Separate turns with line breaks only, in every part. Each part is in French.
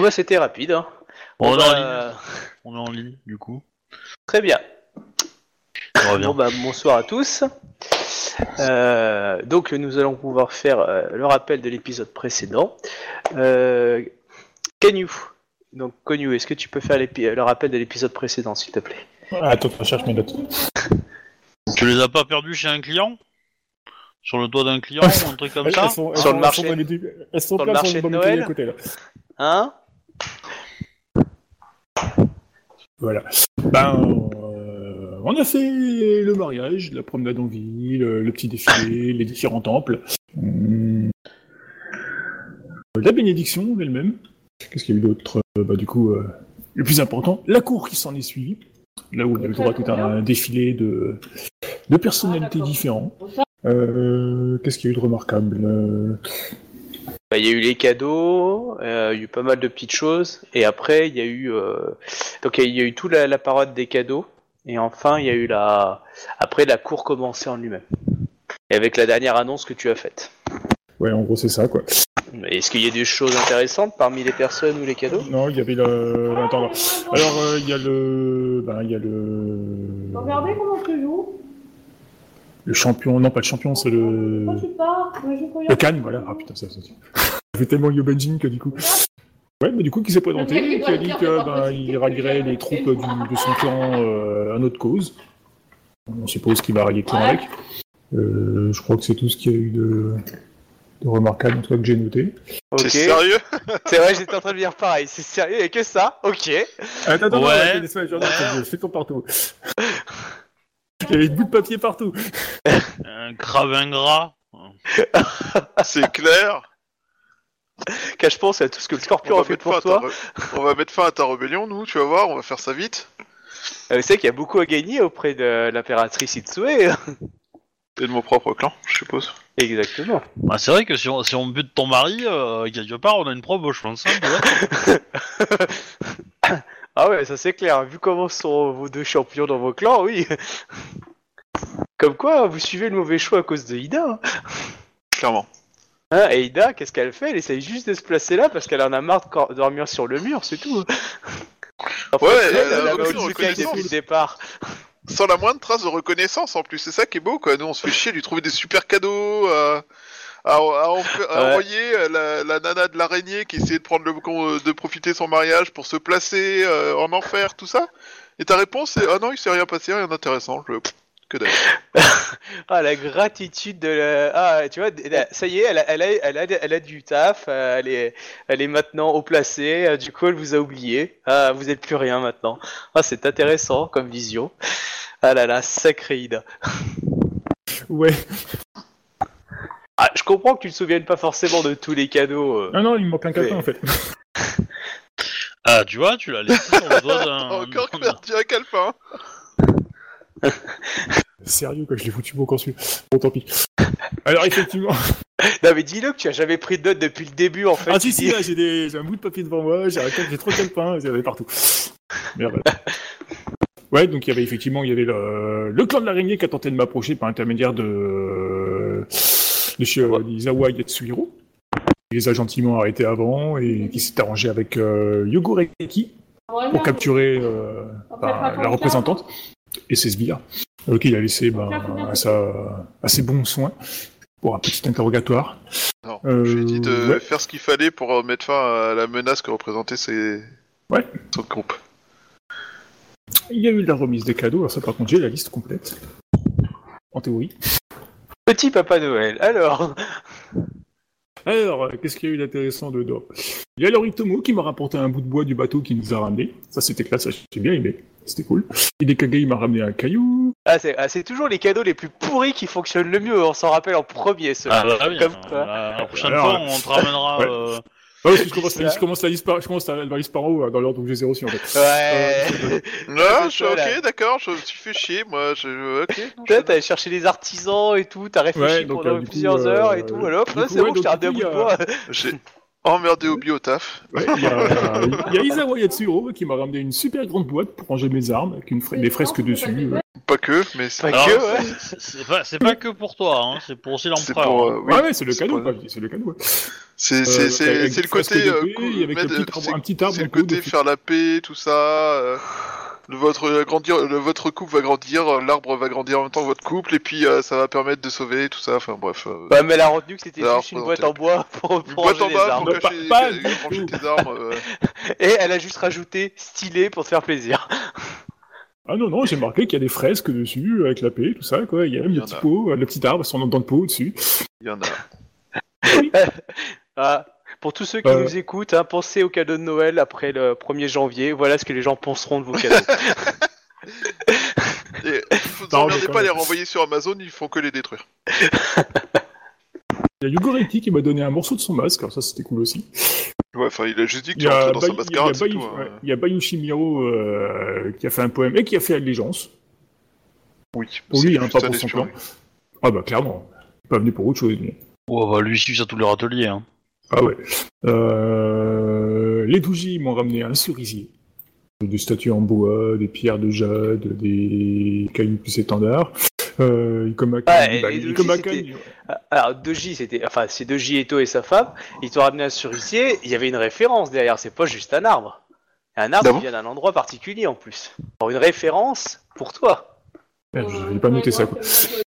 Bon bah c'était rapide. Hein.
On
Bon,
est en
bah,
ligne. On est en ligne, du coup.
Très bien. Bon bah bonsoir à tous. Euh, donc nous allons pouvoir faire euh, le rappel de l'épisode précédent. Euh, Canyu. Donc Conyu, est-ce que tu peux faire le rappel de l'épisode précédent s'il te plaît?
Ah, attends, je cherche mes notes.
Tu les as pas perdus chez un client? Sur le toit d'un client ou un truc comme
Elles-
ça?
elles sont- elles
Sur le marché-
Elles sont, elles sont
sur le marché de Noël?
côté, là.
Hein?
Voilà. Ben, euh, on a fait le mariage, la promenade en ville, le petit défilé, les différents temples. Hum, La bénédiction elle-même. Qu'est-ce qu'il y a eu d'autre? Euh, Bah, du coup, euh, le plus important, la cour qui s'en est suivie. Là où on a eu le droit à tout un défilé de, de personnalités différentes. Euh, Qu'est-ce qu'il y a eu de remarquable? Euh,
Bah, Il y a eu les cadeaux, euh, il y a eu pas mal de petites choses, et après il y a eu euh, donc il y a eu toute la, la parade des cadeaux, et enfin il y a eu la après la cour commencée en lui-même. Et avec la dernière annonce que tu as faite.
Ouais, en gros, c'est ça, quoi.
Mais Est-ce qu'il y a des choses intéressantes parmi les personnes ou les cadeaux?
Non, il y avait le. Attends, non. Alors, euh, il y a le. Ben, il y a le.
Regardez comment tu joues.
Le champion. Non, pas le champion, c'est le.
Pars Moi,
Le Cannes, voilà. Ah putain, ça, ça. Ça fait tellement Yo Benjin que du coup. Ouais, mais du coup, qui s'est présenté,
il
qui a dit que ben, il rallierait les troupes du- de son clan euh, à notre cause. On suppose qu'il va rallier le clan
Ouais.
avec. Euh, je crois que c'est tout ce qu'il y a eu de, de remarquable, en tout cas, que j'ai noté.
Ok.
C'est sérieux
C'est vrai, j'étais en train de dire pareil. C'est sérieux, a que ça Ok.
Attends, attends,
Ouais.
attends, laisse-moi, j'en ai, je fais ton partout. Il y avait des bouts de papier partout.
Un crabe ingrat.
C'est clair.
Quand je pense à tout ce que le scorpion
On
a
va,
fait
mettre fin
pour
à ta
toi,
re- on va mettre fin à ta rébellion, nous, tu vas voir, on va faire ça vite.
euh, vous savez qu'il y a beaucoup à gagner auprès de l'impératrice Itsue.
Et de mon propre clan, je suppose.
Exactement.
Bah, c'est vrai que si on, si on bute ton mari, euh, quelque part, on a une probe, je pense. hein.
Ah ouais, ça c'est clair. Vu comment sont vos deux champions dans vos clans, oui. Comme quoi, vous suivez le mauvais choix à cause de Ida. hein.
Clairement.
Hein, et Ida, qu'est-ce qu'elle fait? Elle essaye juste de se placer là parce qu'elle en a marre de dormir sur le mur, c'est tout.
Ouais,
elle,
elle a
elle
reconnaissance.
depuis le départ.
Sans la moindre trace de reconnaissance en plus, c'est ça qui est beau quoi. Nous on se fait chier, lui trouver des super cadeaux, euh, à, à en- à
Ouais.
envoyer euh, la, la nana de l'araignée qui essayait de prendre le con- de profiter de son mariage pour se placer euh, en enfer, tout ça. Et ta réponse c'est ah non il s'est rien passé, rien d'intéressant. Je... Que dalle.
Ah, la gratitude de la... Ah, tu vois, ça y est, elle a, elle a, elle a, elle a du taf, euh, elle est, elle est maintenant haut placée, euh, du coup, elle vous a oublié. Ah, vous êtes plus rien maintenant. Ah, c'est intéressant comme vision. Ah là là, sacré Ida.
Ouais.
Ah, je comprends que tu te souviennes pas forcément de tous les cadeaux. euh.
Non, non, il me manque un calepin,
Ouais.
en fait.
Ah, tu vois, tu l'as laissé sur le doigt d'un.
Encore perdu un calepin.
Sérieux, quoi, je l'ai foutu beau celui Bon, tant pis. Alors, effectivement.
Non, mais dis-le que tu as jamais pris de notes depuis le début, en fait.
Ah, si,
Tu
si,
dis-
là, j'ai des... j'ai un bout de papier devant moi, j'ai un j'ai trop de calepins, il y en avait partout. Merde. Ouais, donc il y avait effectivement, il y avait le, le clan de l'araignée qui a tenté de m'approcher par l'intermédiaire de, de chez euh, Izawa Yatsuhiro. Il les a gentiment arrêtés avant et qui s'est arrangé avec euh, Yogo Reiki pour capturer euh, bah, la représentante et ses sbires. Ok, il a laissé bah, à, sa- à ses bons soins pour un petit interrogatoire.
Non,
Euh,
je lui ai dit de
ouais.
faire ce qu'il fallait pour euh, mettre fin à la menace que représentait ses...
Ouais.
son groupe.
Il y a eu la remise des cadeaux, alors ça par contre j'ai la liste complète. En théorie.
Petit Papa Noël. Alors,
Alors, qu'est-ce qu'il y a eu d'intéressant dedans? Il y a Yoritomo qui m'a rapporté un bout de bois du bateau qui nous a ramené. Ça c'était classe, ça j'ai bien aimé. C'était cool. Hidekage il m'a ramené un caillou.
ah, c'est ah, c'est toujours les cadeaux les plus pourris qui fonctionnent le mieux. On s'en rappelle en premier, ceux
Ah, bah, bien.
Comme quoi.
La, la prochaine
Alors,
fois, on te ramènera.
ouais.
euh,
ouais, parce que je commence, la, je commence la liste par, je commence la, la liste par en haut, hein, dans l'ordre où j'ai zéro sur en fait.
Ouais.
Non,
c'est
je suis ok, d'accord, je me suis fait chier, moi. Je... Ok, non, je-
t'as cherché les artisans et tout, t'as réfléchi
Ouais, donc,
pendant
euh, coup,
plusieurs
euh,
heures et tout, alors c'est
ouais,
bon, je t'ai un bout de bois.
Emmerdé au biotaf.
Il y a, il y a Isawa Yatsuro qui m'a ramené une super grande boîte pour ranger mes armes avec une fra- des fresques dessus.
Pas que, mais c'est
Pas que, ouais.
c'est- C'est pas, que pour toi, hein, c'est pour aussi
c'est
l'empereur.
euh, oui,
ouais, ouais, c'est le
c'est
cadeau,
pour-.
C'est le cadeau.
C'est
Euh,
c'est- c'est-
avec
c'est le côté. euh, cou-
avec
mettre-
le petit arbre-
c'est-
un petit arbre
C'est le côté faire la paix, tout ça. euh, le- votre, agrandir, le- votre couple va grandir, euh, l'arbre va grandir en même temps que votre couple, et puis euh, ça va permettre de sauver, tout ça. Enfin bref. euh,
Ouais, mais elle a retenu que c'était juste une boîte en bois pour,
une
pour
boîte en
ranger les
bas
armes.
pour cacher,
pas-
tes armes. euh,
Et elle a juste rajouté stylé pour te faire plaisir.
Ah non, non, j'ai marqué qu'il y a des fresques dessus, avec la paix, tout ça, quoi. Il y a même le petit pot, euh, le petit arbre, son dent de peau dessus.
Il y en a.
Ah, pour tous ceux qui
Euh.
nous écoutent, hein, pensez au cadeau de Noël après le 1er janvier. Voilà ce que les gens penseront de vos cadeaux.
Et vous pas à les renvoyer sur Amazon, ils font que les détruire.
Il y a Yugoretti qui m'a donné un morceau de son masque, alors ça c'était cool aussi.
Ouais, enfin, il a juste dit que
Il
tu
y a,
rentrais dans sa
Bay- il y a
mascarade, c'est
Bay-
tout. hein.
ouais, il y a Bayushi Miro euh, qui a fait un poème et qui a fait Allégeance.
Oui.
Pour lui, hein, pas pour son plan. Ah bah clairement, il est pas venu pour autre chose. lui.
Ouais, bah lui, il suit ça tous les râteliers. Hein.
Ah ouais. Euh, les Douji m'ont ramené un cerisier. Des statues en bois, des pierres de jade, des cailloux plus étendards. Euh, Ikomaka,
Ah, et
bah,
Douji,
Ikomaka,
c'était- Alors, Doji, c'était. Enfin, c'est Doji Eto et sa femme. Ils t'ont ramené un cerisier. Il y avait une référence derrière. C'est pas juste un arbre. Un arbre
Ah
qui vient d'un endroit particulier en plus. Pour une référence pour toi.
Merde, je n'ai pas noté ça, quoi.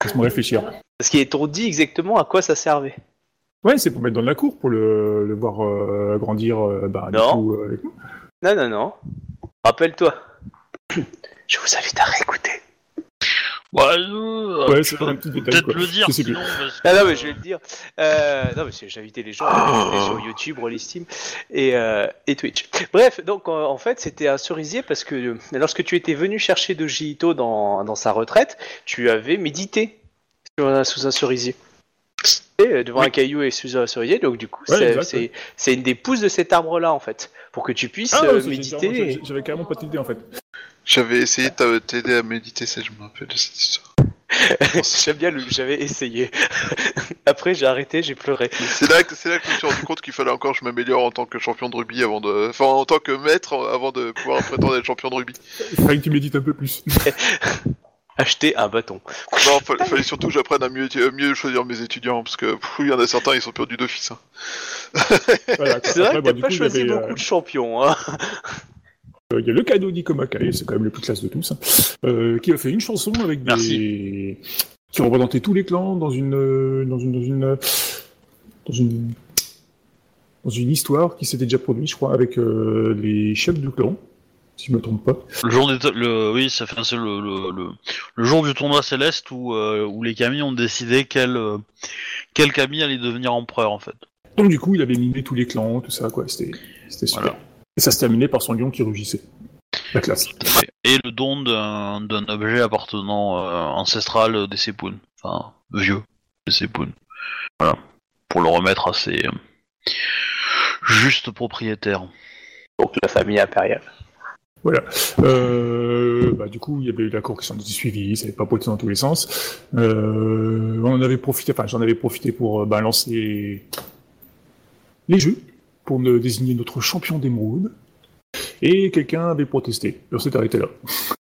Laisse-moi réfléchir.
Parce qu'ils t'ont dit exactement à quoi ça servait.
Ouais, c'est pour mettre dans la cour, pour le, le voir euh, grandir. euh, bah, du
Non.
coup, euh, avec nous.
Non, non, non. Rappelle-toi. Je vous invite à réécouter.
Ouais, euh,
Ouais,
tu
c'est
peux
un petit détail,
peut-être
quoi.
le dire,
Je sais
sinon.
plus.
parce que-
Ah non, mais je vais le dire. Euh, non, mais c'est- j'ai invité les gens à aller sur YouTube, Rollistim et, euh, et Twitch. Bref, donc en, en fait, c'était un cerisier parce que euh, lorsque tu étais venu chercher de Ito dans, dans sa retraite, tu avais médité sur un- sous un cerisier. Euh, devant
Oui.
un caillou et sous un cerisier, donc du coup,
Ouais,
c'est-
ouais.
une des pousses de cet arbre-là en fait, pour que tu puisses
Ah,
euh, méditer.
j'avais- carrément pas d'idée en fait.
J'avais essayé de t'a- t'aider à méditer, ça, je me rappelle de cette histoire.
J'aime bien le. J'avais essayé. Après, j'ai arrêté, j'ai pleuré.
C'est là, que- c'est là que je me suis rendu compte qu'il fallait encore que je m'améliore en tant que champion de rugby avant de. Enfin, en tant que maître avant de pouvoir prétendre être champion de rugby.
Il fallait que tu médites un peu plus.
Acheter un bâton.
Non, fa- fallait surtout que j'apprenne à mieux, à mieux choisir mes étudiants, parce que pff, il y en a certains, ils sont perdus d'office. hein.
Voilà.
C'est vrai que
bah,
t'as pas
coup, il y
choisi
avait,
beaucoup
euh,
de champions, hein.
Euh, Il y a le cadeau d'Ikomaka, et c'est quand même le plus classe de tous, hein, euh, qui a fait une chanson avec des...
Merci.
qui représentait tous les clans dans une, euh, dans une, dans une, euh, dans une, dans une histoire qui s'était déjà produite, je crois, avec euh, les chefs du clan, si je me trompe pas.
Le jour le, oui, ça fait c'est le, le, le, le jour du tournoi céleste où, euh, où les Kami ont décidé quel, euh, quel Kami allait devenir empereur en fait.
Donc du coup, il avait mimé tous les clans, tout ça, quoi. C'était, super.
Voilà.
Et ça se terminait par son lion qui rugissait. La classe.
Et le don d'un d'un objet appartenant euh, ancestral des Sepoun, enfin vieux des Sepoun. Voilà, pour le remettre à ses euh, justes propriétaires.
Donc la famille impériale.
Voilà. Euh, bah, du coup, il y avait eu la cour qui s'en était suivie, ça n'avait pas poté dans tous les sens. Euh, on en avait profité, enfin, j'en avais profité pour euh, bah, lancer les jeux, pour me désigner notre champion d'émeraude. Et quelqu'un avait protesté. Et on s'est arrêté là.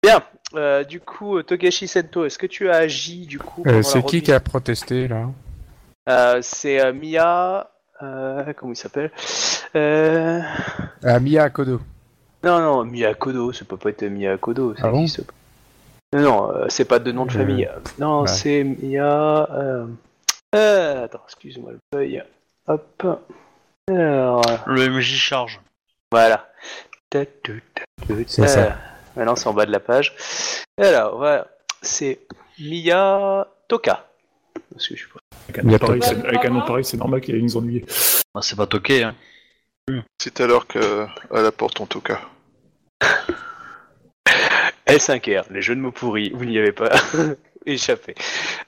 Bien. Euh, du coup, Togashi Sento, est-ce que tu as agi du coup
Euh, c'est qui qui a protesté là?
Euh, C'est euh, Mia. Euh, comment il s'appelle?
Mia Kodo.
Non, non, Mia Kodo, ça peut pas être Mia Kodo. c'est
Ah bon
qui, ça Non, non, euh, c'est pas de nom de
Euh,
famille. Non,
ouais.
c'est Mia. Euh... euh, attends, excuse-moi le feuille. Hop. Alors,
Le MJ charge.
voilà.
C'est ça.
Maintenant, c'est en bas de la page. Alors, voilà. C'est Mia Toka. Parce que je sais pas.
Avec un nom
Il y a
pareil,
pas-
c'est- normal qu'il y ait nous ennuyer.
Ah, c'est pas toqué, hein.
C'est alors que à la porte en tout cas.
L5R, les jeux de mots pourris, vous n'y avez pas échappé.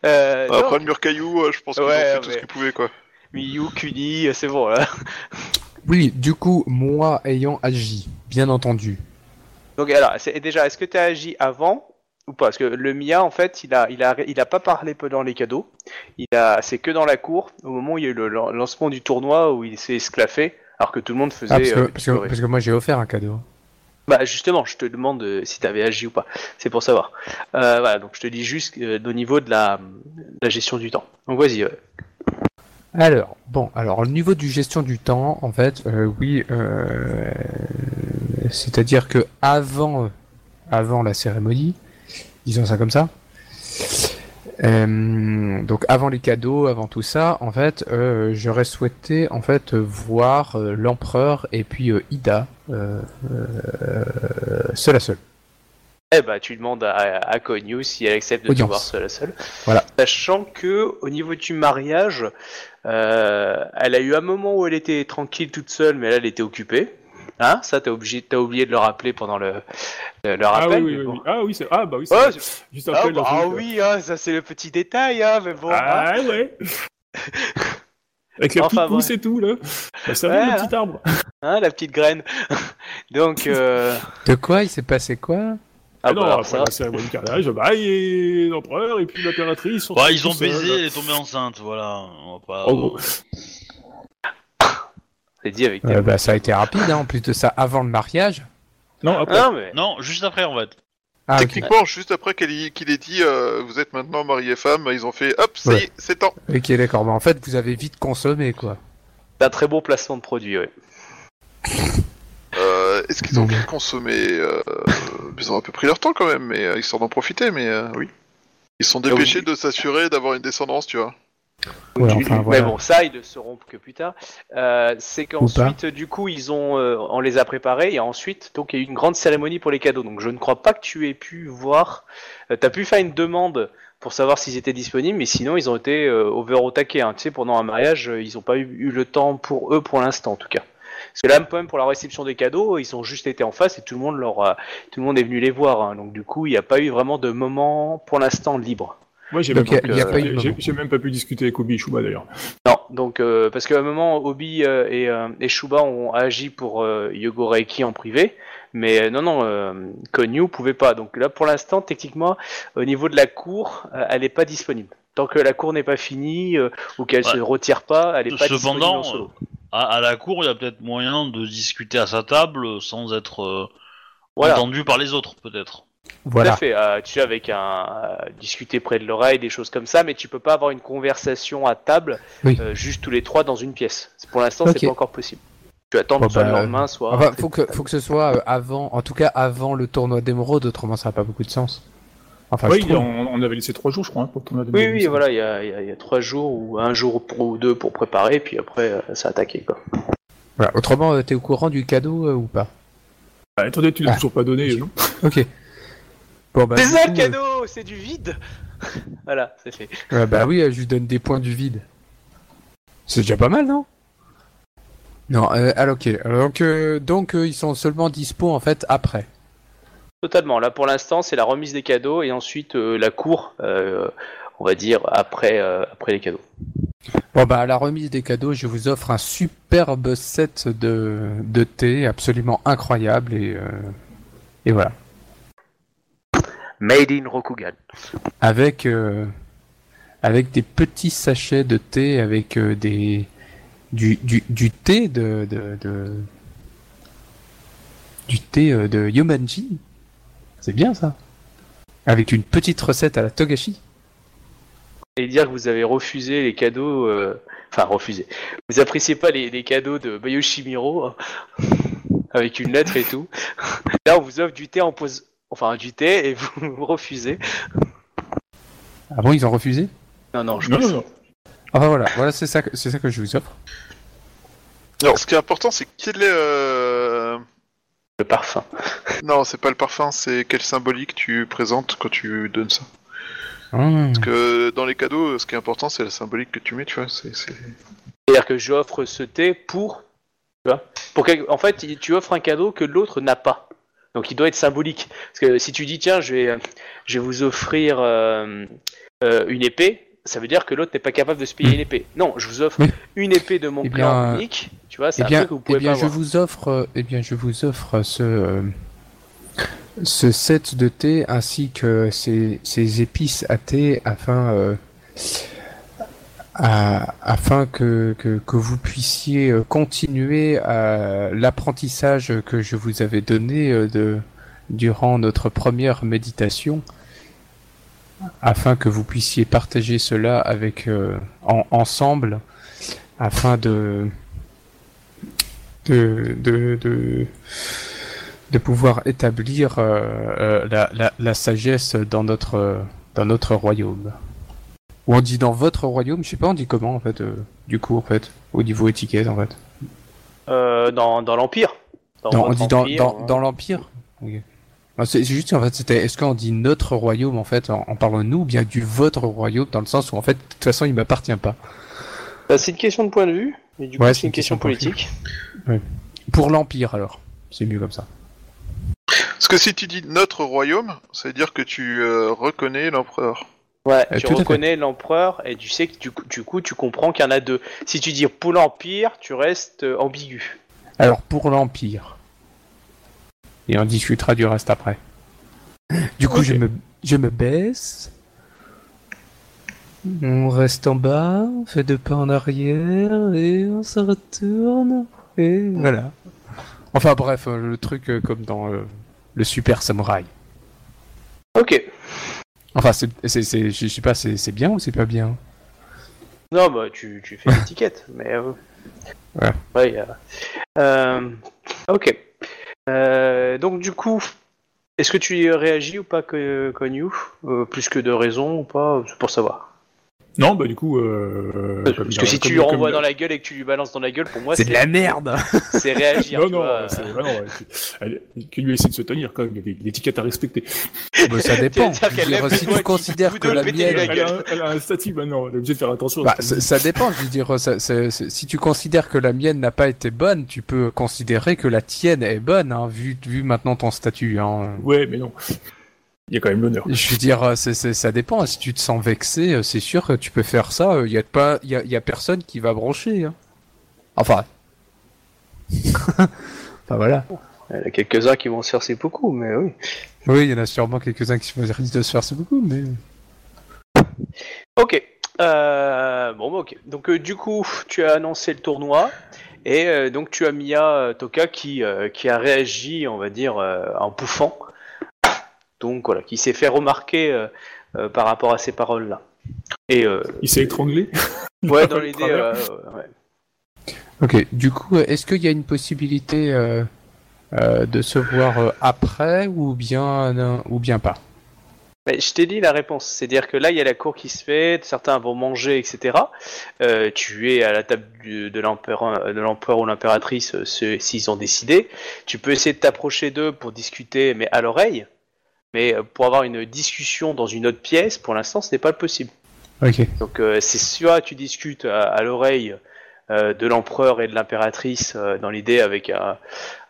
Euh,
Après
donc,
le mur caillou, euh, je pense qu'ils
Ouais,
ont fait tout ce qu'ils pouvaient quoi.
Miyu, Kuni, c'est bon là.
Oui, du coup, moi ayant agi, bien entendu.
Donc alors, c'est- déjà, est-ce que tu as agi avant ou pas? Parce que le Mia, en fait, il a, il a, il a pas parlé pendant les cadeaux. Il a, c'est que dans la cour, au moment où il y a eu le lan- lancement du tournoi où il s'est esclaffé. Alors que tout le monde faisait.
Ah, parce, que,
euh,
parce, que,
pleurer.
parce que moi j'ai offert un cadeau.
Bah justement, je te demande euh, si t'avais agi ou pas. C'est pour savoir. Euh, voilà, donc je te dis juste au niveau de la, de la gestion du temps. Donc vas-y. ouais.
Alors, bon, alors au niveau du gestion du temps, en fait, euh, oui, euh, c'est-à-dire que avant, avant la cérémonie, disons ça comme ça, euh, donc avant les cadeaux, avant tout ça, en fait, euh, j'aurais souhaité en fait voir euh, l'empereur et puis euh, Ida seul à seul.
Eh bah tu demandes à, à Konyu si elle accepte de te voir seule à seule.
Voilà.
Sachant que au niveau du mariage, elle a eu un moment où elle était tranquille toute seule, mais là elle était occupée. Hein Ça t'as obligé, t'as oublié de le rappeler pendant le, le, le
Ah
rappel.
oui, oui,
bon.
oui. Ah oui, c'est... Ah bah oui, c'est
c'est-
Juste
Ah,
après,
bah,
le
ah oui, hein, ça c'est le petit détail, hein, mais bon. hein.
Ah ouais. Avec la
Enfin,
petite pousse et tout, là. Bah, ça
Ouais,
va, le
hein.
petit arbre.
Hein, la petite graine. Donc, euh...
De quoi il s'est passé quoi?
Ah,
Ah
bah,
non,
alors
après
ça,
la cérémonie de carnage, bah, il est l'empereur et puis l'impératrice. tous
ils ont baisé, elle est tombée enceinte, voilà. On va pas.
En gros.
C'est dit avec.
Euh, bah, Ça a été rapide, hein, en plus de ça, avant le mariage.
Non, après.
Non mais.
Non, juste après en fait.
Ah.
Techniquement, juste après qu'il ait dit euh, vous êtes maintenant mari et femme, ils ont fait hop, ça y
Ouais.
est, c'est temps.
Ok, d'accord. Mais en fait, vous avez vite consommé, quoi.
C'est un très bon placement de produit, ouais.
Euh, Est-ce qu'ils ont bien consommé euh, Ils ont un peu pris leur temps quand même, mais euh, ils s'en ont profité, mais euh, oui. Ils sont dépêchés
oui.
de s'assurer d'avoir une descendance, tu vois.
Ouais,
Du-
enfin,
Mais
voilà.
bon, ça, ils le sauront que plus tard. Euh, c'est qu'ensuite, du coup, ils ont, euh, on les a préparés et ensuite, donc, il y a eu une grande cérémonie pour les cadeaux. Donc, je ne crois pas que tu aies pu voir. Euh, T'as pu faire une demande pour savoir s'ils étaient disponibles, mais sinon, ils ont été euh, over au taquet. Hein. Tu sais, pendant un mariage, ils n'ont pas eu, eu le temps pour eux, pour l'instant, en tout cas. Parce que là, même pour la réception des cadeaux, ils ont juste été en face et tout le monde leur, tout le monde est venu les voir. hein. Donc, du coup, il n'y a pas eu vraiment de moment, pour l'instant, libre.
Moi, j'ai même, pas pu- même pas discuter avec Obi Shuba d'ailleurs.
Non, donc euh, parce qu'à un moment, Obi euh, et, euh, et Shuba ont agi pour euh, Yogo Reiki en privé, mais non, non, euh, Konyu pouvait pas. Donc là, pour l'instant, techniquement, au niveau de la cour, euh, elle n'est pas disponible. Tant que la cour n'est pas finie euh, ou qu'elle
Ouais.
se retire pas, elle est pas disponible
Cependant. À, à la cour, il y a peut-être moyen de discuter à sa table sans être euh,
Voilà.
entendu par les autres, peut-être.
Tout à
Voilà.
fait. euh, tu sais, avec un euh, discuter près de l'oreille, des choses comme ça, mais tu peux pas avoir une conversation à table,
Oui.
euh, juste tous les trois dans une pièce. Pour l'instant,
Ok.
c'est pas encore possible. Tu attends
Bon,
que soit le
bah,
lendemain, soit.
Enfin, faut que, faut que ce soit avant, en tout cas avant le tournoi d'émeraude, autrement ça n'a pas beaucoup de sens. Enfin,
oui,
trouve.
on, on avait laissé trois jours, je crois, hein, pour ton
Oui, oui, voilà, il y a, il y a- il y a trois jours ou un jour pour- ou deux pour préparer, puis après, euh, ça a attaqué, quoi.
Voilà. Autrement, euh, t'es au courant du cadeau euh, ou pas?
Bah, attendez, tu l'as
Ah.
toujours pas donné, non
Ok. Bon, bah,
le cadeau, c'est du vide Voilà, c'est fait.
ouais, bah oui, je lui donne des points du vide. C'est déjà pas mal, non? Non, euh, alors ok. Alors, donc, euh, donc euh, ils sont seulement dispo en fait après.
Totalement, là pour l'instant, c'est la remise des cadeaux et ensuite euh, la cour, euh, on va dire, après, après les cadeaux.
Bon bah à la remise des cadeaux, je vous offre un superbe set de, de thé absolument incroyable et et voilà.
Made in Rokugan.
Avec euh, avec des petits sachets de thé avec euh, des du, du, du thé de, de, de- du thé euh, de Yomanji. C'est bien ça. Avec une petite recette à la Togashi.
Et dire que vous avez refusé les cadeaux, euh, enfin refusé. Vous appréciez pas les, les cadeaux de Bayoshimiro hein, avec une lettre et tout. Là, on vous offre du thé en pose, enfin du thé et vous, vous refusez.
Ah bon, ils ont refusé?
Non, non, je
Non, non, non.
Enfin voilà, voilà c'est ça, que- c'est ça que je vous offre.
Alors, ce qui est important, c'est quel est. euh,
Le parfum.
Non, c'est pas le parfum, c'est quel symbolique tu présentes quand tu donnes ça.
Mmh.
Parce que dans les cadeaux, ce qui est important, c'est la symbolique que tu mets, tu vois. C'est, c'est-
C'est-à-dire que j'offre ce thé pour, tu vois, pour quel- en fait, tu offres un cadeau que l'autre n'a pas. Donc il doit être symbolique. Parce que si tu dis tiens, je vais, je vais vous offrir euh, euh, une épée, ça veut dire que l'autre n'est pas capable de se payer une épée. Non, je vous offre
Oui.
une épée de mon
Eh
clan
bien,
unique. Tu vois, c'est
Eh
un
bien,
truc que vous
eh
pouvez
bien
pas
je
avoir.
vous offre, eh bien, je vous offre ce euh, ce set de thé ainsi que ces, ces épices à thé afin euh, afin que, que, vous puissiez euh, continuer à l'apprentissage que je vous avais donné euh, de, durant notre première méditation, afin que vous puissiez partager cela avec euh, en- ensemble, afin de de, de, de, pouvoir établir euh, euh, la, la, la sagesse dans notre, euh, dans notre royaume. Ou on dit dans votre royaume, je sais pas, on dit comment en fait, euh, du coup en fait, au niveau étiquette en fait.
Euh, dans dans l'Empire.
Non, on dit dans,
empire,
dans, dans l'Empire. Non, C'est juste en fait, c'était est-ce qu'on dit notre royaume en fait, en, en parlant de nous, ou bien du votre royaume, dans le sens où en fait, de toute façon, il m'appartient pas.
Bah, c'est une question de point de vue, mais du coup,
Ouais,
c'est une question
de point de vue.
politique.
Pour l'Empire alors, c'est mieux comme ça.
Parce que si tu dis notre royaume, ça veut dire que tu euh, reconnais l'empereur.
Ouais,
Euh,
tu
tout
reconnais l'empereur et tu sais que du coup, du coup, tu comprends qu'il y en a deux. Si tu dis pour l'Empire, tu restes euh, ambigu.
Alors pour l'Empire. Et on discutera du reste après. Du coup, je, me, je me baisse. On reste en bas, on fait deux pas en arrière et on se retourne. Et voilà. Enfin bref, euh, le truc comme dans euh, le Super Samouraï.
Ok.
Enfin, c'est, je sais pas, c'est, c'est bien ou c'est pas bien?
Non, bah tu, tu fais l'étiquette, mais. Euh...
Ouais.
Euh, Ok. Euh, donc du coup, est-ce que tu réagis ou pas, que Konyu Plus que de raison ou pas C'est pour savoir.
Non, bah du coup. Euh,
Parce
comme
que si tu lui renvoies
comme-
dans la gueule et que tu lui balances dans la gueule, pour moi,
C'est de la merde
c'est réagir.
Non,
tu
non,
vois.
c'est ah non, ouais, qu'il lui essaie de se tenir quand même. Il y a des- l'étiquette à respecter.
Bah, Ça dépend. Je dire, si tu considères que la
pétez-lui la
mienne...
Elle a, un- elle a un statut maintenant. Elle est obligée de faire attention.
Bah, ça, dépend, je veux dire, ça- ça- ça- si tu considères que la mienne n'a pas été bonne, tu peux considérer que la tienne est bonne, hein, vu, vu maintenant ton statut. Hein.
Ouais, mais non. Il y a quand même l'honneur.
Je veux dire, euh, c'est- c'est- ça dépend. Si tu te sens vexé, euh, c'est sûr que tu peux faire ça. Il y a pas, il y a, y a personne qui va broncher. hein. Enfin. enfin voilà.
Il y en a quelques-uns qui vont se faire ses beaucoup, mais oui.
Oui, il y en a sûrement quelques-uns qui se risquent de se faire ce beaucoup, mais.
Ok. Euh, bon, bah, ok. Donc, euh, du coup, tu as annoncé le tournoi. Et euh, donc, tu as Mia euh, Toka qui, euh, qui a réagi, on va dire, euh, en pouffant. Donc, voilà, qui s'est fait remarquer euh, euh, par rapport à ces paroles-là. Et, euh,
Il s'est étranglé.
ouais, dans l'idée, euh, ouais.
Ok. Du coup, est-ce qu'il y a une possibilité euh, euh, de se voir euh, après ou bien ou bien pas?
Mais je t'ai dit la réponse, c'est-à-dire que là il y a la cour qui se fait, certains vont manger, etc. Euh, tu es à la table du- de l'empereur, de l'empereur ou l'impératrice, ce- s'ils ont décidé. Tu peux essayer de t'approcher d'eux pour discuter, mais à l'oreille. Mais euh, pour avoir une discussion dans une autre pièce, pour l'instant, ce n'est pas possible.
Ok.
Donc euh, c'est soit tu discutes à, à l'oreille de l'empereur et de l'impératrice euh, dans l'idée avec un,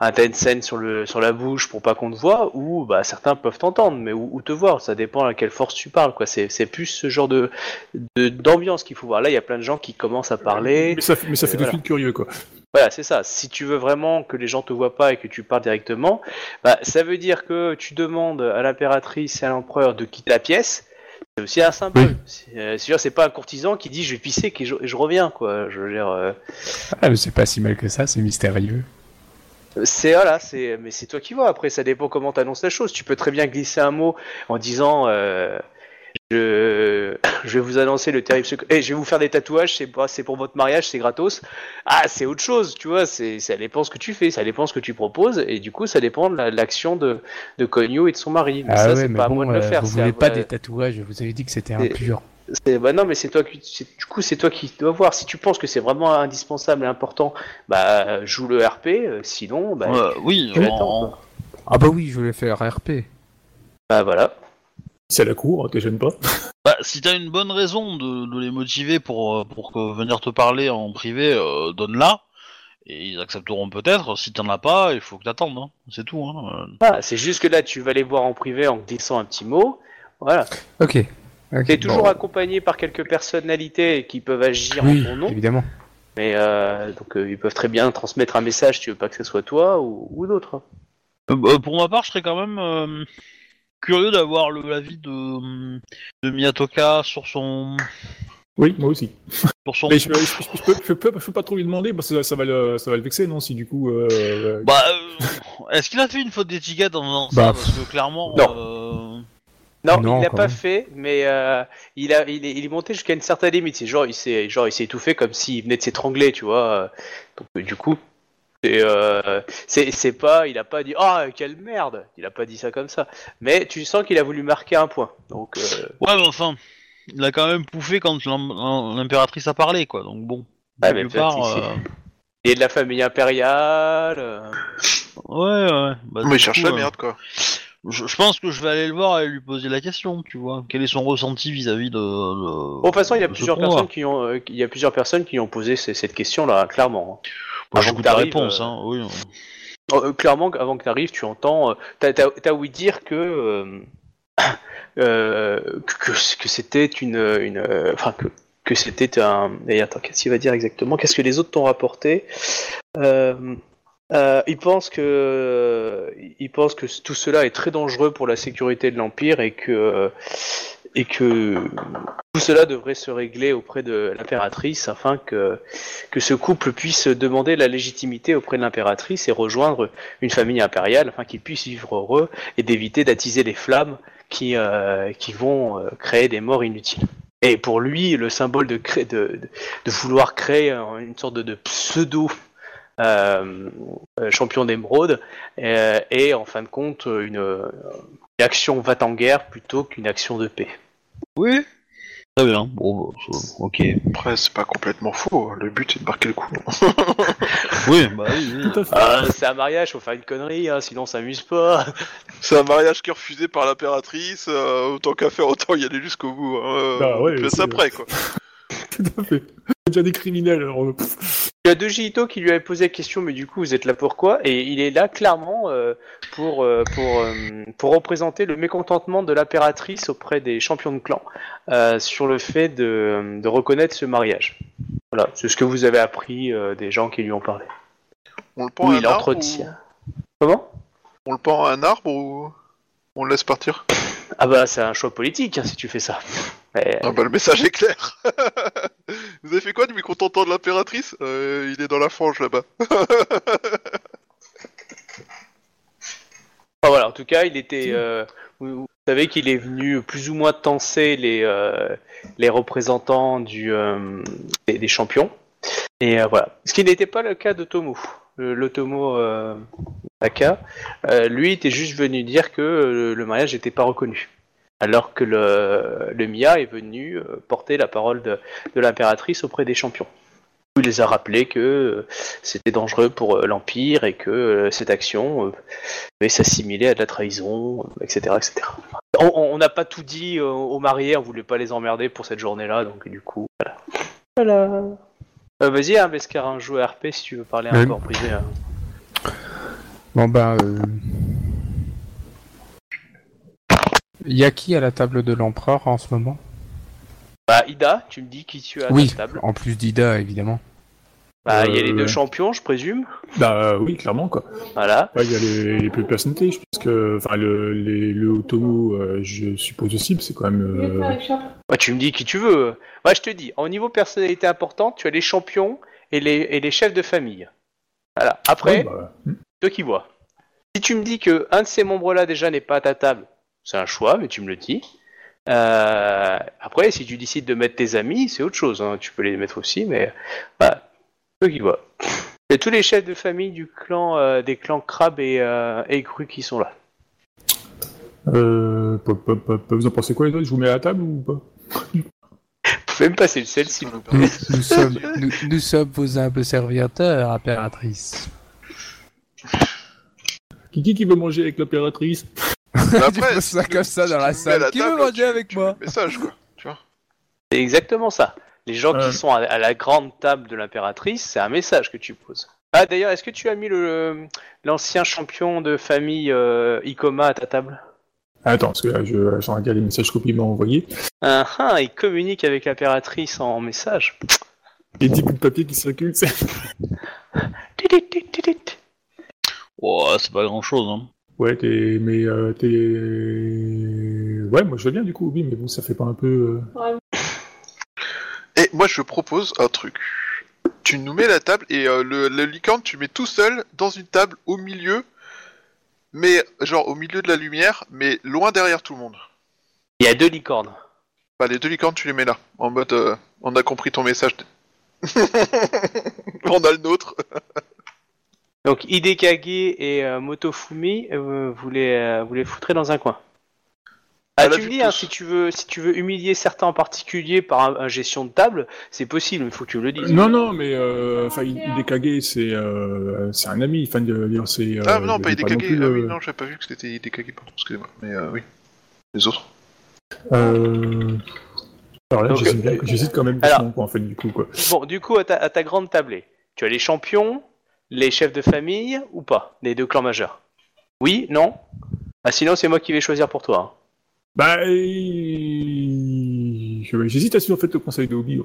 un Tencent sur le sur la bouche pour pas qu'on te voit, ou bah certains peuvent t'entendre, mais ou, ou te voir, ça dépend à quelle force tu parles quoi. C'est plus ce genre de d'ambiance qu'il faut voir. Là il y a plein de gens qui commencent à parler.
Mais ça, mais ça fait
Euh,
de suite curieux, quoi.
Voilà, c'est ça. Si tu veux vraiment que les gens te voient pas et que tu parles directement, bah, ça veut dire que tu demandes à l'impératrice et à l'empereur de quitter la pièce. C'est aussi un symbole.
Oui.
C'est euh, c'est pas un courtisan qui dit je vais pisser et je, et je reviens, quoi. Je veux dire, euh,
Ah, mais c'est pas si mal que ça, c'est mystérieux.
c'est voilà, c'est mais c'est toi qui vois. Après, ça dépend comment t'annonces la chose. Tu peux très bien glisser un mot en disant euh, je, je vais vous annoncer le terrible secret. Eh, je vais vous faire des tatouages. C'est pas, c'est pour votre mariage, c'est gratos. Ah, c'est autre chose, tu vois. C'est, ça dépend ce que tu fais, ça dépend ce que tu proposes, et du coup, ça dépend de la- l'action de de et de son mari. Mais
ah
ça,
ouais,
c'est
mais
pas à
bon,
moi de le
euh,
faire.
vous
c'est à-
voulez pas des tatouages, vous avez dit que c'était
c'est-
impur.
c'est- bah non, mais c'est toi qui, c'est- du coup, c'est toi qui dois voir. Si tu penses que c'est vraiment indispensable et important, bah joue le RP. euh, sinon, bah,
oui.
Ah bah oui, je voulais faire RP.
bah voilà.
C'est à la cour, te gêne pas.
Bah, si t'as une bonne raison de, de les motiver pour, euh, pour que venir te parler en privé, euh, donne-la. Et ils accepteront peut-être. Si t'en as pas, il faut que t'attendes. Hein. C'est tout. Hein.
Ah, c'est juste que là, tu vas les voir en privé en glissant un petit mot. Voilà.
Ok. ok,
T'es toujours
bon.
accompagné par quelques personnalités qui peuvent agir
Oui,
en ton nom,
évidemment.
mais euh, donc euh, ils peuvent très bien transmettre un message. Tu veux pas que ce soit toi ou, ou d'autres.
Euh, euh, pour ma part, je serais quand même euh, curieux d'avoir le- l'avis de, de Miyatoka sur son.
Oui, moi aussi.
Pour son.
Mais je, je, je- je peux, je, peux, je peux pas trop lui demander, parce que ça, ça va le, ça va le vexer, non Si du coup. Euh, euh,
Bah, euh, est-ce qu'il a fait une faute d'étiquette en faisant
Bah,
ça Parce que clairement.
non.
euh,
Non,
Non,
il l'a pas
même.
fait, mais euh, il, a, il, est, il est monté jusqu'à une certaine limite. C'est genre, il s'est, genre, il s'est étouffé comme s'il venait de s'étrangler, tu vois. Donc, du coup, c'est, euh, c'est, c'est pas, il a pas dit, ah, quelle merde. Il a pas dit ça comme ça. Mais tu sens qu'il a voulu marquer un point. Donc, euh,
Ouais, mais enfin, il a quand même pouffé quand l'im- l'im- l'impératrice a parlé, quoi. Donc bon.
Mais
part, euh,
il est de la famille impériale. euh,
Ouais, ouais. Bah,
Mais il cherche
coup,
la merde, quoi.
Je, je pense que je vais aller le voir et lui poser la question, tu vois. Quel est son ressenti vis-à-vis de, de-
Bon, de toute façon, il y a plusieurs personnes qui ont, il y a plusieurs personnes qui ont posé cette question-là, clairement.
Bah,
que
la
t'arrives,
réponse,
euh,
hein. Oui.
Euh, clairement, avant que tu arrives, tu entends. euh, T'as t'as ouï dire que. euh, que, que c'était une. une enfin, que, que c'était un. Et attends, qu'est-ce qu'il va dire exactement? Qu'est-ce que les autres t'ont rapporté? Euh, euh, il pense que il pense que tout cela est très dangereux pour la sécurité de l'empire et que et que tout cela devrait se régler auprès de l'impératrice afin que que ce couple puisse demander la légitimité auprès de l'impératrice et rejoindre une famille impériale afin qu'ils puissent vivre heureux et d'éviter d'attiser les flammes qui euh, qui vont euh, créer des morts inutiles. Et pour lui, le symbole de, de, de, vouloir créer un- une sorte de, pseudo champion d'émeraude euh, est en fin de compte une, une action va en guerre plutôt qu'une action de paix.
Oui. Très bien. Bon, ok.
Après, c'est pas complètement faux. hein. Le but, c'est de marquer le coup.
Oui, bah oui. oui.
Tout à fait.
Ah, c'est un mariage, faut faire une connerie, hein, sinon on s'amuse pas.
C'est un mariage qui est refusé par l'impératrice. euh, autant qu'à faire, autant y aller jusqu'au bout. Hein.
Bah ouais,
après, quoi.
Tout à fait. C'est déjà des criminels, alors. euh.
Il y a deux Ito qui lui avaient posé la question, mais du coup vous êtes là pourquoi Et il est là clairement euh, pour, euh, pour, euh, pour représenter le mécontentement de l'impératrice auprès des champions de clan euh, sur le fait de, de reconnaître ce mariage. Voilà, c'est ce que vous avez appris euh, des gens qui lui ont parlé.
On le pend
Oui,
à un
il
arbre
entretient. Comment?
Ou- On le pend à un arbre ou on le laisse partir?
Ah bah c'est un choix politique hein, si tu fais ça. Mais-
Ah bah le message est clair. Vous avez fait quoi du mécontentant de l'impératrice? Euh, Il est dans la fange là-bas.
Enfin, voilà, en tout cas, il était. euh, vous, vous savez qu'il est venu plus ou moins tenser les, euh, les représentants du, euh, des, des champions. Et euh, voilà. Ce qui n'était pas le cas de Tomo. Le, le Tomo euh, Taka, euh, lui, était juste venu dire que euh, le mariage n'était pas reconnu. Alors que le, le Mia est venu euh, porter la parole de, de l'impératrice auprès des champions. Il les a rappelé que euh, c'était dangereux pour euh, l'Empire et que cette action pouvait s'assimiler à de la trahison, etc. etc. On- n'a pas tout dit aux mariés, on voulait pas les emmerder pour cette journée-là, donc du coup, voilà. Voilà. Euh, Vas-y, hein, Beskar, un jeu RP si tu veux parler un
Oui.
peu en privé. hein.
Bon bah... Euh... Y a qui à la table de l'empereur en ce moment?
Bah, Ida, tu me dis qui tu as à
Oui,
ta table.
en plus d'Ida évidemment.
Bah, il y a
Euh,
les deux
ouais.
champions, je présume.
Bah oui, clairement, quoi.
Voilà.
Ouais, Il y a les, les plus personnalités, je pense que. Enfin, le, les, le Otomo, euh, je suppose aussi, c'est quand même. Euh...
Bah, tu me dis qui tu veux. Moi, je te dis, au niveau personnalité importante, tu as les champions et les, et les chefs de famille. Voilà. Après,
ouais, bah, hmm.
toi qui vois. Si tu me dis que un de ces membres-là déjà n'est pas à ta table, c'est un choix, mais tu me le dis. Euh, après, si tu décides de mettre tes amis, c'est autre chose. hein. Tu peux les mettre aussi, mais bah, toi qui y a tous les chefs de famille du clan, euh, des clans crabe et, euh, et Gru qui sont là.
Euh, pop, pop, pop, vous en pensez quoi les autres? Je vous mets à la table ou pas?
Vous pouvez me passer le sel s'il vous plaît.
Nous, nous sommes, nous, nous sommes vos humbles serviteurs, impératrice.
Kiki qui veut manger avec l'impératrice?
Mais
tu poses ça comme ça dans la salle. Qui veut
table,
manger
tu-
avec
tu
moi
Message quoi. Tu vois.
C'est exactement ça. Les gens
Euh.
qui sont à, à la grande table de l'impératrice, c'est un message que tu poses. Ah d'ailleurs, est-ce que tu as mis le l'ancien champion de famille euh, Ikoma à ta table?
Attends, parce que là, je, je regarde les messages qu'il m'a envoyés.
Ah ah, il communique avec l'impératrice en message.
Les 10 bouts de papier qui circulent, c'est.
Ouais, c'est pas grand chose, hein.
Ouais, t'es. Mais euh, t'es. Ouais, moi je veux bien du coup, oui, mais bon, ça fait pas un peu. euh,
Ouais,
moi je propose un truc. Tu nous mets la table et euh, le, le licorne tu mets tout seul dans une table au milieu, mais genre au milieu de la lumière, mais loin derrière tout le monde.
Il y a deux licornes.
Bah les deux licornes tu les mets là, en mode euh, on a compris ton message. on a le nôtre.
Donc Hidekage et euh, Motofumi, euh, vous, les, euh, vous les foutrez dans un coin. Ah,
la
tu me dis, hein, si tu veux, si tu veux humilier certains en particulier par un, un gestion de table, c'est possible, mais il faut que tu me le dises.
Non, non, mais euh, enfin, Hidekage, c'est euh, c'est un ami. Enfin, c'est. euh,
ah non, pas Hidekage.
non plus,
Ah oui, non, j'avais pas vu que c'était Hidekage, pardon, excusez-moi. Mais euh, oui, les autres.
Euh... Alors là, j'hésite quand même
alors-
doucement, quoi, en fait, du coup, quoi.
Bon, du coup, à ta, à ta grande tablée, tu as les champions, les chefs de famille ou pas? Les deux clans majeurs? Oui Non? Ah, sinon, c'est moi qui vais choisir pour toi. hein.
Bah, euh, je- j'hésite à suivre en fait le conseil de Obi.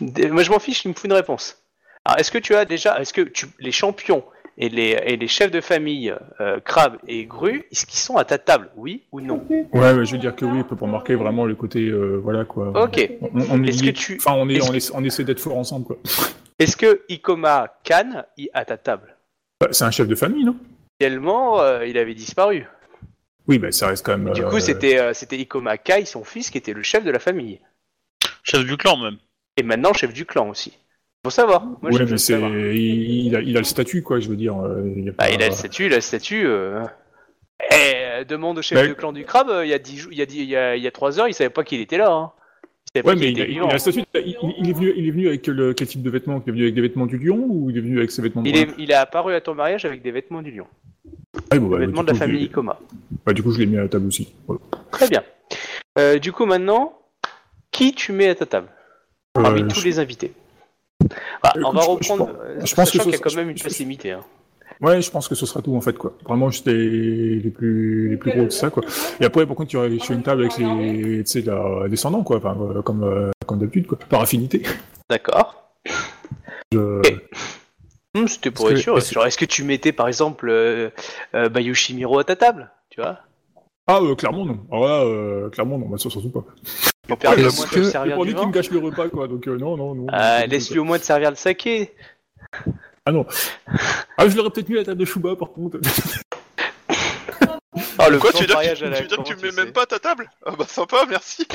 Des- Moi, je m'en fiche, il me faut une réponse. Alors, est-ce que tu as déjà, est-ce que tu, les champions et les, et les chefs de famille, euh, Crabbe et Gru, est-ce qu'ils sont à ta table? Oui ou non?
Ouais, ouais, je veux dire que oui, pour marquer vraiment le côté, euh, voilà quoi.
Ok.
On, on est
Est-ce que tu-
Enfin, on est,
est-ce
on, essa- on essaie d'être fort ensemble, quoi.
Est-ce que Ikoma Khan est à ta table?
Bah, c'est un chef de famille, non?
Tellement, euh, il avait disparu.
Oui, bah ça reste quand même.
Du
euh,
coup, c'était euh, c'était Ikoma Kai, son fils, qui était le chef de la famille.
Chef du clan même.
Et maintenant, chef du clan aussi. Faut savoir. Moi,
ouais,
j'ai
mais c'est, il, il a, il a le statut, quoi. Je veux dire. il, a
Bah, il a le statut, il a le statut. Euh... Eh, demande au chef
Ouais.
de clan du crabe, il y a 10 jours, il y a, dix- il y a, il y a 3 heures, il savait pas qu'il était là. Hein.
Ouais, mais il est venu, il est venu avec le, quel type de vêtements? Il est venu avec des vêtements du lion ou il est venu avec ses vêtements de
Il est, il est apparu à ton mariage avec des vêtements du lion.
Ah, bon,
Des
bah,
vêtements de la
coup,
famille Ikoma.
bah, du coup, je l'ai mis à la table aussi. Voilà.
Très bien. Euh, du coup, maintenant, qui tu mets à ta table Parmi
Euh,
tous
je-
les invités? Ah, on
Écoute,
va
je
reprendre.
pense-
euh,
je pense que
qu'il y a quand même une place
je-
limitée. hein.
Ouais, je pense que ce sera tout en fait quoi. Vraiment juste les, les plus les plus gros de ça quoi. Et après par contre tu aurais sur une table avec les tu sais descendants quoi, enfin euh, comme euh, comme d'habitude quoi, par affinité.
D'accord.
Je-
Hmm, C'était pour être
que-
sûr.
est-ce-
que tu mettais par exemple euh, euh, Bayushi Miro à ta table Tu vois?
Ah clairement non. Là euh, clairement non, bah, ça surtout pas.
De
est-ce
moins servir
gâche le repas quoi, donc non non non.
Ah, Laisse-lui au moins te servir le saké.
Ah non. Ah je l'aurais peut-être mis à la table de Chouba par contre.
Oh, le
Quoi,
plan
tu veux dire,
mariage
que,
à la
tu veux dire que
comment
tu me mets
sais
même pas à ta table? Ah bah sympa, merci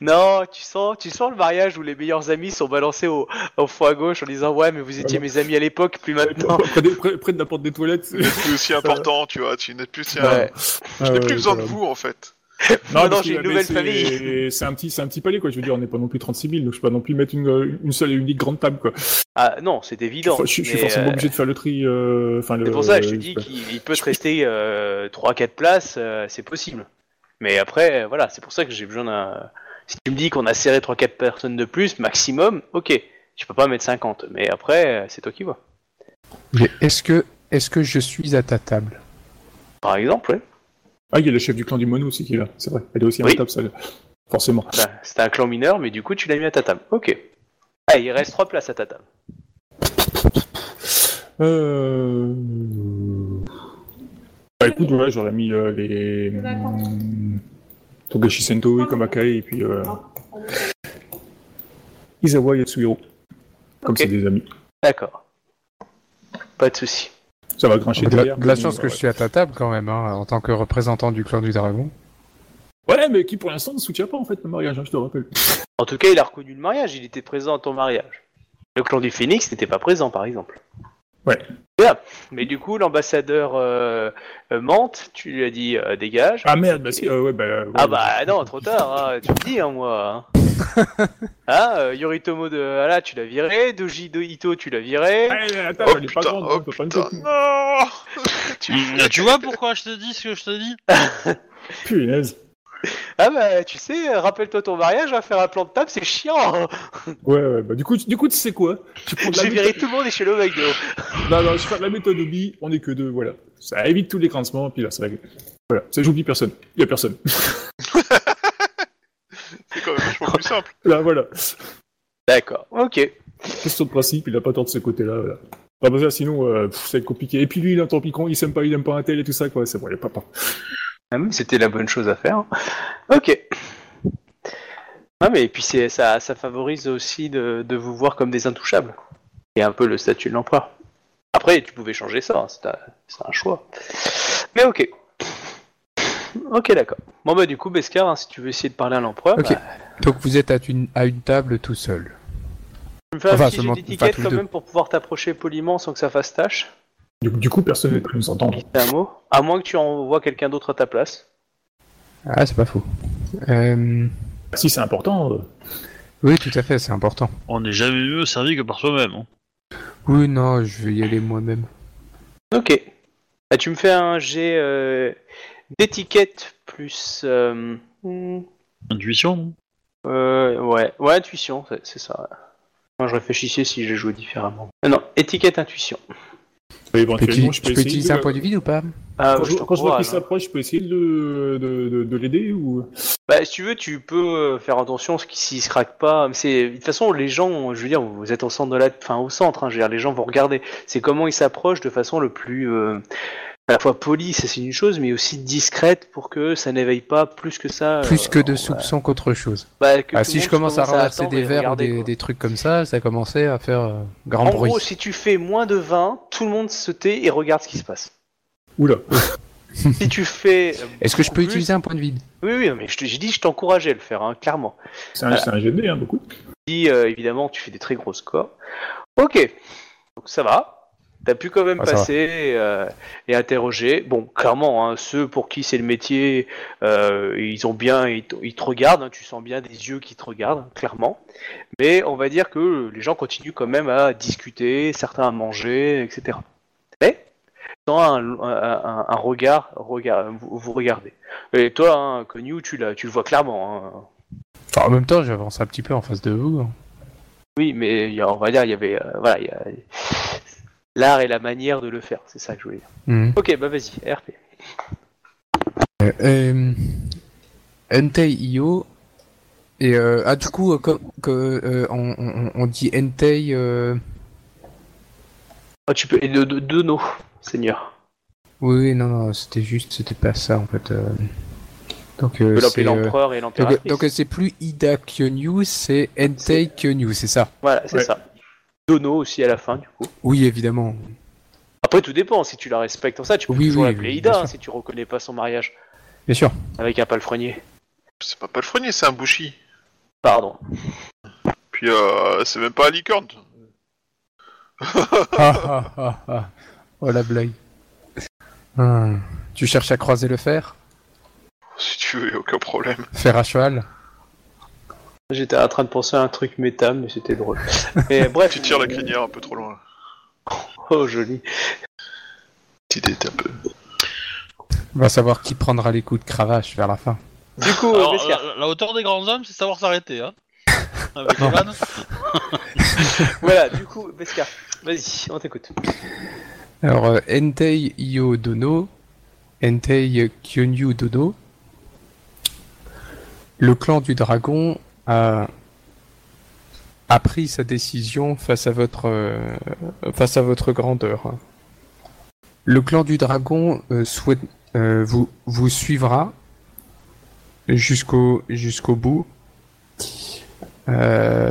Non, tu sens, tu sens le mariage où les meilleurs amis sont balancés au, au fond à gauche en disant ouais mais vous étiez mes amis à l'époque, plus maintenant.
près, des- près- près de la porte des toilettes. c'est-
aussi important, tu vois, tu n'es plus si...
Ouais.
Je n'ai plus besoin de vous, en fait.
Maintenant,
parce
j'ai une nouvelle
c'est-
famille.
C'est un petit, c'est un petit palais quoi. Je veux dire, on n'est pas non plus 36 000, donc je peux pas non plus mettre une, une seule et unique grande table quoi.
Ah non, c'est évident.
je, suis- je suis
mais,
forcément
euh,
obligé de faire le tri. euh, Enfin.
C'est pour ça que je te
euh,
dis qu'il il peut te rester euh, 3-4 places, euh, c'est possible. Mais après, euh, voilà, c'est pour ça que j'ai besoin d'un. Si tu me dis qu'on a serré 3-4 personnes de plus, maximum, ok. Je peux pas mettre 50, mais après, euh, c'est toi qui vois.
Mais est-ce que, est-ce que je suis à ta table?
Par exemple, ouais.
Ah, il y a le chef du clan du mono aussi qui est là. C'est vrai. Elle est aussi à
Oui.
la table, ça. Forcément.
Bah, C'était un clan mineur, mais du coup, tu l'as mis à ta table. Ok. Ah, il reste 3 places à ta table.
Euh... Bah écoute, ouais, j'aurais mis euh, les. Togashi Sento, Ikomakai, et puis. Euh... Izawa Yatsuhiro. Comme c'est des amis.
D'accord. Pas de souci.
Ça va grincher
de la,
derrière.
de la chance que
ouais.
je suis à ta table quand même, hein, en tant que représentant du clan du dragon.
Ouais, mais qui pour l'instant ne soutient pas en fait le mariage, hein, je te rappelle.
En tout cas, il a reconnu le mariage, il était présent à ton mariage. Le clan du Phoenix n'était pas présent, par exemple.
Ouais.
Mais du coup, l'ambassadeur euh, euh, Mante, tu lui as dit euh, dégage.
Ah merde, bah si, euh, ouais, bah. ouais,
Ah
ouais.
bah non, trop tard, hein, tu me dis, hein, moi. Hein, euh, Yoritomo de ah là, tu l'as viré, Doji de Ito, tu l'as viré.
Ah, attends,
Oh
elle est pas grande,
oh
t'as pas une
putain, non
Tu, tu vois pourquoi je te dis ce que je te dis?
Punaise.
Ah bah, tu sais, rappelle-toi ton mariage, hein, faire un plan de table, c'est chiant.
Ouais, ouais, bah du coup, tu- du coup, tu sais quoi? Tu prends de la
J'ai
méthode-
viré tout le monde et chez le.
Non, non, je fais de la méthode Obi, on est que deux, voilà. Ça évite tous les grincements, puis là, c'est réglé. Voilà, ça j'oublie personne. Il y a personne.
C'est quand même vachement plus simple.
Là, voilà.
D'accord, ok.
Question de principe, il a pas tort de ce côté-là, voilà. Ah bah ça, sinon, euh, pff, ça va être compliqué. Et puis lui, il est un tampicon, il s'aime pas, il aime pas un tel et tout ça, quoi. C'est bon, il a pas pas.
Ah, C'était la bonne chose à faire. Ok. Ah mais et puis c'est ça, ça favorise aussi de, de vous voir comme des intouchables. Et un peu le statut de l'empereur. Après, tu pouvais changer ça, hein, c'est un, c'est un choix. Mais ok. Ok, d'accord. Bon bah du coup, Beskar, hein, si tu veux essayer de parler à l'empereur,
Ok.
bah,
Donc vous êtes à une, à une table tout seul.
tu me fais un
Enfin,
petit jet d'étiquette
enfin,
quand
les
même pour pouvoir t'approcher poliment sans que ça fasse tâche.
Du, du coup, personne ne peut nous entendre.
C'est un mot. À moins que tu envoies quelqu'un d'autre à ta place.
Ah, c'est pas faux. Euh,
Si c'est important, euh,
Oui, tout à fait, c'est important.
On n'est jamais mieux servi que par soi-même. hein.
Oui, non, je vais y aller moi-même.
Ok. Bah, tu me fais un jet euh, d'étiquette plus. euh, hmm,
Intuition, non?
Euh, ouais, ouais, intuition, c'est- c'est ça. ouais. Moi, je réfléchissais si j'ai joué différemment. Non, étiquette intuition.
Éventuellement,
Peux-tu,
je
je
peux
utiliser
de-
un point de vide ou pas
Ah,
Quand
je
quand je vois qu'il s'approche, je peux essayer de, de, de, de l'aider ou?
Bah, si tu veux, tu peux euh, faire attention ce qui- s'il se craque pas. Mais C'est de toute façon les gens, je veux dire, vous êtes au centre de la, enfin au centre. Hein, je veux dire, les gens vont regarder. C'est comment ils s'approchent de façon le plus euh, à la fois polie, ça c'est une chose, mais aussi discrète pour que ça n'éveille pas plus que ça.
Plus
euh,
que de
euh,
soupçons qu'autre chose.
bah, que
Ah, si je commence à
attendre
des verres ou des, trucs comme ça, ça commençait à faire euh, grand
En
bruit.
gros, si tu fais moins de 20, tout le monde se tait et regarde ce qui se passe.
Oula.
si tu fais. euh,
Est-ce que je peux
plus-
utiliser un point de vide?
Oui, oui, mais j'ai dit, je t'encourageais à le faire, hein, clairement.
C'est un, un GD, hein, beaucoup.
Si euh, évidemment tu fais des très gros scores. Ok, donc ça va. T'as pu quand même
Ah,
passer euh, et interroger. Bon, clairement, hein, ceux pour qui c'est le métier, euh, ils ont bien, ils, te- ils te regardent. hein, tu sens bien des yeux qui te regardent, clairement. Mais on va dire que les gens continuent quand même à discuter, certains à manger, etc. Mais dans un, un, un- un regard, regard, vous, vous regardez. Et toi, hein, Konyu, tu, le vois clairement. hein.
Enfin, en même temps, j'avance un petit peu en face de vous.
Oui, mais on va dire, il y avait, euh, voilà, il y a l'art et la manière de le faire, c'est ça que je voulais dire.
Mhm.
Ok, bah vas-y, RP.
Euh, euh, Entei Io. Et euh, ah, du coup, euh, comme que, euh, on, on, on dit Entei. euh,
Oh, tu peux, et de, de, de nos, Seigneur.
Oui, non, non, c'était juste, c'était pas ça en fait. euh. Donc,
Tu peux
c'est,
l'appeler l'empereur et
donc,
l'empératrice.
donc, c'est plus Ida Kyonyu, c'est Entei Kyonyu, c'est ça?
Voilà, c'est
Ouais.
ça. Dono aussi à la fin, du coup.
Oui, évidemment.
Après, tout dépend, si tu la respectes en ça, tu peux
Oui,
toujours
oui,
l'appeler
oui,
Ida, hein, si tu reconnais pas son mariage
Bien sûr.
avec un palefrenier.
C'est pas palefrenier, c'est un bouchi.
Pardon.
Puis euh, c'est même pas un licorne.
ah, ah, ah, ah. Oh la blague. Hum. Tu cherches à croiser le fer?
Si tu veux, y a aucun problème.
Fer à cheval?
J'étais en train de penser à un truc méta, mais c'était drôle. Mais bref.
Tu tires la crinière un peu trop loin.
Oh, joli.
Petite peu.
On va savoir qui prendra les coups de cravache vers la fin.
Du coup,
Alors,
Beskar.
la, la hauteur des grands hommes, c'est savoir s'arrêter. Hein Avec les vannes.
voilà, du coup, Beskar. Vas-y, on t'écoute.
Alors, euh, Entei Io Dono, Entei Kyonyu Dono. Le clan du dragon a, pris sa décision face à votre, euh, face à votre grandeur. Le clan du dragon euh, souhaite, euh, vous, suivra jusqu'au jusqu'au bout.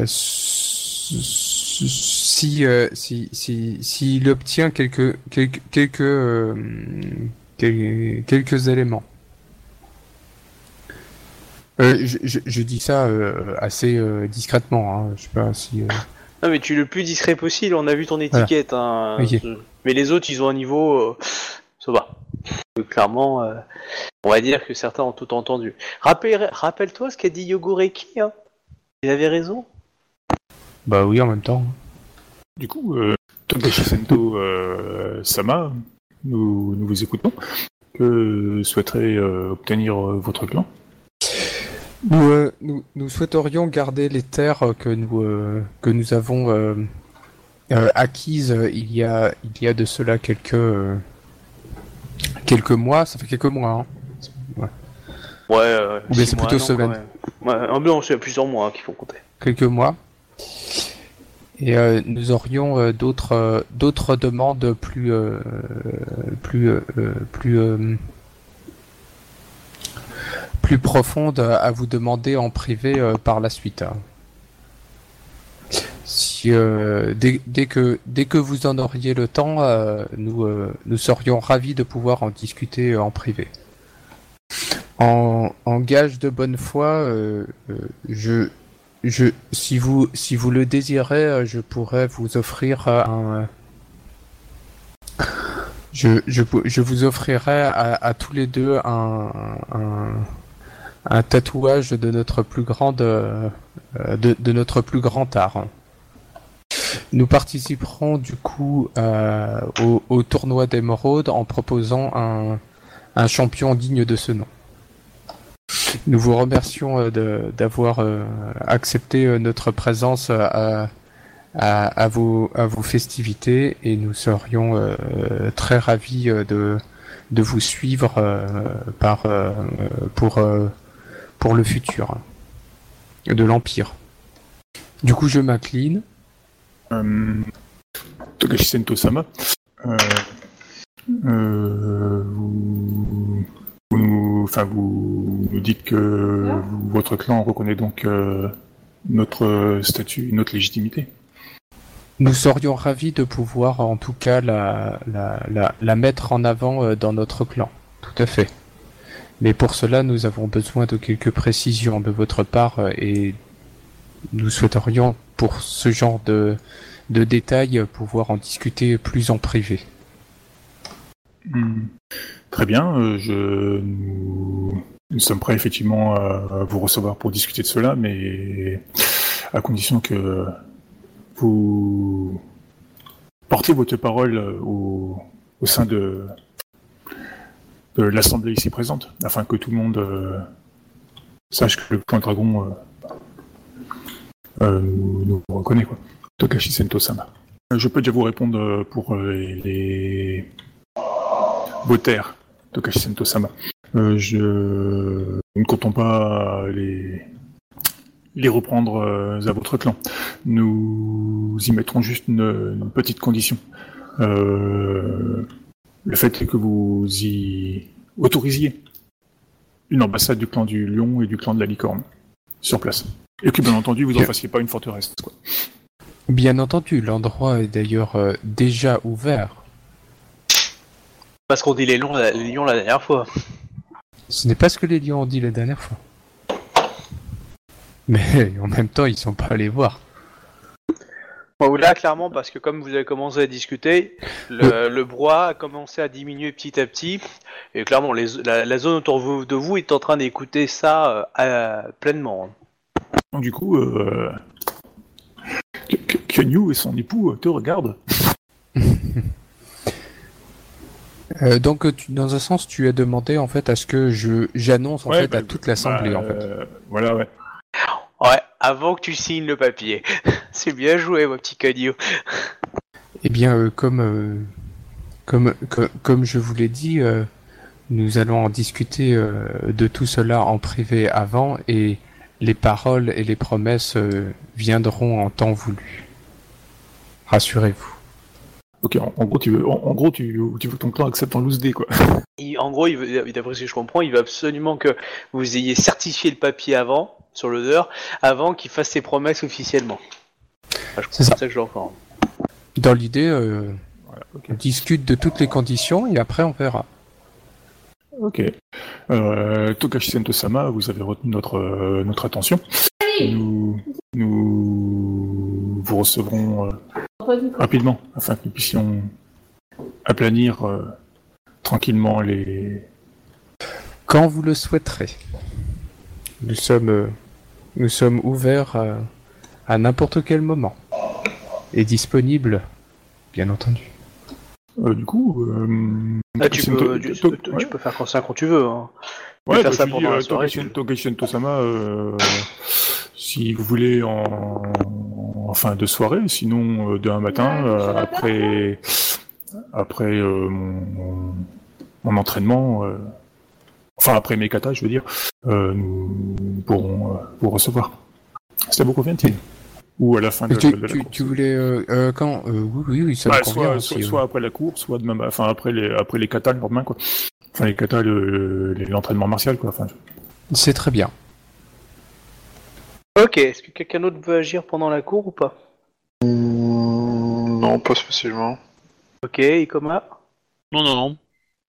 Si, si, si, s'il obtient quelques, quelques, quelques, quel- quelques éléments. Euh, je, je, je dis ça euh, assez euh, discrètement. Hein. Je sais pas si. euh,
Non, mais tu es le plus discret possible, on a vu ton étiquette. Hein. Mais les autres, ils ont un niveau. ça va. Clairement, euh, on va dire que certains ont tout entendu. Rappelle- Rappelle-toi ce qu'a dit Yogoreki. Hein. Il avait raison.
Bah oui, en même temps.
Du coup, euh, Togashi Sento euh, Sama, nous, nous vous écoutons. Que souhaiterait euh, obtenir euh, votre clan?
Nous, euh, nous, nous souhaiterions garder les terres que nous, euh, que nous avons euh, euh, acquises il y a, il y a de cela quelques, quelques mois. Ça fait quelques mois. Hein.
Ouais, euh,
Ou bien c'est plutôt
un an, quand
semaine.
même. Ouais, en blanc, c'est plusieurs mois hein, qu'il faut compter.
quelques mois. Et nous aurions d'autres d'autres demandes plus euh, plus plus plus profondes à vous demander en privé euh, par la suite. hein. Si, euh, dès, dès que, dès que vous en auriez le temps, euh, nous, nous serions ravis de pouvoir en discuter en privé. En, en gage de bonne foi, je, je, si vous, si vous le désirez, je pourrais vous offrir un. Je, je, je vous offrirai à, tous les deux un, un tatouage de notre plus grande, euh, de, notre plus grand art. Nous participerons du coup euh, au, tournoi d'émeraude en proposant un, un champion digne de ce nom. Nous vous remercions euh, d'avoir accepté notre présence à, à, à vos, à vos festivités et nous serions très ravis de, de vous suivre par, pour, pour le futur de l'Empire. Du coup, je m'incline.
Euh, Togashi Sento-sama, euh, euh, vous, vous nous, enfin, vous nous dites que votre clan reconnaît donc euh, notre statut, notre légitimité.
Nous serions ravis de pouvoir en tout cas la, la, la, la mettre en avant dans notre clan. Tout à fait. Mais pour cela, nous avons besoin de quelques précisions de votre part euh, et nous souhaiterions pour ce genre de, de détails euh, pouvoir en discuter plus en privé.
Hmm. Très bien, euh, je, nous, nous sommes prêts effectivement à, à vous recevoir pour discuter de cela, mais à condition que vous portez votre parole euh, au, au sein de, de l'assemblée ici présente, afin que tout le monde euh, sache que le clan dragon euh, euh, nous, reconnaît. Quoi. Tokashi Sento-sama. Euh, Je peux déjà vous répondre euh, pour euh, les vos terres, Tokashi Sento-sama. Euh, je nous ne comptons pas les, les reprendre euh, à votre clan. Nous y mettrons juste une, une petite condition. Euh, le fait est que vous y autorisiez une ambassade du clan du lion et du clan de la licorne sur place. Et que bien entendu, vous n'en fassiez pas une forteresse. Quoi.
Bien entendu, l'endroit est d'ailleurs euh, déjà ouvert.
Parce qu'on dit les lions, la- les lions la dernière fois.
Ce n'est pas ce que les lions ont dit la dernière fois. Mais en même temps, ils sont pas allés voir.
Bon, là, clairement, parce que comme vous avez commencé à discuter, le, le brouhaha a commencé à diminuer petit à petit. Et clairement, les- la, la zone autour de vous- est en train d'écouter ça euh, à- pleinement.
Donc du coup, euh, et son époux euh, te regardent.
Euh, donc, tu- dans un sens, tu as demandé en fait à ce que je j'annonce en
Ouais,
fait
bah,
à toute l'assemblée
Bah,
en fait.
euh, Voilà, ouais.
Ouais, avant que tu signes le papier. C'est bien joué, mon petit cadio.
Eh bien, euh, comme, euh, comme, co- comme je vous l'ai dit, euh, nous allons en discuter euh, de tout cela en privé avant et les paroles et les promesses euh, viendront en temps voulu. Rassurez-vous.
Ok, en, en gros, tu veux, en, en gros, tu, tu veux que ton clan accepte en loose day, quoi.
Il- en gros, d'après ce que je comprends, il veut absolument que vous ayez certifié le papier avant, sur l'odeur, avant qu'il fasse ses promesses officiellement. Enfin, je
C'est ça.
ça que je l'entends.
Dans l'idée, euh,
Voilà,
on discute de toutes les conditions et après on verra.
Ok. Euh, Tokashi Sento-sama, vous avez retenu notre, euh, notre attention. Nous, nous vous recevrons euh, rapidement afin que nous puissions aplanir euh, tranquillement les.
Quand vous le souhaiterez. Nous sommes, euh, nous sommes ouverts à, à n'importe quel moment. Et disponibles, bien entendu.
Euh, du coup, euh,
Ah, tu, peux,
Sento-
tu,
To-
tu-
ouais.
tu peux faire comme ça quand tu veux. Hein.
Ouais,
faire
bah,
ça
je
pendant
dis,
la
euh,
soirée,
Sento-sama, euh, si vous voulez en, en fin de soirée, sinon euh, demain matin, euh, après, après euh, mon, mon- mon entraînement, euh, enfin après mes katas, je veux dire, euh, nous pourrons euh, vous recevoir. Ça vous convient-il? Ou à la fin de,
Mais tu,
de la
tu-
course
tu voulais euh, euh, quand euh, Oui, oui, oui, ça
Bah,
me convient
soit,
aussi.
soit,
ouais.
soit après la course, soit demain, enfin après les après les katas le lendemain quoi. Enfin les katas, le- le- l'entraînement martial quoi. Enfin, je-
C'est très bien.
Ok, est-ce que quelqu'un d'autre veut agir pendant la cour ou pas?
Non, pas spécialement.
Ok, Ikoma?
Non, non, non.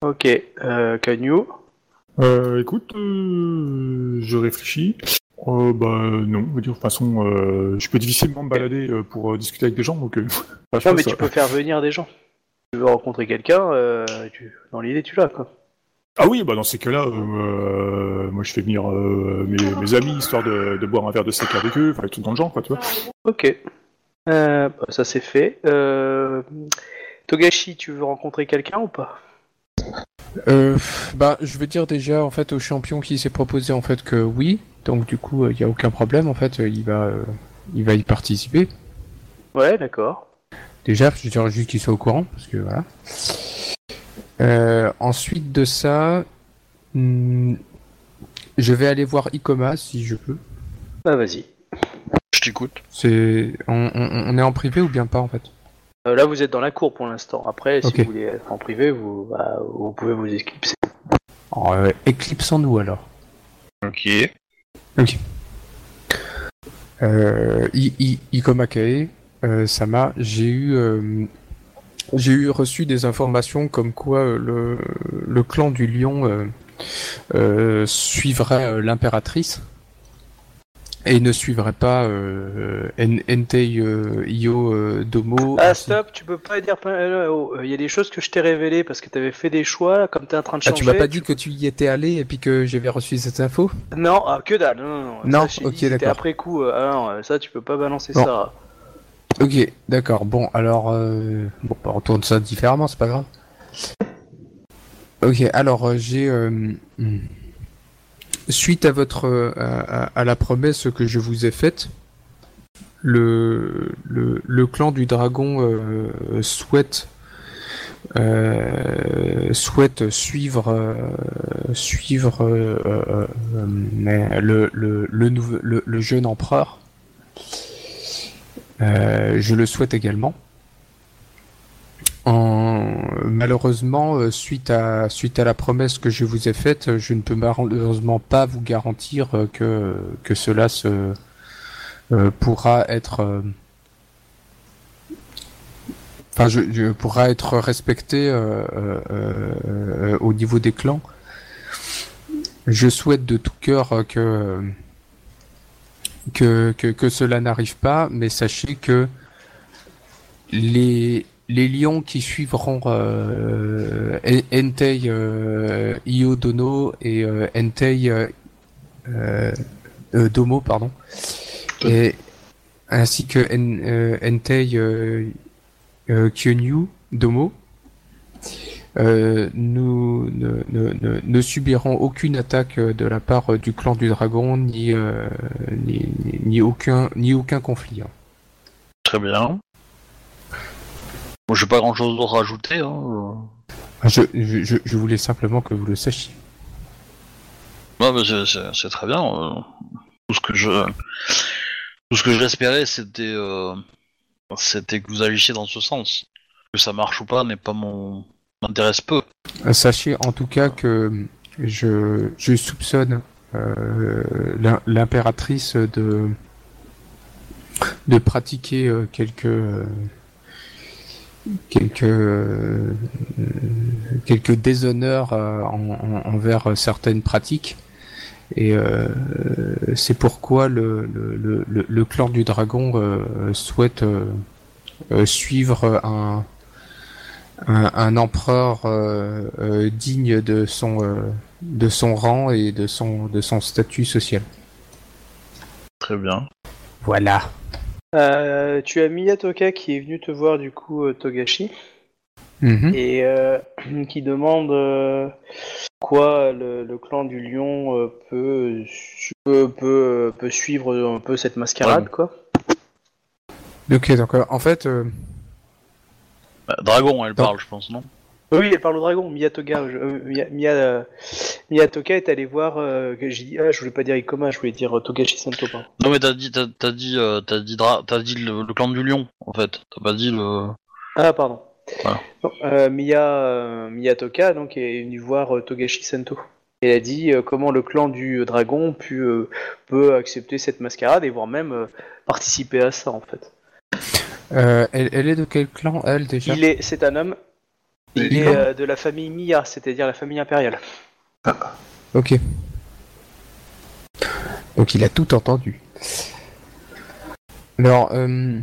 Ok, euh, Kanyu
Euh, écoute, euh, je réfléchis. Euh, bah non, dire de toute façon, euh, je peux difficilement me balader euh, pour discuter avec des gens, donc pas
Non, mais
ça.
tu peux faire venir des gens. Tu veux rencontrer quelqu'un, tu... dans l'idée, tu l'as, quoi.
Ah oui, bah dans ces cas-là, moi je fais venir mes, mes amis histoire de, de boire un verre de sec avec eux, enfin tout dans le genre, quoi, tu vois.
Ok. Bah, ça c'est fait. Togashi, tu veux rencontrer quelqu'un ou pas?
Euh, bah, je veux dire déjà en fait au champion qui s'est proposé en fait que oui, donc du coup il n'y a aucun problème en fait, euh, il va, euh, il va y participer.
Ouais, d'accord.
Déjà, je dirais juste qu'il soit au courant parce que voilà. Euh, ensuite de ça, hmm, je vais aller voir Ikoma si je peux.
Bah vas-y.
Je t'écoute.
C'est, on, on- on est en privé ou bien pas en fait?
Euh, là, vous êtes dans la cour pour l'instant. Après, si
Ok.
vous voulez être en privé, vous, bah, vous pouvez vous éclipser.
Alors, euh, Éclipsons-nous alors.
Ok.
Euh, I- I- Ikoma Kae, euh, Sama, j'ai eu, euh, j'ai eu reçu des informations comme quoi euh, le, le clan du lion euh, euh, suivrait euh, l'impératrice et ne suivrait pas euh, Entei euh, Io euh, Domo.
Ah,
ainsi-
stop, tu peux pas dire. euh, oh, Il y a des choses que je t'ai révélées parce que t'avais fait des choix, comme t'es en train de
Ah,
changer.
tu m'as pas dit que tu y étais allé et puis que j'avais reçu cette info?
Non, ah, que dalle. Non, non, non.
Non,
Ça,
ok, d'accord.
après coup. euh, Ah non, euh, ça, tu peux pas balancer
Bon.
ça.
Ok, d'accord. Bon, alors, euh, bon, bah, on tourne ça différemment, c'est pas grave. Ok, alors euh, j'ai, euh, hmm, suite à votre, euh, à, à- la promesse que je vous ai faite, le, le, clan du dragon euh, souhaite, euh, souhaite suivre, suivre le, le, le, le, jeune empereur. Je le souhaite également. En- Malheureusement, euh, suite à, suite à la promesse que je vous ai faite, je ne peux malheureusement pas vous garantir euh, que, que cela se, euh, pourra être. euh, Enfin, je, je- pourra être respecté euh, euh, euh, au niveau des clans. Je souhaite de tout cœur euh, que que, que, que cela n'arrive pas, mais sachez que les, les lions qui suivront euh, En- Entei euh, Io Dono et euh, Entei Domo, pardon, et, ainsi que En- Entei Kyonyu Domo, nous ne, ne, ne, ne subirons aucune attaque de la part du clan du dragon ni, ni, ni, ni aucun ni aucun conflit. hein.
Très bien. Bon, j'ai pas grand chose d'autre à rajouter. Hein.
Je, je, je- je voulais simplement que vous le sachiez.
Mais c'est- très bien. euh. Tout ce que je, tout ce que j'espérais, c'était, euh, c'était que vous agissiez dans ce sens. Que ça marche ou pas n'est pas mon, m'intéresse peu.
Euh, Sachez en tout cas que je, je soupçonne euh, l'im- l'impératrice de de pratiquer quelques quelques euh, quelques déshonneurs euh, en- en- envers certaines pratiques et euh, c'est pourquoi le, le, le, le- clan du dragon souhaite suivre un un, un empereur digne de son de son rang et de son de son statut social.
Très bien.
Voilà.
Euh, tu as Miyatoka qui est venu te voir du coup, euh, Togashi,
Mhm.
et euh, qui demande euh, quoi le, le clan du lion peut, peut, peut, peut suivre un peu cette mascarade,
Ouais.
quoi.
Ok, donc euh, en fait, euh,
Bah, Dragon, elle parle, je pense, non?
Oui, elle parle au dragon, Miyatoga. je- euh, Miya- Miya- euh, Miyatoka est allé voir. euh, que j'ai dit, ah, je voulais pas dire Ikoma, je voulais dire Togashi Santo. pardon.
Non, mais t'as dit, t'as, t'as dit, euh, t'as dit, dra- t'as dit le, le clan du lion, en fait. T'as pas dit le.
Ah, pardon.
Voilà.
Non, euh, Miya, euh, Miyatoka donc, est venu voir euh, Togashi Sento. Elle a dit euh, comment le clan du dragon pu, euh, peut accepter cette mascarade et voire même euh, participer à ça en fait.
Euh, elle, elle est de quel clan, elle, déjà?
Il est, c'est un homme. Il est euh, de la famille Mia, c'est-à-dire la famille impériale.
Ok. Donc il a tout entendu. Alors, euh,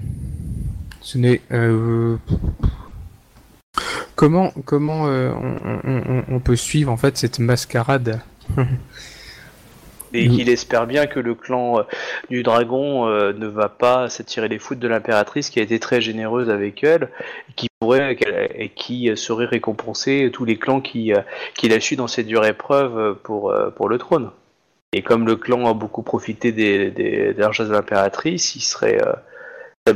ce n'est... euh, comment comment on- on peut suivre en fait cette mascarade?
Et qu'il espère bien que le clan euh, du dragon euh, ne va pas s'attirer les foudres de l'impératrice qui a été très généreuse avec elle et qui pourrait et qui euh, saurait récompenser tous les clans qui euh, qu'il a su dans cette dure épreuve pour pour le trône. Et comme le clan a beaucoup profité des, des, des largesses de l'impératrice, il serait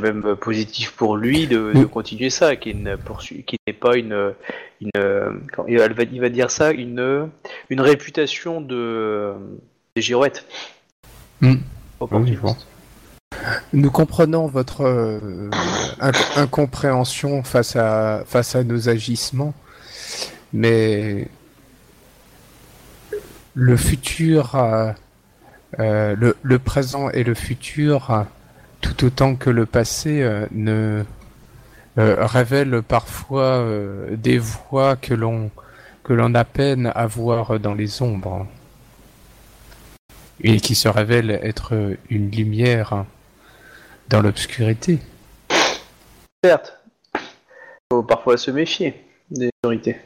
même positif pour lui de, de continuer ça, qu'il ne poursuit, qu'il n'ait pas une une quand- il va dire ça une une réputation de des girouettes.
Hmm.
Opportuniste.
Oui, bon. Nous comprenons votre euh, inc- incompréhension face à, face à nos agissements, mais le futur, euh, euh, le, le présent et le futur, tout autant que le passé, euh, ne euh, révèlent parfois euh, des voies que l'on que l'on a peine à voir dans les ombres et qui se révèle être une lumière dans l'obscurité.
Certes. Faut parfois se méfier des autorités.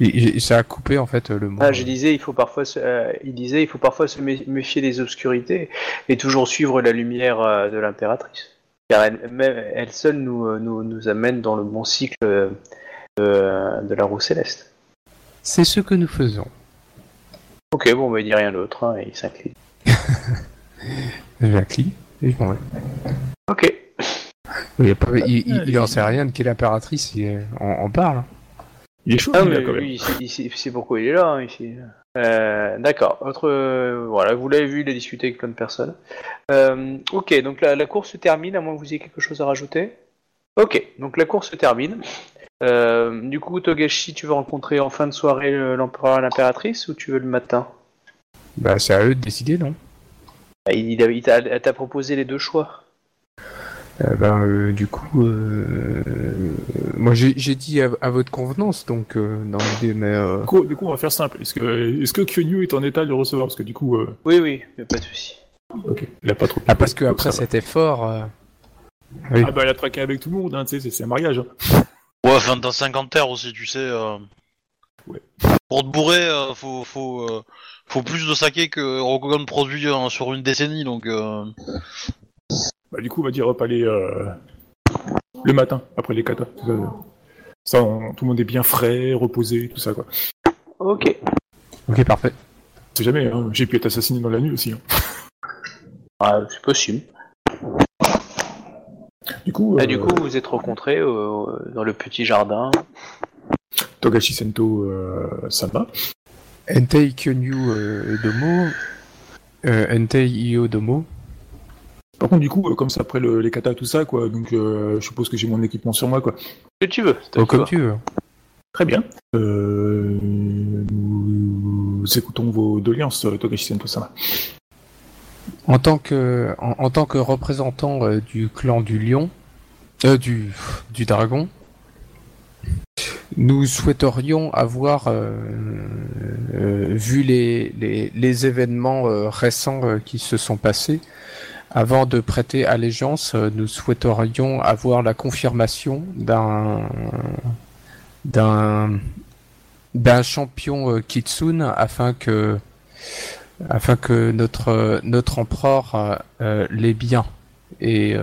Et- et Ça a coupé en fait le mot.
Ah, je disais, il faut parfois se, euh, il disait, il faut parfois se mé- méfier des obscurités et toujours suivre la lumière euh, de l'impératrice. Car elle, même, elle seule nous, euh, nous, nous amène dans le bon cycle euh, de, la roue céleste.
C'est ce que nous faisons.
Ok, bon, bah, il dit rien d'autre, hein, et il s'incline.
Jackie. et je m'en vais.
Ok.
Il, a pas- il- il- il en sait rien de qui est l'impératrice, il est- on, on parle.
Il est chaud,
Ah, mais
là, quand même.
sait pourquoi il est là, hein, ici. Euh, D'accord. Euh, voilà, vous l'avez vu, il a discuté avec plein de personnes. Euh, ok, donc la, la course se termine, à moins que vous ayez quelque chose à rajouter. Ok, donc la course se termine. Euh, du coup, Togashi, tu veux rencontrer en fin de soirée l'empereur et l'impératrice ou tu veux le matin?
Bah, c'est à eux de décider, non?
Bah, Il, a- il t'a elle t'a proposé les deux choix.
Euh, ben, euh, du coup, euh, moi j'ai j'ai dit à, à votre convenance, donc euh, dans l'idée, mais euh,
Du coup, du coup, on va faire simple. Est-ce que, est-ce que Kyonyu est en état de le recevoir? Parce que du coup, euh,
Oui, oui, mais pas de souci.
ok, il a pas trop.
ah, parce que après cet effort, euh, oui.
Ah bah, il a traqué avec tout le monde, hein, tu sais, c'est- c'est un mariage. hein.
Ouais, enfin, t'as 50 terres aussi, tu sais. euh.
Ouais.
Pour te bourrer, euh, faut, faut, euh, faut plus de saké que Rokugan produit euh, sur une décennie, donc... Euh...
Bah, du coup, on va dire hop, allez, euh, le matin, après les katas. Euh, Ça, on- tout le monde est bien frais, reposé, tout ça, quoi.
Ok.
ok, parfait.
C'est jamais, hein, j'ai pu être assassiné dans la nuit aussi. hein.
Ah, c'est possible.
Du coup, euh,
du coup, vous vous êtes rencontrés euh, dans le petit jardin.
Togashi Sento, euh, ça va.
Entei Kyonyu euh, Domo, euh, Entei Io Domo.
Par contre, du coup, euh, comme c'est après le- les katas, tout ça, quoi, donc euh, je suppose que j'ai mon équipement sur moi, quoi.
Que tu veux. c'est à
Oh, comme tu veux.
Très bien. Euh, nous écoutons vos doléances, Togashi Sento, ça va.
En tant que, en, en tant que représentant euh, du clan du lion, euh, du, du dragon, nous souhaiterions avoir, euh, euh, vu les, les, événements euh, récents qui se sont passés, avant de prêter allégeance, nous souhaiterions avoir la confirmation d'un d'un d'un champion Kitsune afin que afin que notre notre empereur l'ait bien. Et,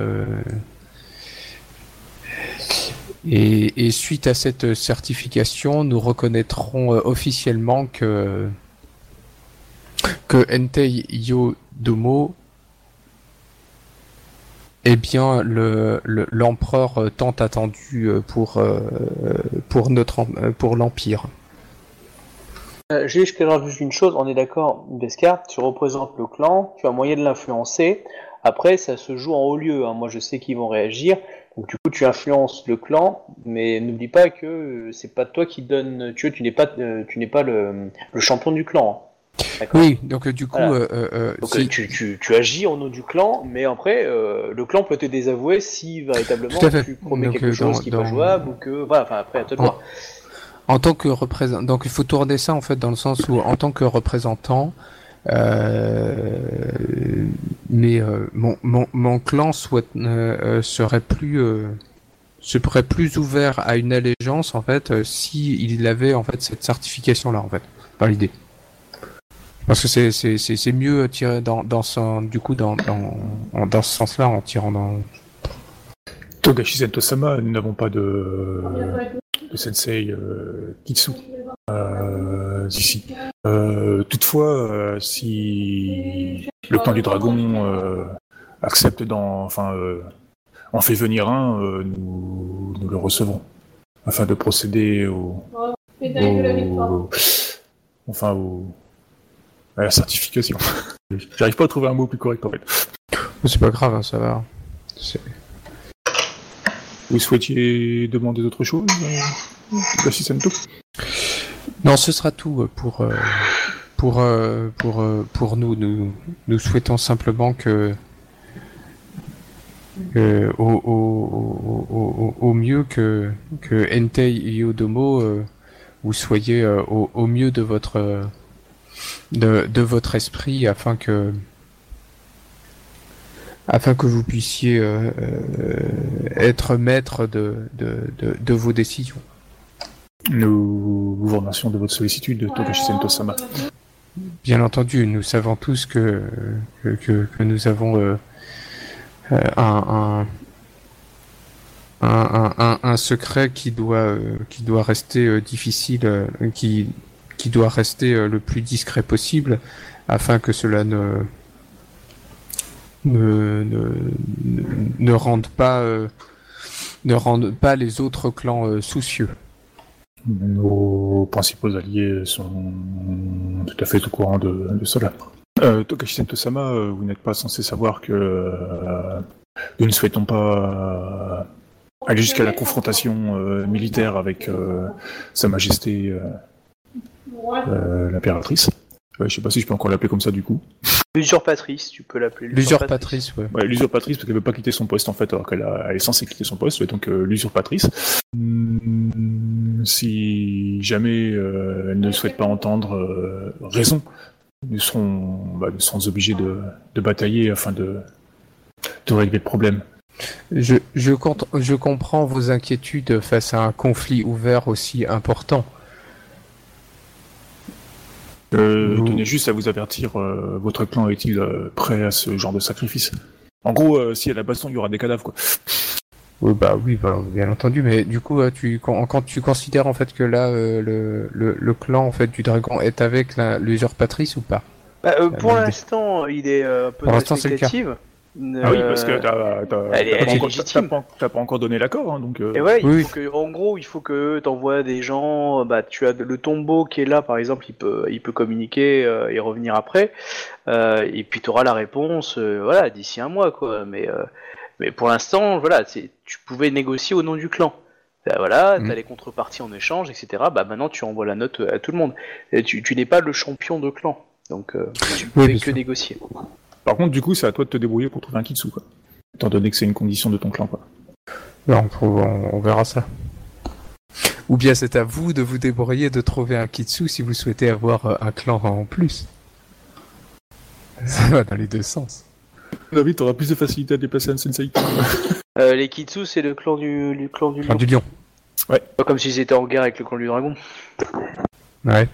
et suite à cette certification nous reconnaîtrons euh, officiellement que que Entei Yo Domo est bien le le- l'empereur euh, tant attendu euh, pour euh, pour pour l'empire.
Euh, Juste que rajoute une chose, on est d'accord, Beskar, tu représentes le clan, tu as moyen de l'influencer. Après, ça se joue en haut lieu. hein. Moi, je sais qu'ils vont réagir. Donc, du coup, tu influences le clan, mais n'oublie pas que c'est pas toi qui donne. Tu n'es pas, euh, tu n'es pas le, le champion du clan. hein.
Oui, donc euh, du coup,
Voilà.
euh,
Donc
si-
tu, tu, tu agis au nom du clan, mais après, euh, le clan peut te désavouer si véritablement tu promets
Donc,
quelque chose
dans-
qui est
dans-
pas jouable ou que. Voilà, enfin après, à toi de
En-
voir.
En tant que représentant, donc il faut tourner ça en fait dans le sens où en tant que représentant, mais euh, mon, mon, mon clan souhaite, euh, euh, serait plus euh, serait plus ouvert à une allégeance en fait euh, si il avait en fait cette certification là en fait dans l'idée. Parce que c'est c'est c'est c'est mieux tiré dans dans son du coup dans dans en- dans ce sens-là en tirant dans
Togashi Sento-sama, nous n'avons pas de, de sensei euh, Kitsu euh, ici. Euh, toutefois, euh, si le clan du dragon euh, accepte d'en, enfin, en fait venir un, nous, le recevrons afin de procéder au, enfin, à la certification. J'arrive pas à trouver un mot plus correct en fait.
c'est pas grave hein, ça va.
Vous souhaitiez demander d'autres choses, euh, Sento
Non, ce sera tout euh, pour euh, pour pour pour nous. Nous nous souhaitons simplement que que au, au, au, au, mieux que que Entei Yodomo vous soyez au, mieux de votre de, de votre esprit afin que afin que vous puissiez euh, euh, être maître de, de, de, de vos décisions.
Nous vous remercions de votre sollicitude, Togashi Sento-sama.
Bien entendu, nous savons tous que, que, que, que nous avons euh, un, un, un, un, un secret qui doit, euh, qui doit rester difficile, qui, qui doit rester le plus discret possible afin que cela ne, ne, ne, ne- ne rende pas, euh, ne pas les autres clans euh, soucieux.
Nos principaux alliés sont tout à fait au courant de, cela. Euh, euh, vous n'êtes pas censé savoir que nous ne souhaitons pas aller jusqu'à la confrontation militaire avec Sa Majesté l'impératrice. Ouais, je sais pas si je peux encore l'appeler comme ça du coup.
L'usurpatrice, tu peux l'appeler.
L'usurpatrice, ouais.
Ouais, l'usurpatrice, parce qu'elle veut pas quitter son poste en fait, alors qu'elle a- elle est censée quitter son poste, ouais, donc euh, l'usurpatrice. Hmm, si jamais euh, elle ne souhaite pas entendre euh, raison, nous serons, bah, nous serons obligés de, de batailler afin de, de régler le problème.
Je, je, compte- je comprends vos inquiétudes face à un conflit ouvert aussi important.
Euh,
Vous-
Tenez juste à vous avertir, euh, votre clan est-il euh, prêt à ce genre de sacrifice? En gros, euh, si à la baston, il y aura des cadavres, quoi.
Oui, bah oui, bah, bien entendu. Mais du coup, euh, tu, quand, quand tu considères en fait que là, euh, le, le, le clan en fait du dragon est avec la- l'usurpatrice ou pas?
Bah, euh, pour l'instant, il est euh, un peu
Pour l'instant, c'est le cas.
Ah oui, parce que
Euh,
t'as pas encore- pas, pas donné l'accord, hein, donc... euh,
Et ouais, il
Oui,
faut que, en gros, il faut que t'envoies des gens. Bah, tu as le tombeau qui est là, par exemple, il peut, il peut communiquer euh, et revenir après. Euh, et puis tu auras la réponse, euh, voilà, d'ici un mois, quoi. Mais, euh, mais pour l'instant, voilà, c'est, tu pouvais négocier au nom du clan. Bah, voilà,
Mhm.
t'as les contreparties en échange, etc. Bah maintenant, tu envoies la note à tout le monde. Et tu, tu n'es pas le champion de clan, donc euh, tu peux
bien
que
sûr.
négocier.
Par contre, du coup, c'est à toi de te débrouiller pour trouver un kitsu, quoi. Étant donné que c'est une condition de ton clan, quoi.
Non, on, verra ça. Ou bien c'est à vous de vous débrouiller de trouver un kitsu si vous souhaitez avoir euh, un clan en plus. Ça va dans les deux sens.
David, t'auras plus de facilité à déplacer un sensei.
Euh, les Kitsu, c'est le clan du, du clan du
Clan
lion.
du lion.
Pas comme s'ils étaient en guerre avec le clan du dragon.
Ouais.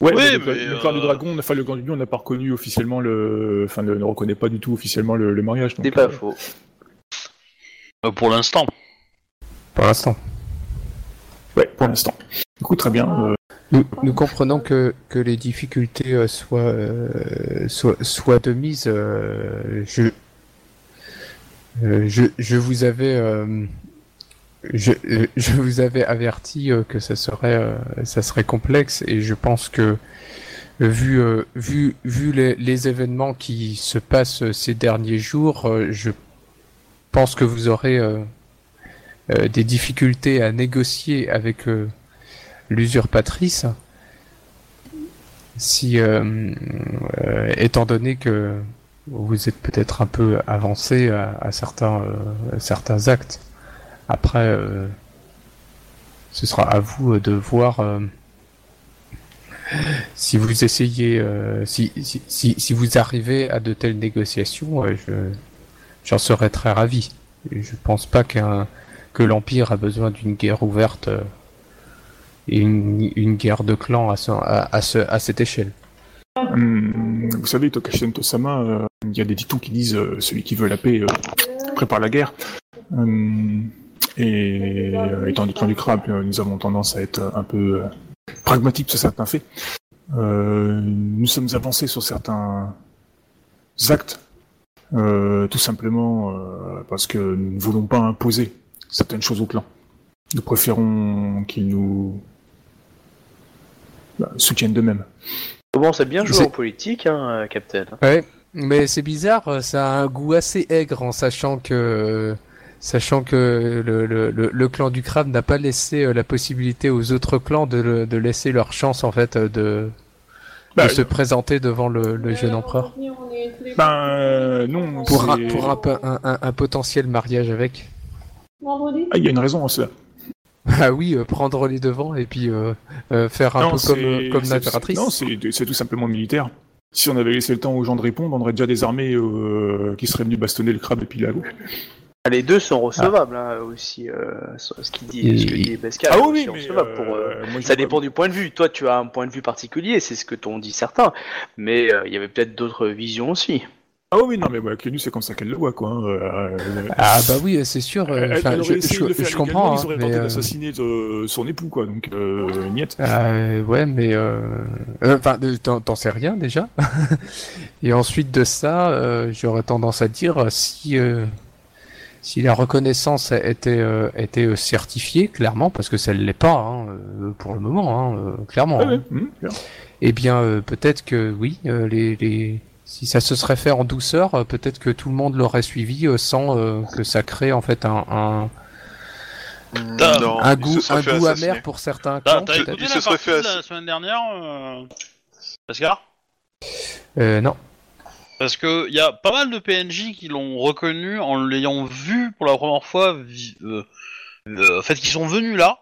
Ouais,
Oui,
le,
mais,
le clan du
euh,
dragon, enfin le clan du lion n'a pas reconnu officiellement le, enfin ne, ne reconnaît pas du tout officiellement le, le mariage.
C'est pas
euh,
faux.
Euh, pour l'instant.
Pour l'instant.
Ouais, pour l'instant. Du coup, très bien. euh,
Nous, nous comprenons que, que les difficultés euh, soient, euh, soient, soient de mise. euh, je, euh, je, je vous avais, euh, je, je vous avais averti euh, que ça serait, euh, ça serait complexe et je pense que euh, vu, vu, vu les, événements qui se passent ces derniers jours, je pense que vous aurez des difficultés à négocier avec l'usurpatrice. si, euh, étant donné que vous êtes peut-être un peu avancé à, à certains, euh, certains actes, après, euh, ce sera à vous de voir euh, si vous essayez, euh, si, si, si, vous arrivez à de telles négociations, euh, je, j'en serais très ravi. Je pense pas qu'un que l'Empire a besoin d'une guerre ouverte euh, et une, une guerre de clans à, ce- à, ce, à cette échelle.
Hum, vous savez, Tokashi Tosama, euh, il y a des dictons qui disent euh, celui qui veut la paix euh, prépare la guerre. Hum, et euh, étant du clan du crabe, euh, nous avons tendance à être un peu euh, pragmatiques sur certains faits. Euh, nous sommes avancés sur certains actes, euh, tout simplement euh, parce que nous ne voulons pas imposer certaines choses au clan. Nous préférons qu'ils nous bah, soutiennent d'eux-mêmes.
Commence à bien jouer en politique, hein, Captain.
Ouais, mais c'est bizarre, ça a un goût assez aigre en sachant que sachant que le, le, le, le clan du crabe n'a pas laissé euh, la possibilité aux autres clans de, laisser leur chance en fait euh, de,
Bah,
de se présenter devant le, le jeune empereur
Ben euh, non,
pour un,
c'est-
pour un, peu- un, un, un potentiel mariage avec.
Ah, il y a une raison à cela.
Ah oui, euh, prendre les devants et puis euh, euh, faire un
non,
peu comme, l'impératrice.
Non, c'est tout simplement militaire. Si on avait laissé le temps aux gens de répondre, on aurait déjà des armées euh, qui seraient venues bastonner le crabe et puis la
Les deux sont recevables, hein, aussi. euh, ce qu'il dit, ce que
Et-
dit Pascal.
Ah oui, mais
pour, euh,
euh, moi,
Ça dépend du point de vue. Toi, tu as un point de vue particulier, c'est ce que t'ont dit certains. Mais euh, il y avait peut-être d'autres visions aussi.
Ah oui, non, mais ouais, Clénu, c'est comme ça qu'elle le voit, quoi. hein,
Ah bah oui, c'est sûr. euh,
elle-
enfin,
elle
je,
aurait essayé
je-
de le faire
je comprends.
légalement,
hein,
ils auraient
mais,
tenté
euh,
d'assassiner son époux, quoi. Donc, euh, niet.
Euh, ouais, mais enfin, euh, t'en sais rien déjà. Et ensuite de ça, euh, j'aurais tendance à dire si euh, si la reconnaissance était euh, était euh, certifiée clairement, parce que ça ne l'est pas hein, euh, pour le moment, hein, clairement.
Ouais,
hein.
ouais, hum, bien.
Eh bien, euh, peut-être que oui, euh, les, les si ça se serait fait en douceur, euh, peut-être que tout le monde l'aurait suivi euh, sans euh, que ça crée en fait un un,
T'as-
Non,
un
il
goût un goût
assassiner.
amer pour certains
T'as
clans.
t'as écouté la
se fait
la semaine dernière, euh... Pascal?
Euh, non.
Parce que il y a pas mal de PNJ qui l'ont reconnu en l'ayant vu pour la première fois, euh, euh, en fait, qui sont venus là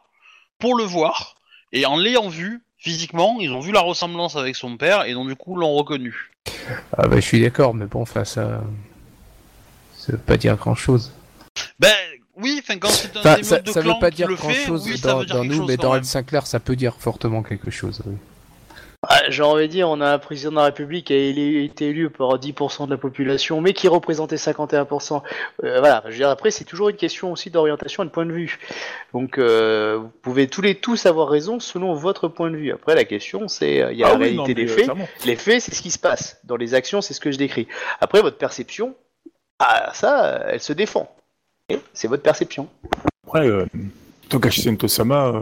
pour le voir et en l'ayant vu physiquement, ils ont vu la ressemblance avec son père et donc du coup l'ont reconnu.
Ah bah je suis d'accord, mais bon, enfin ça, ça veut pas dire grand chose.
Ben oui, enfin quand c'est un
Enfin, ça,
de
ça veut
clan
pas
qui
dire
le
grand
fait,
chose
oui, ça
dans,
veut
nous, mais dans. L Sinclair, ça peut dire fortement quelque chose. oui.
Ah, J'ai envie de dire, on a un président de la République qui a été élu par 10% de la population, mais qui représentait 51%. Euh, voilà, je veux dire, après, c'est toujours une question aussi d'orientation et de point de vue. Donc, euh, vous pouvez tous les tous avoir raison selon votre point de vue. Après, la question, c'est, euh, il y a
Ah
la
oui,
réalité
non,
des faits. Les faits, c'est ce qui se passe. Dans les actions, c'est ce que je décris. Après, votre perception, ah, ça, elle se défend. C'est votre perception.
Après, euh, Togashi Sento-sama,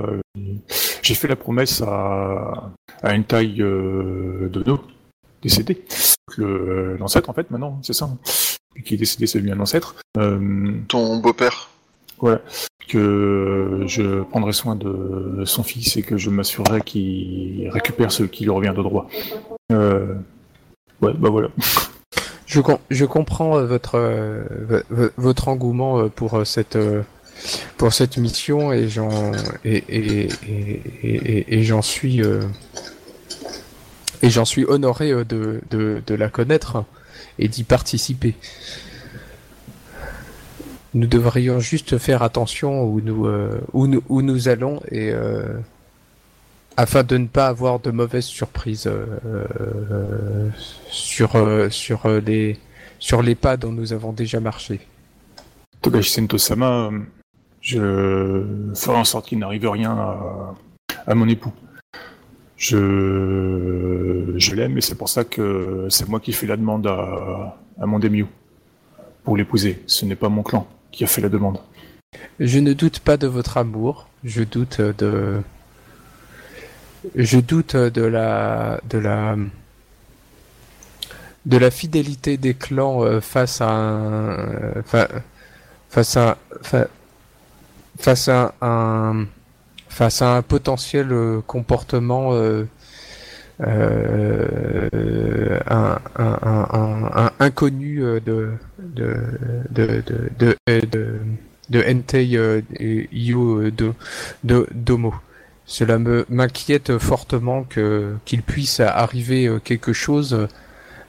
j'ai fait la promesse à, à une taille euh, Dono, décédé. Le, euh, l'ancêtre, en fait, maintenant, c'est ça. hein. Qui est décédé, c'est lui un ancêtre. Euh,
Ton beau-père.
voilà. Que je prendrai soin de son fils et que je m'assurerai qu'il récupère ce qui lui revient de droit. Euh, ouais, bah voilà.
Je, com- je comprends votre euh, vo- vo- votre engouement pour cette euh, pour cette mission et j'en et, et, et, j'en suis euh, et j'en suis honoré euh, de, de, la connaître et d'y participer. Nous devrions juste faire attention où nous euh, où nous où nous allons et afin de ne pas avoir de mauvaises surprises sur sur les sur les pas dont nous avons déjà marché.
Togashi Sento-sama, je ferai en sorte qu'il n'arrive rien à, mon époux. Je, je l'aime et c'est pour ça que c'est moi qui fais la demande à, à mon Demio pour l'épouser. Ce n'est pas mon clan qui a fait la demande.
Je ne doute pas de votre amour, je doute de je doute de la de la de la fidélité des clans euh, face à fa- face à fa- face à un face à un potentiel euh, comportement euh, euh, inconnu de de de de de, de, de, Domo. Cela me m'inquiète fortement que qu'il puisse arriver quelque chose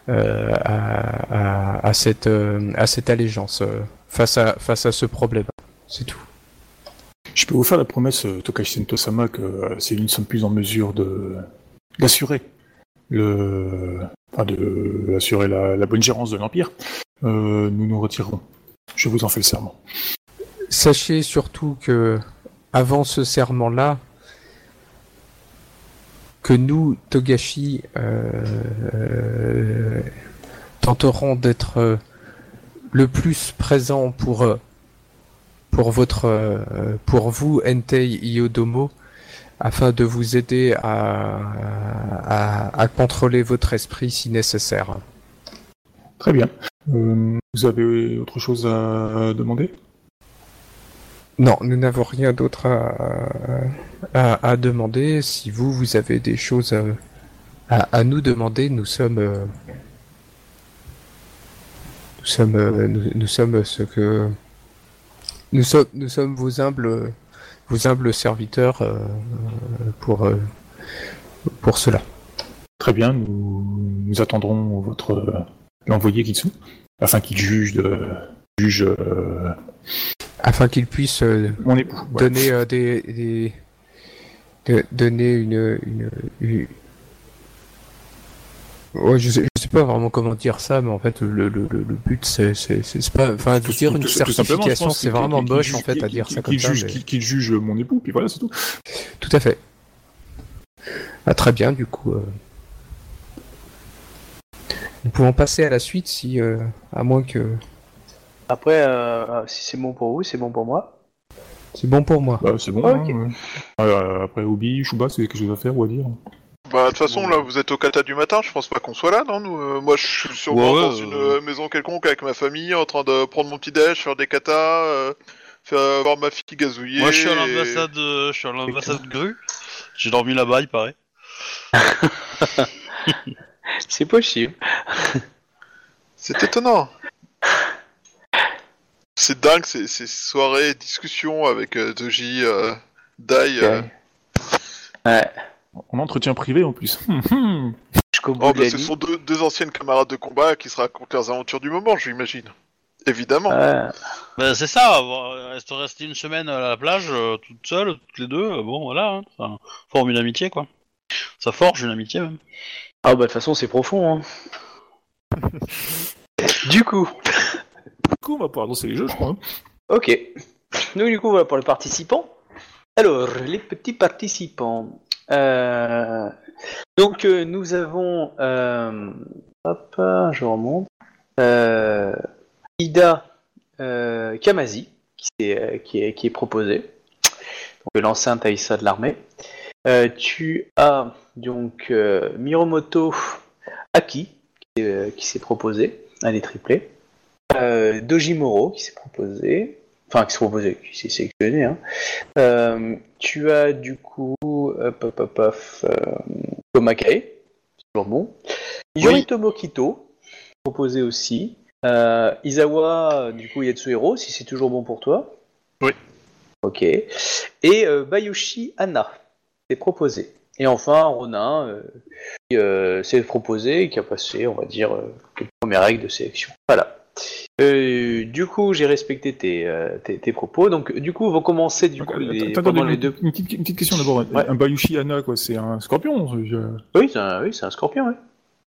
à, à, cette à cette allégeance face à face à ce problème. C'est tout.
Je peux vous faire la promesse, euh, Tokashi Sento-sama, que euh, si nous ne sommes plus en mesure d'assurer le, enfin de assurer la, bonne gérance de l'empire, euh, nous nous retirerons. Je vous en fais le serment.
Sachez surtout que avant ce serment-là, que nous, Togashi, tenterons d'être le plus présent pour pour votre euh, pour vous, Entei Iodomo, afin de vous aider à, à, à contrôler votre esprit si nécessaire.
Très bien. Euh, vous avez autre chose à demander?
Non, nous n'avons rien d'autre à, à, demander. Si vous, vous avez des choses à, nous demander, nous sommes, euh, nous sommes, euh, nous, nous sommes ce que nous sommes, nous sommes vos humbles, vos humbles serviteurs euh, pour euh, pour cela.
Très bien, nous, nous attendrons votre euh, l'envoyé Kitsu, afin qu'il juge de juge euh,
Afin qu'ils puissent euh,
mon époux.
Donner des, des de- donner une, une, une- je sais pas vraiment comment dire ça, mais en fait le, le, le le but c'est c'est c'est c'est pas enfin de
Tout-
dire
tout-
une certification c'est vraiment moche en fait à dire ça comme ça.
qu'il- juge mon époux, puis voilà, c'est tout.
Tout à fait. Ah, très bien, du coup. euh, Nous pouvons passer à la suite si, euh, à moins que
Après, euh, si c'est bon pour vous, c'est bon pour moi.
c'est bon pour moi.
Bah, c'est bon. Hein, ouais. Euh, après, Obi, Shuba, c'est quelque chose à faire ou à dire
Bah, de toute façon, là, vous êtes au kata du matin, je pense pas qu'on soit là, non nous, euh, Moi, je suis sûrement
Ouais, ouais,
dans une
euh.
euh, maison quelconque avec ma famille, en train de prendre mon petit déj, faire des katas, euh, faire voir ma fille gazouiller.
Moi, je suis à
et-
l'ambassade, euh, je suis à l'ambassade Gru. J'ai dormi là-bas, il paraît.
C'est possible.
C'est étonnant. C'est dingue ces, ces soirées, discussions avec euh, Doji, euh, Dai. euh.
Ouais.
En entretien privé en plus.
Oh, bah, ce sont deux, deux anciennes camarades de combat qui se racontent leurs aventures du moment, j'imagine. Évidemment.
Ouais.
Bah, c'est ça, rester rester une semaine à la plage, euh, toute seule, toutes les deux, euh, bon, voilà, hein, ça forme une amitié, quoi. Ça forge une amitié, même.
Ah bah de toute façon c'est profond. Hein. du coup,
Du coup, on va pouvoir lancer les jeux, je crois. hein.
ok. Nous du coup voilà pour les participants. Alors les petits participants. Euh, Donc euh, nous avons, euh, hop, je remonte. Ida Kamazi qui est, qui est qui est proposé. Donc l'ancien de l'armée. Tu as donc Miromoto Aki qui, qui s'est proposé, un des triplés. Dojimoro qui s'est proposé, enfin qui s'est proposé, qui s'est sélectionné. Hein. Euh, tu as du coup hop, hop, hop, euh, Tomakae, toujours bon. Yoritomo Kito, proposé aussi. Euh, Izawa, du coup Yatsuhiro, si c'est toujours bon pour toi.
Oui.
Ok. Et euh, Bayushi Anna, c'est proposé. Et enfin, Ronin, euh, qui euh, s'est proposé et qui a passé, on va dire, les premières règles de sélection. Voilà. Euh, du coup, j'ai respecté tes, euh, tes, tes propos. Donc, du coup, on va commencer du coup,
euh,
les, pendant deux.
une petite, une petite question d'abord.
Ouais.
Un Bayushi Anna, quoi, c'est un scorpion je-
Oui, c'est un, oui, un scorpion, ouais.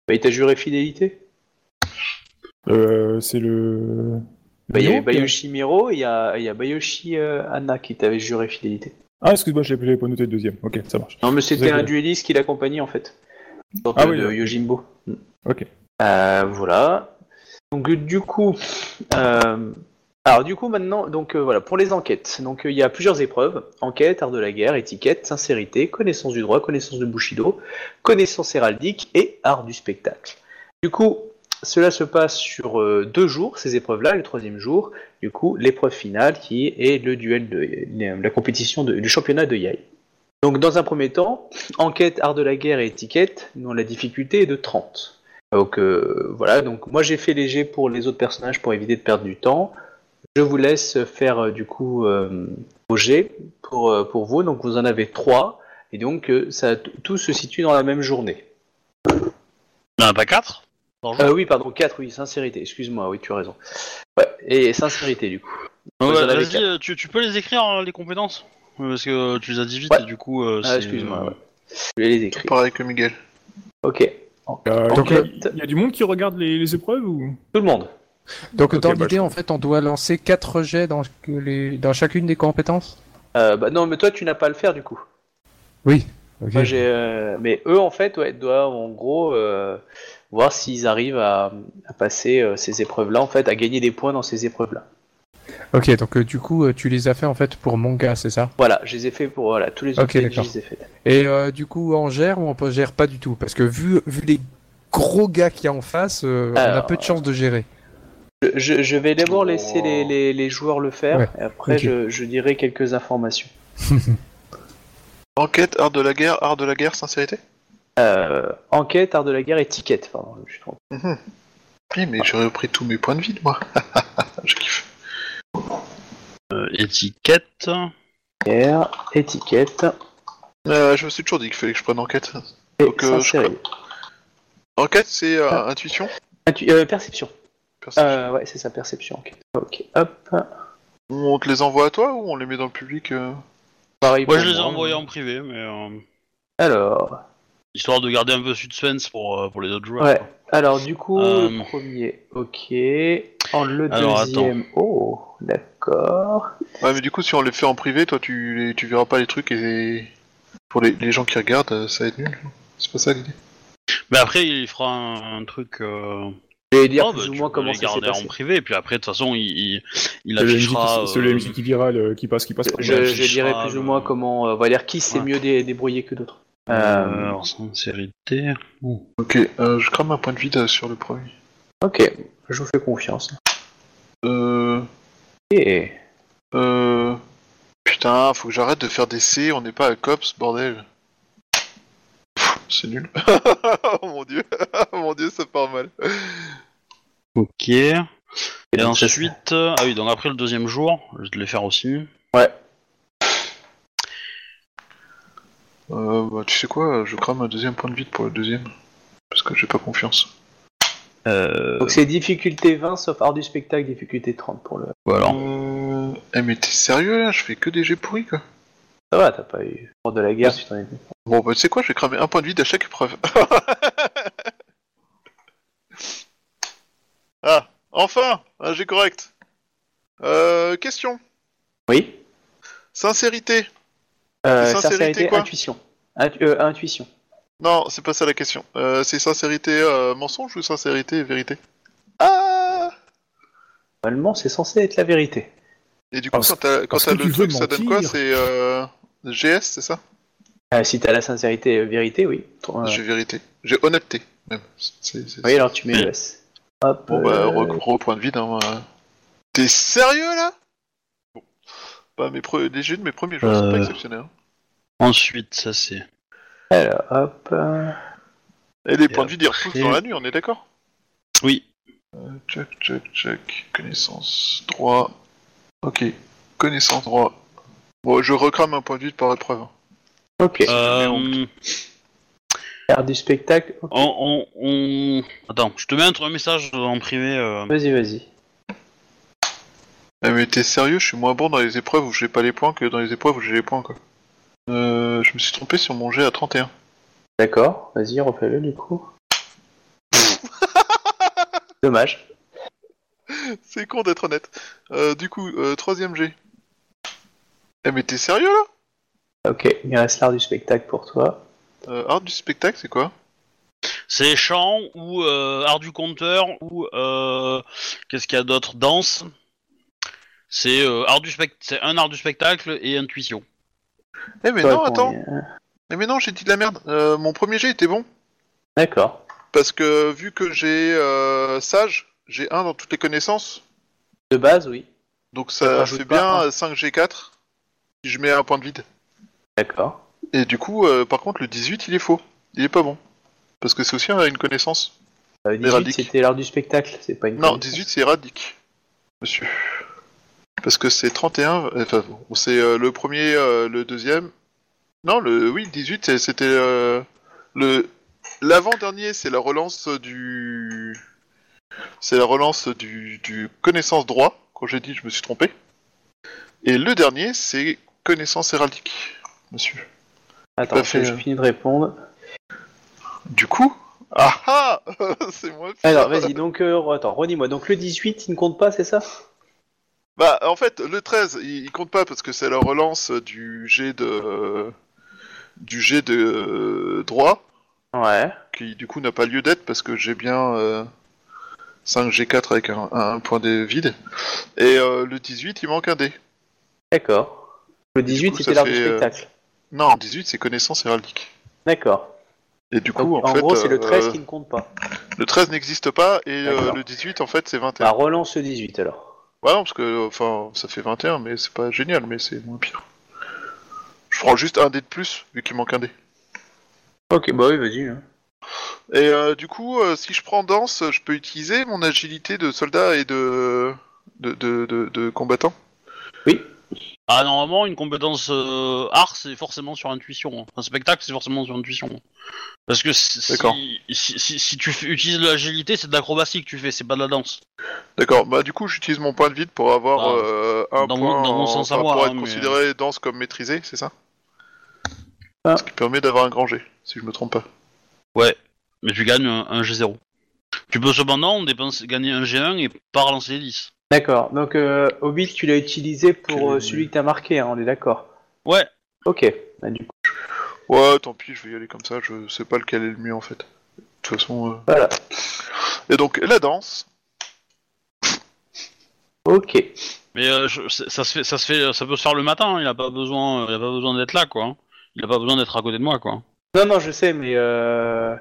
Bah, il t'a juré fidélité.
euh, C'est le.
Bah, il y avait Bayushi Miro et il y a, y a Bayushi Anna qui t'avait juré fidélité.
Ah, excuse-moi, je l'avais pas noté le deuxième. Ok, ça marche.
Non, mais c'était un dueliste qui l'accompagnait en fait.
Ah
de
oui, d'accord.
Yojimbo.
Ok.
Voilà. Donc du coup, euh, du coup maintenant, donc euh, voilà pour les enquêtes. Donc euh, il y a plusieurs épreuves enquête, art de la guerre, étiquette, sincérité, connaissance du droit, connaissance de Bushido, connaissance héraldique et art du spectacle. Du coup, cela se passe sur deux jours ces épreuves-là. Le troisième jour, du coup, l'épreuve finale qui est le duel de la compétition du championnat de Yai. Donc dans un premier temps, enquête, art de la guerre et étiquette, dont la difficulté est de 30. Donc euh, voilà, donc moi j'ai fait léger pour les autres personnages pour éviter de perdre du temps. Je vous laisse faire euh, du coup euh, vos jets pour, euh, pour vous, donc vous en avez trois, et donc ça tout se situe dans la même journée.
A pas quatre
Euh, oui, pardon, 4, oui, sincérité, excuse-moi, oui, tu as raison. Ouais, et sincérité du coup.
Ouais, Vas-y,
quatre.
tu, tu peux les écrire, hein, les compétences? Parce que tu les as dit vite
Ouais.
et du coup. euh,
Ah,
c'est,
excuse-moi, ouais. Je vais les écrire.
Pareil que Miguel.
Ok,
Euh,
Donc,
donc,
euh,
il y a du monde qui regarde les, les épreuves ou?
Tout le monde.
Donc dans
bah,
l'idée,
je-
en fait, on doit lancer 4 jets dans, que les... dans chacune des compétences?
Euh, bah non, mais toi tu n'as pas à le faire du coup.
Oui. ok.
Moi, j'ai, euh, mais eux, en fait, ouais, doivent en gros euh, voir s'ils arrivent à, à passer euh, ces épreuves-là, en fait, à gagner des points dans ces épreuves-là.
Ok, donc euh, du coup, euh, tu les as fait en fait pour mon gars, c'est ça?
Voilà, je les ai fait pour voilà, tous les autres
Ok,
PNJ,
d'accord.
je les ai fait.
Et euh, du coup, on gère ou on peut gère pas du tout Parce que vu, vu les gros gars qu'il y a en face, euh, on a peu de chances de gérer.
Je, vais d'abord laisser les, les, les joueurs le faire,
Ouais,
et après je, je dirai quelques informations.
Enquête, art de la guerre, art de la guerre, sincérité?
Euh, enquête, art de la guerre, étiquette, pardon, je suis trompé.
Oui, mais j'ai repris tous mes points de vide, moi. je kiffe.
Euh, étiquette.
Guerre, étiquette
Euh, je me suis toujours dit qu'il fallait que je prenne enquête.
et
Donc, euh, je. Enquête, c'est euh,
Ah.
intuition
Intu- euh, perception.
Perception.
Euh, ouais, c'est ça, perception. Ok, ok, hop.
On te les envoie à toi ou on les met dans le public euh
Pareil
Ouais,
pour
je les ai
moi.
envoyés en privé, mais. euh,
Alors,
histoire de garder un peu suspense pour, euh, pour les autres joueurs.
Ouais.
quoi.
Alors du coup,
Euh,
le premier, ok. En le
Alors,
deuxième, oh, d'accord.
Ouais, mais du coup, si on les fait en privé, toi, tu, les- tu verras pas les trucs et pour les, les gens qui regardent, euh, ça va être nul. C'est pas ça l'idée.
Mais après, il fera un, un truc. Euh...
Je vais dire
oh,
plus
bah,
ou moins comment
les
ça s'est
garder en
passé.
privé, et puis après, de toute façon, il, il, il
C'est le MJ
affichera.
qui- c'est le
euh,
MJ qui viral, euh, qui passe, qui passe. par
je-
Je, dirais plus ou moins comment, euh, on va dire qui s'est
Ouais.
mieux dé- débrouillé que d'autres.
Euh, alors, sincérité. Ouh.
Ok, euh, je crame un point de vide euh, sur le premier.
ok, je vous fais confiance.
Euh...
Et
Euh... Putain, faut que j'arrête de faire des C, on n'est pas à COPS, bordel. C'est nul. oh mon dieu, oh mon dieu, ça part mal.
Ok. Et, ensuite. euh, Ah oui, donc après le deuxième jour, je vais te les faire aussi.
Euh, bah, tu sais quoi, je crame un deuxième point de vide pour le deuxième. Parce que j'ai pas confiance.
Euh,
Donc c'est difficulté 20 sauf art du spectacle, difficulté 30 pour le.
voilà.
Euh... Eh mais t'es sérieux là? Je fais que des jets pourris quoi.
Ça va, t'as pas eu hors de la guerre, tu t'en es.
Bon bah tu sais quoi, je vais cramer un point de vide à chaque épreuve. ah, enfin Un jet correct. Euh, question.
Oui.
Sincérité.
Euh,
Sincérité, quoi
intuition. Intu- euh, intuition.
Non, c'est pas ça la question. Euh, c'est sincérité euh, mensonge ou sincérité vérité? Ah
Normalement, c'est censé être la vérité.
Et du coup,
Parce-
quand t'as le
tu veux
truc, ça donne quoi?
mentir.
C'est euh, GS, c'est ça?
Euh, si t'as la sincérité vérité, oui. Euh,
J'ai vérité. J'ai honnêteté, même.
Oui, alors tu mets le S. Hop.
Bon bah,
euh,
re- re- point de vide. Hein, euh. T'es sérieux là? Bah, mes pre... les jeux de mes premiers jours sont pas
Euh.
exceptionnels. hein.
Ensuite, ça c'est.
Alors, hop. euh,
Et les
Et
points de vide, ils
après-
dans la nuit, on est d'accord?
Oui.
Check, check, check. Connaissance, droit. Ok. Connaissance, droit. Bon, je recrame un point de vide par épreuve. hein.
Ok.
Euh,
Art du spectacle.
on, on, on- Attends, je te mets un, un message en privé. euh,
Vas-y, vas-y.
Eh, mais t'es sérieux, je suis moins bon dans les épreuves où j'ai pas les points que dans les épreuves où j'ai les points, quoi. Euh, je me suis trompé sur mon jet à 31.
D'accord. Vas-y, refais-le du coup. Dommage.
C'est con d'être honnête. Euh, du coup, euh, troisième jet. Eh, mais t'es sérieux là?
Ok, il reste l'art du spectacle pour toi.
euh, Art du spectacle, c'est quoi?
C'est chant ou euh, art du conteur ou euh, qu'est-ce qu'il y a d'autre? Danse? C'est euh, art du spect... c'est un art du spectacle et intuition.
Eh, mais
Toi,
non, attends.
combien
Eh, mais non, j'ai dit de la merde. Euh, mon premier jet était bon.
D'accord.
Parce que vu que j'ai euh, sage, j'ai 1 dans toutes les connaissances.
De base, oui.
Donc
Ça rajoute
fait
pas
bien 5G4. Si je mets un point de vide.
D'accord.
Et du coup, euh, par contre, le 18, il est faux. Il est pas bon. Parce que c'est aussi euh, une connaissance.
Euh, 18,
Héraldique.
c'était l'heure du spectacle, c'est pas une.
Non,
connaissance.
18, c'est éradique. Monsieur. Parce que c'est 31. Enfin, bon, c'est euh, le premier, euh, le deuxième. Non, le oui, 18, c'est- c'était euh, le l'avant-dernier, c'est la relance du. C'est la relance du, du connaissance droit. Quand j'ai dit, je me suis trompé. Et le dernier, c'est connaissance héraldique, monsieur.
Attends,
fait.
je finis de répondre.
Du coup, ah ah, c'est moi. le.
Alors, vas-y, donc, euh, attends, redis-moi. Donc, le 18, il ne compte pas, c'est ça?
Bah, en fait, le 13, il, il compte pas parce que c'est la relance du jet de du jet de euh, droit
Ouais.
qui du coup n'a pas lieu d'être parce que j'ai bien euh, 5 G4 avec un, un point de vide et euh, le 18 il manque un dé.
D'accord. Le
du
18,
coup,
c'était l'heure du
fait, euh,
spectacle.
Non, 18 c'est connaissance héraldique.
D'accord.
Et du coup
Donc,
en,
en
fait
gros, c'est le 13
euh,
qui ne compte pas.
le 13 n'existe pas et euh,
D'accord.
le 18 en fait c'est 21.
Bah, relance le 18 alors.
Ouais, non, parce que enfin ça fait 21 mais c'est pas génial mais c'est moins pire. Je prends juste un dé de plus vu qu'il manque un dé.
Ok, bah oui, vas-y. hein.
Et euh, du coup, euh, si je prends danse, je peux utiliser mon agilité de soldat et de de, de, de, de combattant?
Ah, normalement, une compétence euh, art, c'est forcément sur intuition. hein. Un spectacle, c'est forcément sur intuition. Parce que si,
D'accord.
si, si, si tu fais- utilises de l'agilité, c'est de l'acrobatie que tu fais, c'est pas de la danse.
D'accord. Bah du coup, j'utilise mon point de vide pour avoir
Ah,
euh, un
dans
point
mon- dans mon
en-
sens à
enfin,
moi,
pour
hein,
être
mais-
considéré danse comme maîtrisé, c'est ça?
Ah.
Ce qui permet d'avoir un grand G, si je me trompe pas.
Ouais, mais tu gagnes un, un G0. Tu peux cependant dépenser, gagner un G1 et pas relancer les 10.
D'accord. Donc, euh, Hobbit, tu l'as utilisé pour euh,
Que-
celui que t'as marqué, hein, on est d'accord.
Ouais,
Ok. Bah, du coup,
Ouais, tant pis, je vais y aller comme ça. Je sais pas lequel est le mieux en fait. De toute façon. euh.
voilà.
Et donc la danse.
Ok.
mais euh, je- c'est- ça se fait, ça se fait, ça peut se faire le matin. hein, Il a pas besoin, il a pas besoin d'être là, quoi. hein. Il a pas besoin d'être à côté de moi, quoi.
Non, non, je sais, mais euh,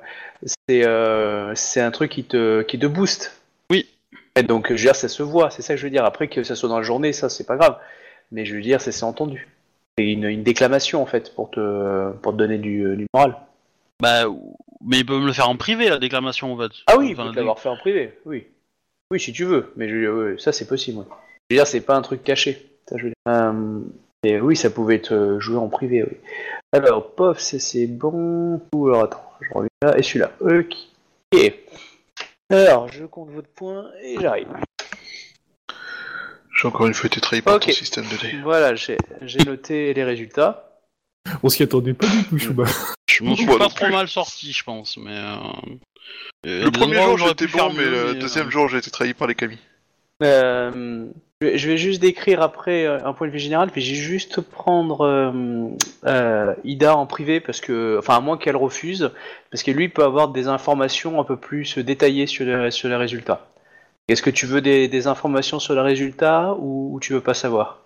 c'est euh, c'est un truc qui te, qui te booste.
Oui.
Et donc, je veux dire, ça se voit, c'est ça que je veux dire. Après, que ça soit dans la journée, ça, c'est pas grave. Mais je veux dire, ça s'est entendu. C'est une, une déclamation, en fait, pour te, pour te donner du, du moral.
Bah, mais il peut me le faire en privé, la déclamation, en fait.
Ah oui, il
Enfin,
peut te l'avoir fait en privé, oui. Oui, si tu veux, mais je, ça, c'est possible. oui. Je veux dire, c'est pas un truc caché. Ça, je veux dire. Euh, et oui, ça pouvait être joué en privé, oui. Alors, pof, c'est c'est bon. Ou alors, attends, je reviens là. Et celui-là, ok. Alors, je compte votre point et j'arrive.
J'ai encore une fois été trahi par
Ok.
ton système de dés.
Voilà, j'ai j'ai noté les résultats.
On s'y attendait pas du tout, Chouba.
Je m'en suis
Moi
pas
non
trop
plus.
mal sorti, je pense, mais. Euh... euh,
Le
des
premier jour j'étais bon, mais le deuxième
euh,
jour j'ai été trahi par les camis.
Euh, je vais- juste décrire après euh, un point de vue général, puis j'ai juste prendre euh, euh, Ida en privé parce que, enfin à moins qu'elle refuse, parce que lui peut avoir des informations un peu plus détaillées sur les, sur les résultats. Est-ce que tu veux des, des informations sur les résultats ou, ou tu veux pas savoir?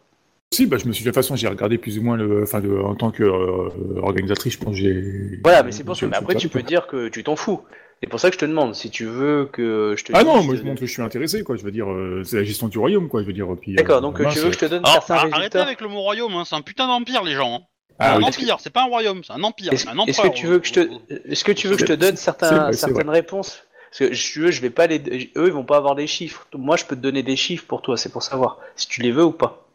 Si, bah, je me suis de toute façon, j'ai regardé plus ou moins le, enfin, en tant que euh, organisatrice, je pense que j'ai.
Voilà, mais c'est pour ça. Mais après tu peux dire que tu t'en fous. C'est pour ça que je te demande si tu veux que je te.
Ah non, moi je montre que je suis intéressé, quoi. Je veux dire, euh, c'est la gestion du royaume, quoi. Je veux dire, puis.
D'accord,
euh,
donc tu veux que je te donne certains
a- arrêtez
résultats
avec le mot royaume, hein, c'est un putain d'empire, les gens. hein.
Ah
un empire, c'est pas un royaume, c'est un empire,
Est-ce que tu veux que je te, est-ce que tu veux que je te donne certaines réponses? Parce que tu veux, je vais pas les, eux ils vont pas avoir les chiffres. Moi, je peux te donner des chiffres pour toi, c'est pour savoir si tu les veux ou pas.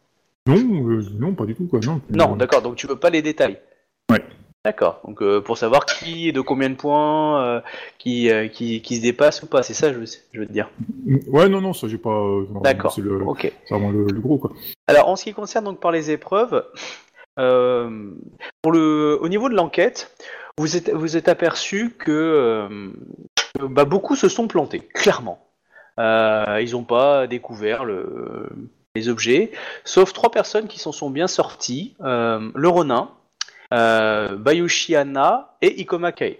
Non, euh, non, pas du tout, quoi. Non,
Non,
Euh,
d'accord. Donc tu veux pas les détails.
Ouais.
D'accord. Donc euh, pour savoir qui est de combien de points, euh, qui, euh, qui, qui se dépasse ou pas, c'est ça, je veux, je veux te dire.
Ouais, non, non, ça, j'ai pas.
D'accord.
C'est le, vraiment le, le gros, quoi.
Alors en ce qui concerne donc par les épreuves, pour le, au niveau de l'enquête, vous êtes, vous êtes aperçu que, bah, beaucoup se sont plantés, clairement. Ils n'ont pas découvert le, les objets, sauf trois personnes qui s'en sont bien sorties le Ronin, euh, Bayushiana et Ikoma Kai.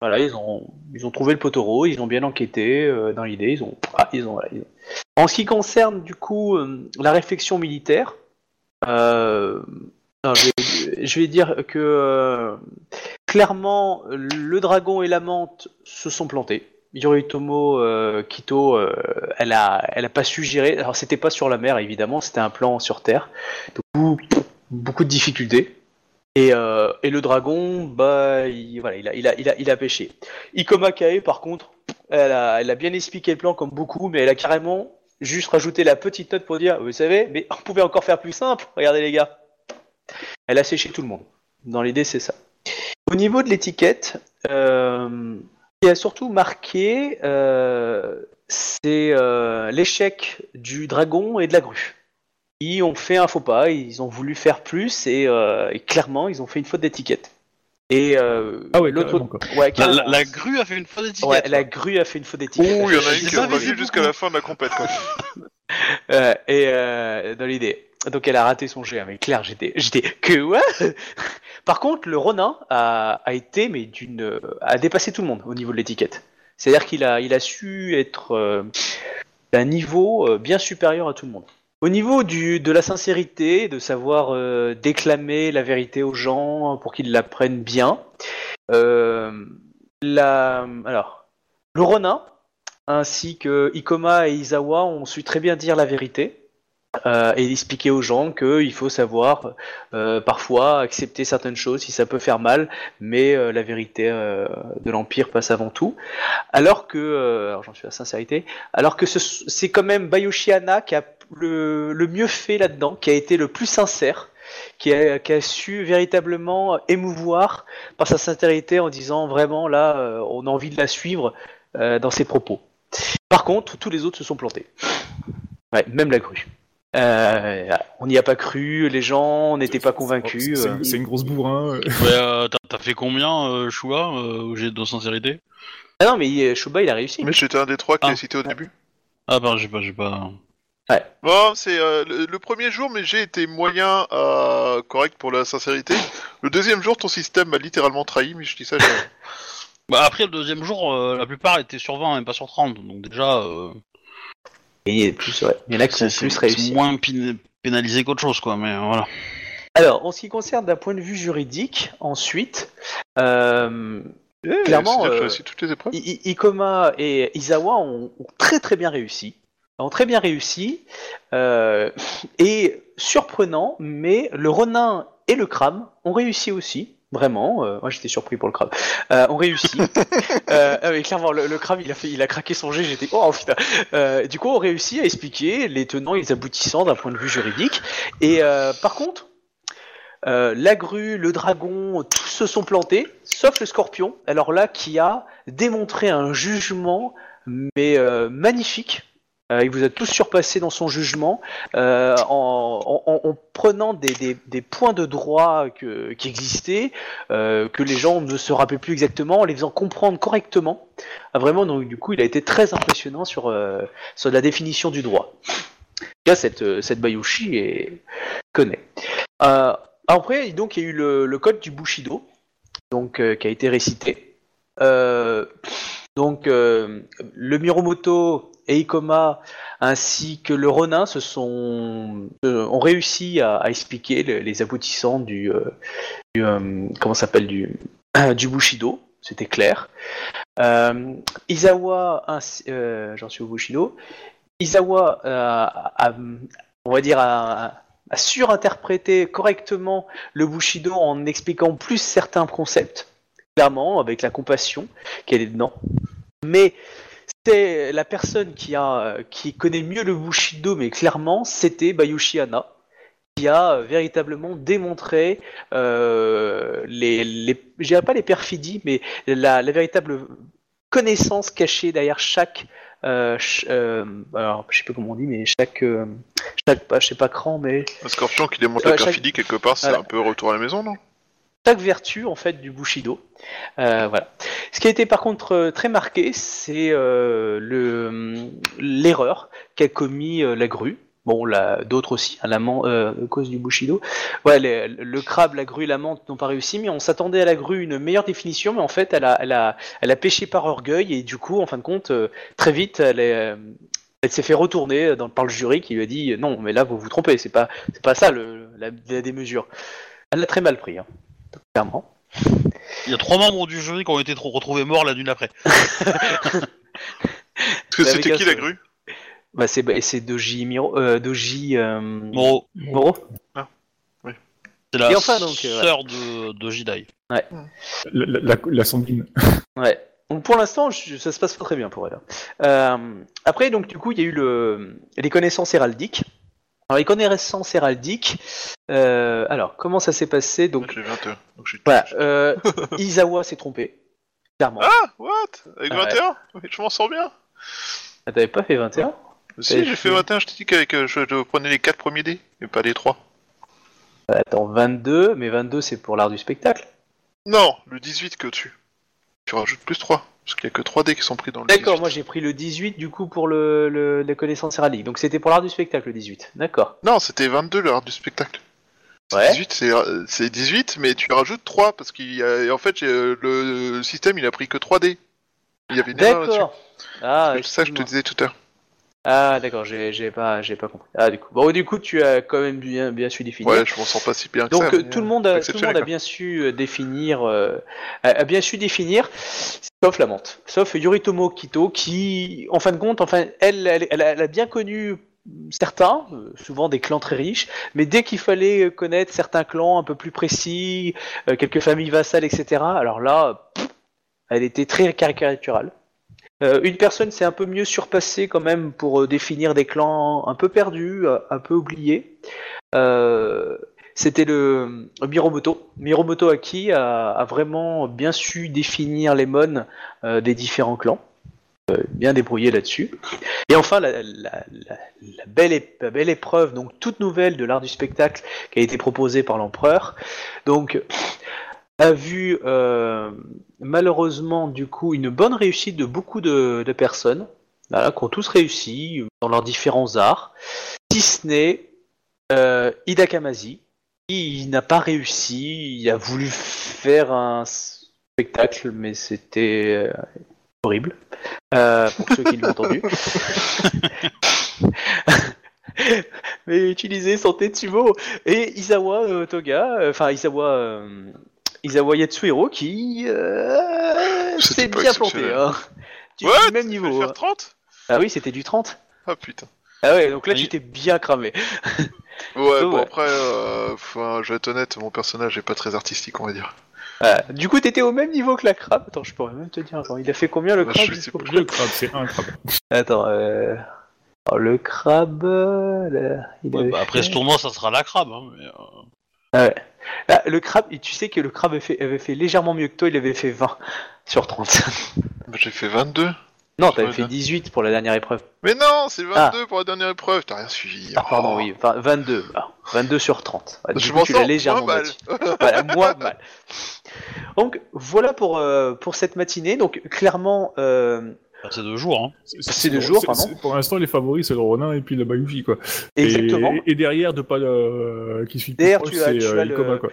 Voilà, ils ont, ils ont trouvé le potoro, ils ont bien enquêté euh, dans l'idée, ils ont, ah, ils ont, En ce qui concerne du coup euh, la réflexion militaire, je, vais, dire que clairement le dragon et la menthe se sont plantés. Yoritomo Kito, elle a, elle a pas su gérer. Alors c'était pas sur la mer évidemment, c'était un plan sur terre. Beaucoup de difficultés. Et, euh, le dragon, bah, il, voilà, il a, il pêché. Ikoma Kae, par contre, elle a, bien expliqué le plan comme beaucoup, mais elle a carrément juste rajouté la petite note pour dire, vous savez, mais on pouvait encore faire plus simple. Regardez les gars. Elle a séché tout le monde. Dans l'idée, c'est ça. Au niveau de l'étiquette, euh, qui a surtout marqué, euh, c'est euh, l'échec du dragon et de la grue. Ils ont fait un faux pas, ils ont voulu faire plus et, euh, et clairement, ils ont fait une faute d'étiquette. Et euh,
Ah ouais,
l'autre, ouais,
La,
carrément.
la- la grue a fait une fausse étiquette.
Ouais, la grue a fait une faute d'étiquette.
Ouh, il y en a une qui vivre jusqu'à la fin de la compète, quoi.
Euh, et euh, dans l'idée. Donc elle a raté son jet, hein, mais clair, j'étais, j'étais que ouais. Par contre, le Ronin a, a été, mais d'une, a dépassé tout le monde au niveau de l'étiquette. C'est-à-dire qu'il a, il a su être euh, d'un niveau euh, bien supérieur à tout le monde. Au niveau du, de la sincérité, de savoir euh, déclamer la vérité aux gens pour qu'ils la prennent bien. Euh, ainsi que Ikoma et Izawa ont su très bien dire la vérité euh, et expliquer aux gens qu'il faut savoir euh, parfois accepter certaines choses si ça peut faire mal, mais euh, la vérité de l'Empire passe avant tout. Alors que, alors j'en suis à sincérité, alors que ce- c'est quand même Bayoshi Hana qui a le, mieux fait là-dedans, qui a été le plus sincère. Qui a, su véritablement émouvoir par sa sincérité en disant vraiment là on a envie de la suivre dans ses propos. Par contre, tous les autres se sont plantés. Ouais, même la grue. Euh, on n'y a pas cru, les gens n'étaient pas convaincus.
C'est-
euh.
Une grosse bourrin. euh.
Ouais, euh, t'as- fait combien, euh, euh, au jet de sincérité
Ah non, mais il- Shuba, il a réussi.
Mais j'étais un des trois qui
Ah.
est cité au début.
Ah, bah, j'ai pas, j'ai pas.
Bon, c'est euh, le, le premier jour, mais j'ai été moyen correct pour la sincérité. Le deuxième jour, ton système m'a littéralement trahi, mais je dis ça.
Bah, après, le deuxième jour, euh, la plupart étaient sur 20, même pas sur 30. Donc, déjà, euh,
Et il y, a plus, ouais, il y en a qui
c'est
sont plus réussis.
c'est moins pin- pénalisé qu'autre chose, quoi. Mais voilà.
Alors, en ce qui concerne d'un point de vue juridique, ensuite, euh,
Eh,
Clairement, euh,
réussi toutes les épreuves.
I- I- Ikoma et Izawa ont, ont très très bien réussi. Ont très bien réussi. euh, et surprenant, mais le Ronin et le Cram ont réussi aussi. Vraiment, euh, moi j'étais surpris pour le crabe. Euh, ont réussi. euh, ah oui, clairement, le, le crabe il a fait, il a craqué son jet. J'étais oh putain. Euh, du coup, on réussit à expliquer les tenants et les aboutissants d'un point de vue juridique. Et euh, par contre, euh, la grue, le dragon, tous se sont plantés, sauf le scorpion. Alors là, qui a démontré un jugement, mais euh, magnifique. Euh, il vous a tous surpassé dans son jugement euh, en, en- en prenant des, points de droit qui existaient, euh, que les gens ne se rappelaient plus exactement, en les faisant comprendre correctement. Ah, vraiment, donc du coup, il a été très impressionnant sur, sur la définition du droit. Là, cette, cette Bayushi connaît. Après, donc, il y a eu le, code du Bushido, donc, qui a été récité. Donc, le Miromoto et Ikoma, ainsi que le Ronin, se sont, ont réussi à, expliquer le- les aboutissants du, euh, euh, comment s'appelle du, du Bushido. C'était clair. Euh, Izawa, j'en suis au Bushido. Izawa a, on va dire, a surinterprété correctement le Bushido en expliquant plus certains concepts, clairement, avec la compassion qu'elle est dedans. Mais c'est la personne qui, a, qui connaît mieux le Bushido, mais clairement, c'était Bayushi Hana, qui a véritablement démontré euh, les, les, je dirais pas les perfidies, mais la, la véritable connaissance cachée derrière chaque euh, ch- euh, alors je sais pas comment on dit mais chaque euh, chaque pas je sais pas cran mais
Un scorpion qui démonte la
chaque-
perfidie quelque part, c'est
Voilà.
un peu retour à la maison, non?
Chaque vertu en fait du Bushido. Euh, voilà. Ce qui a été par contre euh, très marqué, c'est euh, le l'erreur qu'a commis euh, la grue. Bon, d'autres aussi, hein, la euh, à cause du Bushido. Ouais, le crabe, la grue, la menthe n'ont pas réussi, mais on s'attendait à la grue une meilleure définition, mais en fait, elle a, elle a, elle a pêché par orgueil et du coup, en fin de compte, très vite, elle est, elle s'est fait retourner par le jury qui lui a dit non, mais là vous vous trompez, c'est pas, c'est pas ça le, la, la démesure. Elle l'a très mal pris, hein, clairement.
Il y a trois membres du jury qui ont été tro- retrouvés morts la nuit d'après.
Parce que
Mais avec
c'était qui la grue?
Bah c'est bah, Doji Miro, euh, Doji euh,
Moro.
Moro.
Ah, oui.
C'est la
Et enfin, donc, euh,
sœur de, de Jidai.
La, la, la, la sanguine.
Ouais. Donc pour l'instant, ça se passe pas très bien pour elle. Euh, après, donc du coup, il y a eu le, les connaissances héraldiques. Alors les connaissances héraldiques. euh, alors comment ça s'est passé Donc
j'ai 21. Donc je suis
voilà, euh, Izawa s'est trompé. Clairement.
Ah, what? Avec
Ah ouais.
21 Je m'en sors bien.
Ah, T'avais pas fait 21
Si,
Ouais,
j'ai fait
suis-
21, je t'ai dit qu'avec euh, je, je prenais les 4 premiers dés, et pas les 3.
Attends, 22, mais 22 c'est pour l'art du spectacle?
Non, le 18 que au-dessus. Tu rajoutes plus 3, parce qu'il y a que 3 dés qui sont pris dans le
D'accord,
18.
moi j'ai pris le 18 du coup pour le, le- les connaissances héraldiques. Donc c'était pour l'art du spectacle le 18. D'accord.
Non, c'était 22 l'art du spectacle.
Ouais.
18, c'est, euh, c'est 18, mais tu rajoutes 3, parce qu'il y a, en fait, euh, le système, il a pris que 3 dés. Il y avait une.
D'accord. Ah,
C'est ça que je te disais tout à l'heure.
Ah d'accord, j'ai j'ai pas, j'ai pas compris. Ah du coup, bon du coup tu as quand même bien, bien su définir.
Ouais, je m'en sens pas si bien que
Donc
ça.
euh,
mais,
tout le
euh,
monde, a, tout le monde a bien su euh, définir, euh, a, bien su définir, sauf la menthe, sauf Yoritomo Kito qui, en fin de compte, enfin, elle, elle, elle a, elle a bien connu certains, euh, souvent des clans très riches, mais dès qu'il fallait connaître certains clans un peu plus précis, euh, quelques familles vassales, etc. Alors là, pff, elle était très caricaturale. Euh, une personne s'est un peu mieux surpassée quand même pour euh, définir des clans un peu perdus, euh, un peu oubliés. C'était le Miromoto. Miromoto Aki a, vraiment bien su définir les mônes des différents clans. Bien débrouillé là-dessus. Et enfin, la, belle, belle épreuve, donc toute nouvelle de l'art du spectacle qui a été proposée par l'empereur. Donc, a vu euh, malheureusement du coup une bonne réussite de beaucoup de, personnes qui ont tous réussi dans leurs différents arts, si ce n'est euh, Ida Kamazi, qui n'a pas réussi, il a voulu faire un spectacle, mais c'était euh, horrible, pour ceux qui l'ont entendu. mais utiliser son Tetsubo et Isawa Toga, enfin Isawa Yatsuhiro qui euh, s'est bien planté. Hein. Du,
What?
Du même
Tu
niveau.
faire
hein.
30
Ah oui, c'était du 30.
Ah putain.
Ah ouais, donc là tu t'es bien cramé.
Ouais, bon après, euh, enfin, je vais être honnête, mon personnage est pas très artistique, on va dire.
Ah, du coup, t'étais au même niveau que la crabe. Attends, je pourrais même te dire. Attends, il a fait combien le
Bah,
crabe
je
juste
sais
pour-
pas.
Le crabe, c'est un crabe.
Attends, euh... alors, le crabe. euh, là, il
Ouais,
avait
bah, après
fait-
ce tournoi, ça sera la crabe. Hein, mais, euh,
Ah ouais. Ah, le crabe, tu sais que le crabe avait fait, avait fait légèrement mieux que toi, il avait fait 20 sur 30.
Bah, J'ai fait 22.
non, t'avais fait
bien.
18 pour la dernière épreuve.
Mais non, c'est 22 pour la dernière épreuve, t'as rien suivi.
Ah, pardon,
Oh.
oui, enfin, 22. Ah, 22 sur 30. Ah, du
Je
coup, tu l'as légèrement
moins mal.
voilà, moins mal. Donc, voilà pour, euh, pour cette matinée. Donc, clairement, euh,
bah, c'est deux jours. Hein.
C'est le jour,
c'est-
pardon.
Pour l'instant, les favoris, c'est le Ronin et puis le Bayushi, quoi.
Exactement.
Et, derrière, de pas le... qui suit plus
Derrière,
proche,
tu as-
c'est
tu
euh,
as le-
Ikoma, quoi.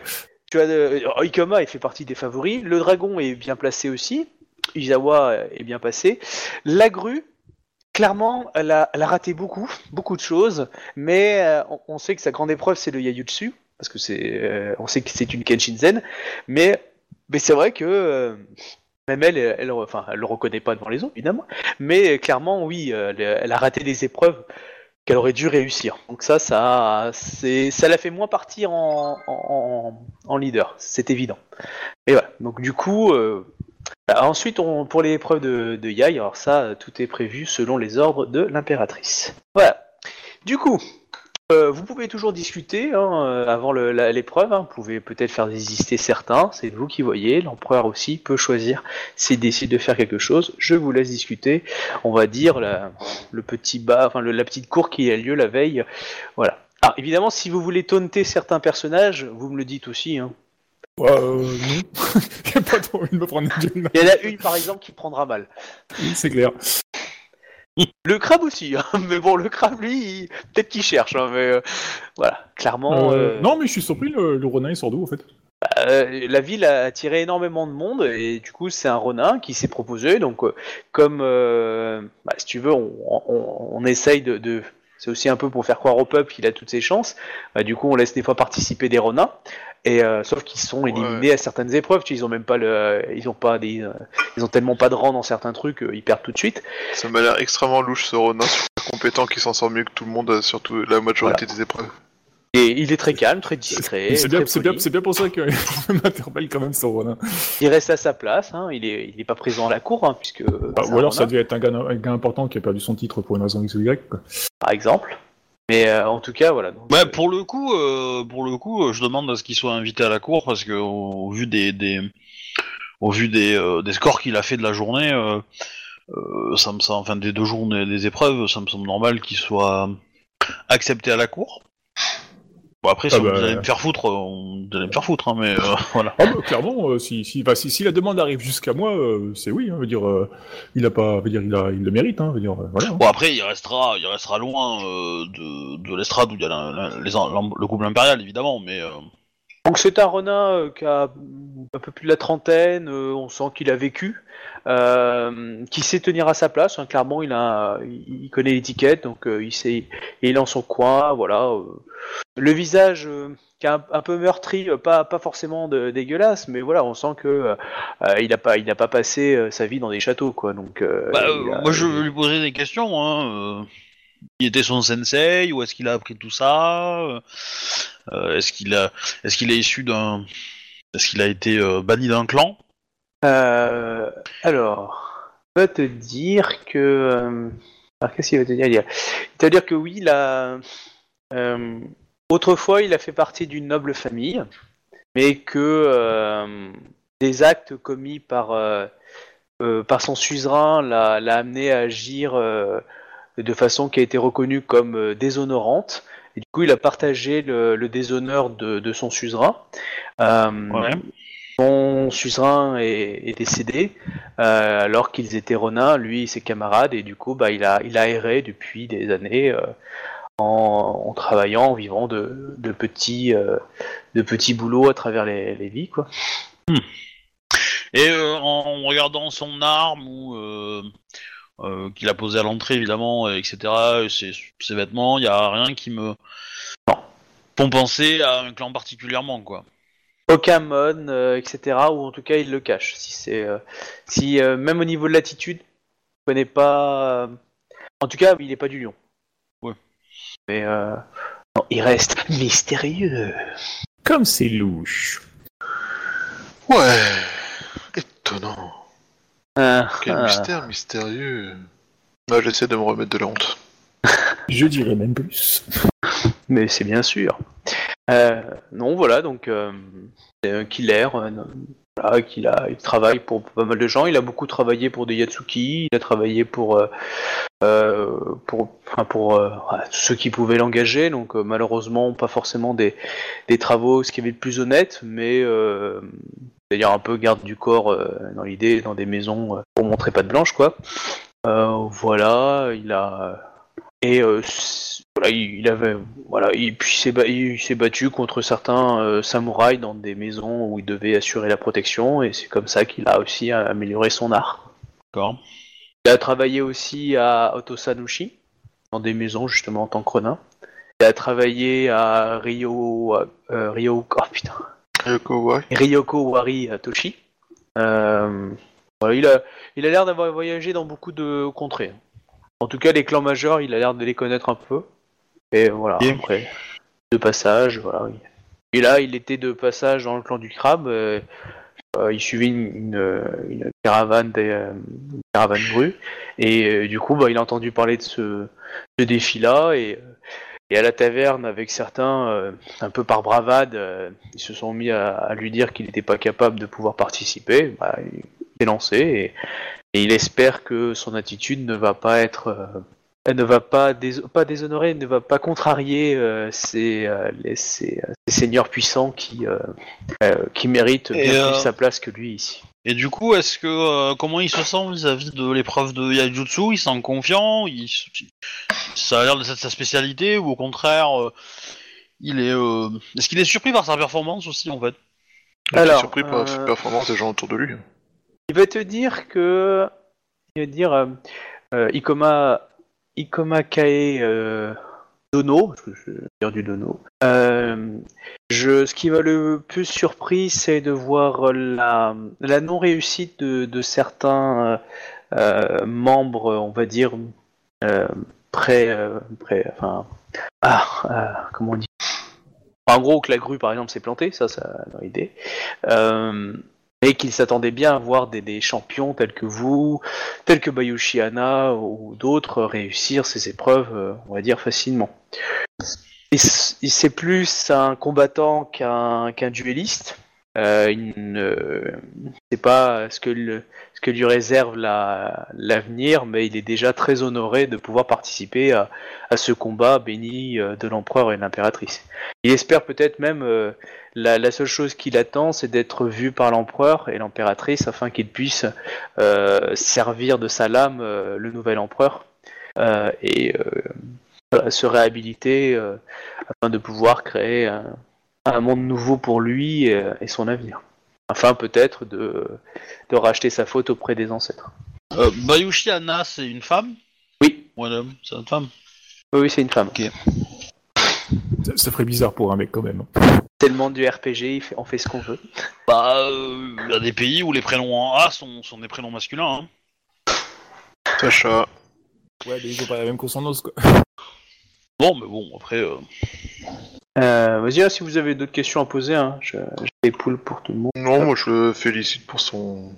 Tu as euh, alors, Ikoma, il fait partie des favoris. Le dragon est bien placé aussi. Izawa est bien passé. La grue, clairement, elle a, elle a raté beaucoup, beaucoup de choses. Mais euh, on, on sait que sa grande épreuve, c'est le Yayutsu. Parce que c'est, euh, on sait que c'est une Kenshinzen. Mais, mais c'est vrai que euh, même elle, elle, elle, elle le reconnaît pas devant les autres, évidemment. Mais euh, clairement, oui, euh, elle, a raté des épreuves qu'elle aurait dû réussir. Donc ça, ça, c'est, ça la fait moins partir en, leader, c'est évident. Et voilà. Donc du coup, euh, bah, ensuite, on, pour les épreuves de, de Yai, alors ça, tout est prévu selon les ordres de l'impératrice. Voilà. Du coup. Euh, vous pouvez toujours discuter hein, euh, avant l'épreuve. hein. Vous pouvez peut-être faire désister certains. C'est vous qui voyez. L'empereur aussi peut choisir s'il décide de faire quelque chose. Je vous laisse discuter. On va dire la, le petit bas, enfin le- la petite cour qui a lieu la veille. Voilà. Ah, évidemment, si vous voulez taunter certains personnages, vous me le dites aussi. Hein.
Ouais, euh, non. J'ai pas trop envie de me prendre une gueule.
Il y en a une, par exemple, qui prendra mal.
Oui, c'est clair.
Le crabe aussi, hein. mais bon, le crabe, lui, il- peut-être qu'il cherche, hein, mais euh, voilà, clairement,
Euh,
euh,
Non, mais je suis surpris, le, le Ronin, il sort d'où, en fait?
Euh, la ville a attiré énormément de monde, et du coup, c'est un Ronin qui s'est proposé, donc euh, comme, euh, bah, si tu veux, on, on, on essaye de... de- c'est aussi un peu pour faire croire au peuple qu'il a toutes ses chances. Bah, du coup, on laisse des fois participer des Ronins, et euh, sauf qu'ils sont éliminés à certaines épreuves. Tu sais, ils ont même pas le, ils ont pas des, euh, ils ont tellement pas de rang dans certains trucs, euh, ils perdent tout de suite.
Ça m'a l'air extrêmement louche ce Ronin, super compétent qui s'en sort mieux que tout le monde, surtout la majorité des épreuves.
Et il est très calme, très discret.
C'est bien, bien, bien pour ça que m'interpelle quand même son hein.
Il reste à sa place, hein, il est, il est pas présent à la cour, hein, puisque.
Ah,
c'est
ou alors ça devait être un gars, un gars important qui a perdu son titre pour une raison X ou Y.
Par exemple. Mais euh, en tout cas, voilà. donc,
Ouais,
euh,
pour le coup, euh, pour le coup, euh, je demande à ce qu'il soit invité à la cour parce que au, au vu des, des au vu des, euh, des scores qu'il a fait de la journée, ça me semble, enfin des deux journées des épreuves, ça me semble normal qu'il soit accepté à la cour. Bon après, si
Ah
vous
bah,
allez me faire foutre, euh, vous allez me faire foutre, hein, mais euh, voilà.
Ah bah, clairement, euh, si, si, bah, si, si la demande arrive jusqu'à moi, euh, c'est oui. Hein, veut dire, euh, il a pas, veut dire, il a, il le mérite. Hein, veut dire, voilà. hein.
Bon après, il restera, il restera loin euh, de, de l'estrade où il y a la- la- les, le couple impérial évidemment, mais euh,
Donc c'est un renard euh, qui a un peu plus de la trentaine, euh, on sent qu'il a vécu, euh, qui sait tenir à sa place. hein, clairement, il a, il il connaît l'étiquette, donc euh, il sait, il est dans son coin, voilà. le visage qui est un, un peu meurtri, pas pas forcément de- dégueulasse, mais voilà, on sent que il a pas, il n'a pas passé sa vie dans des châteaux, quoi. Donc
Bah,
a-
moi, je vais lui poser des questions. Hein. Qui était son sensei Où est-ce qu'il a appris tout ça euh, euh, Est-ce qu'il a, est-ce qu'il est issu d'un, est-ce qu'il a été euh, banni d'un clan?
Alors, il va te dire que. alors, qu'est-ce qu'il va te dire? Il va te dire que oui, il autrefois, il a fait partie d'une noble famille, mais que des actes commis par, par son suzerain l'a amené à agir de façon qui a été reconnue comme euh, déshonorante. Et du coup, il a partagé le, le déshonneur de, de son suzerain. Euh,
Ouais.
son suzerain est, est décédé euh, alors qu'ils étaient renins, lui et ses camarades, et du coup, bah, il a, il a erré depuis des années en, en travaillant, en vivant de, de petits, euh, de petits boulots à travers les, les vies, quoi.
Et euh, en regardant son arme ou euh, euh, qu'il a posé à l'entrée évidemment, etc. et Ses, ses vêtements, il y a rien qui me font penser à un clan particulièrement quoi.
Aucun mon, euh, etc. Ou en tout cas, il le cache. Si c'est, euh, si euh, même au niveau de l'attitude, il connaît pas. euh, En tout cas, il est pas du lion.
Ouais.
Mais euh, non, il reste mystérieux.
Comme c'est louche.
Ouais. Étonnant.
Ah,
Quel mystère mystérieux. Ah, J'essaie de me remettre de la honte.
Je dirais même plus.
Mais c'est bien sûr. Euh, non, voilà, donc euh, c'est un killer. euh, voilà, qu'il a, il travaille pour pas mal de gens. Il a beaucoup travaillé pour des Yatsuki. Il a travaillé pour euh, pour, enfin, pour euh, ceux qui pouvaient l'engager. Donc euh, malheureusement, pas forcément des, des travaux, ce qui avait le plus honnête, mais euh, c'est-à-dire un peu garde du corps euh, dans l'idée, dans des maisons euh, pour montrer pas de blanche, quoi. Euh, voilà, il a et voilà, il, il avait voilà, et puis il s'est ba- il s'est battu contre certains samouraïs dans des maisons où il devait assurer la protection et c'est comme ça qu'il a aussi amélioré son art.
D'accord.
Il a travaillé aussi à Otosanushi dans des maisons justement en tant que renin. Il a travaillé à Rio euh, Rio oh putain
Yoko, ouais.
Ryoko Wari à Toshi. Euh, voilà, il a il a l'air d'avoir voyagé dans beaucoup de contrées. En tout cas, les clans majeurs, il a l'air de les connaître un peu. Et voilà, après, de passage, voilà. oui. Et là, il était de passage dans le clan du crabe. euh, euh, il suivait une, une, une caravane, des, euh, une caravane brue. Et euh, du coup, bah, il a entendu parler de ce, ce défi-là. Et, euh, et à la taverne, avec certains, euh, un peu par bravade, euh, ils se sont mis à, lui dire qu'il n'était pas capable de pouvoir participer. Bah, il s'est lancé et, et il espère que son attitude ne va pas être, euh, elle ne va pas, dés- pas déshonorer, ne va pas contrarier euh, ces, euh, les- ces, euh, ces seigneurs puissants qui, euh, euh, qui méritent
Et,
bien
euh,
plus sa place que lui ici.
Et du coup, est-ce que euh, comment il se sent vis-à-vis de l'épreuve de Yaijutsu Il se sent confiant il, Ça a l'air de être sa spécialité ou au contraire, euh, il est. euh, Est-ce qu'il est surpris par sa performance aussi en fait?
Il est
Alors,
surpris par la
euh,
performance des gens autour de lui.
Il va te dire que. Il va te dire. Ikoma. Ikoma Kae euh, Dono. Je vais dire du Dono. Euh, je, ce qui m'a le plus surpris, c'est de voir la, non-réussite de, certains euh, euh, membres, on va dire, près. près enfin. Ah, comment on dit? En gros, que la grue, par exemple, s'est plantée, ça, ça dans l'idée. Euh, et qu'il s'attendait bien à voir des, champions tels que vous, tels que Bayushi Hana ou d'autres réussir ces épreuves, euh, on va dire, facilement. C'est plus un combattant qu'un duelliste. Euh, ne sait pas ce que, le- que lui réserve la- l'avenir, mais il est déjà très honoré de pouvoir participer à, ce combat béni euh, de l'empereur et de l'impératrice. Il espère peut-être même euh, la, seule chose qu'il attend, c'est d'être vu par l'empereur et l'impératrice afin qu'il puisse euh, servir de sa lame le nouvel empereur et se réhabiliter afin de pouvoir créer un, un monde nouveau pour lui et, et son avenir. Afin peut-être de, de racheter sa faute auprès des ancêtres.
Euh, Bayushi Anna, c'est une femme?
Oui,
Ou un homme? C'est une femme?
Oui, oui, c'est une femme.
Ça, ça ferait bizarre pour un mec quand même.
Tellement du RPG, il fait, on fait ce qu'on veut.
Bah, euh, il y a des pays où les prénoms en A sont, sont des prénoms masculins. Hein.
Sacha.
Ouais, mais ils ont pas la même consonance quoi.
Bon, mais bon, après... euh,
Euh, Vas-y, hein, si vous avez d'autres questions à poser, hein, je, je les poule pour tout le monde.
Non, moi je le félicite pour son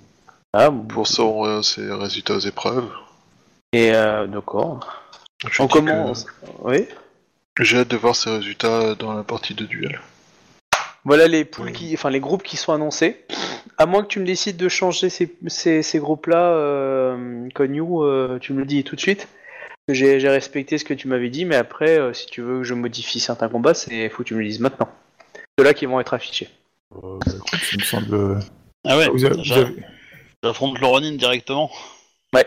Ah, bon.
pour son, euh, ses résultats aux épreuves.
Et euh, d'accord. On commence. Oui.
J'ai hâte de voir ses résultats dans la partie de duel.
Voilà les poules qui, enfin les groupes qui sont annoncés. À moins que tu me décides de changer ces, ces, ces groupes-là, euh, Konyu, euh, tu me le dis tout de suite. Que J'ai respecté ce que tu m'avais dit, mais après, euh, si tu veux que je modifie certains combats, c'est faut que tu me le dises maintenant. Ceux-là qui vont être affichés.
Euh, bah, écoute, ça me semble.
Ah ouais,
Vous avez- vous
j'a-
avez-
j'affronte le Ronin directement.
Ouais.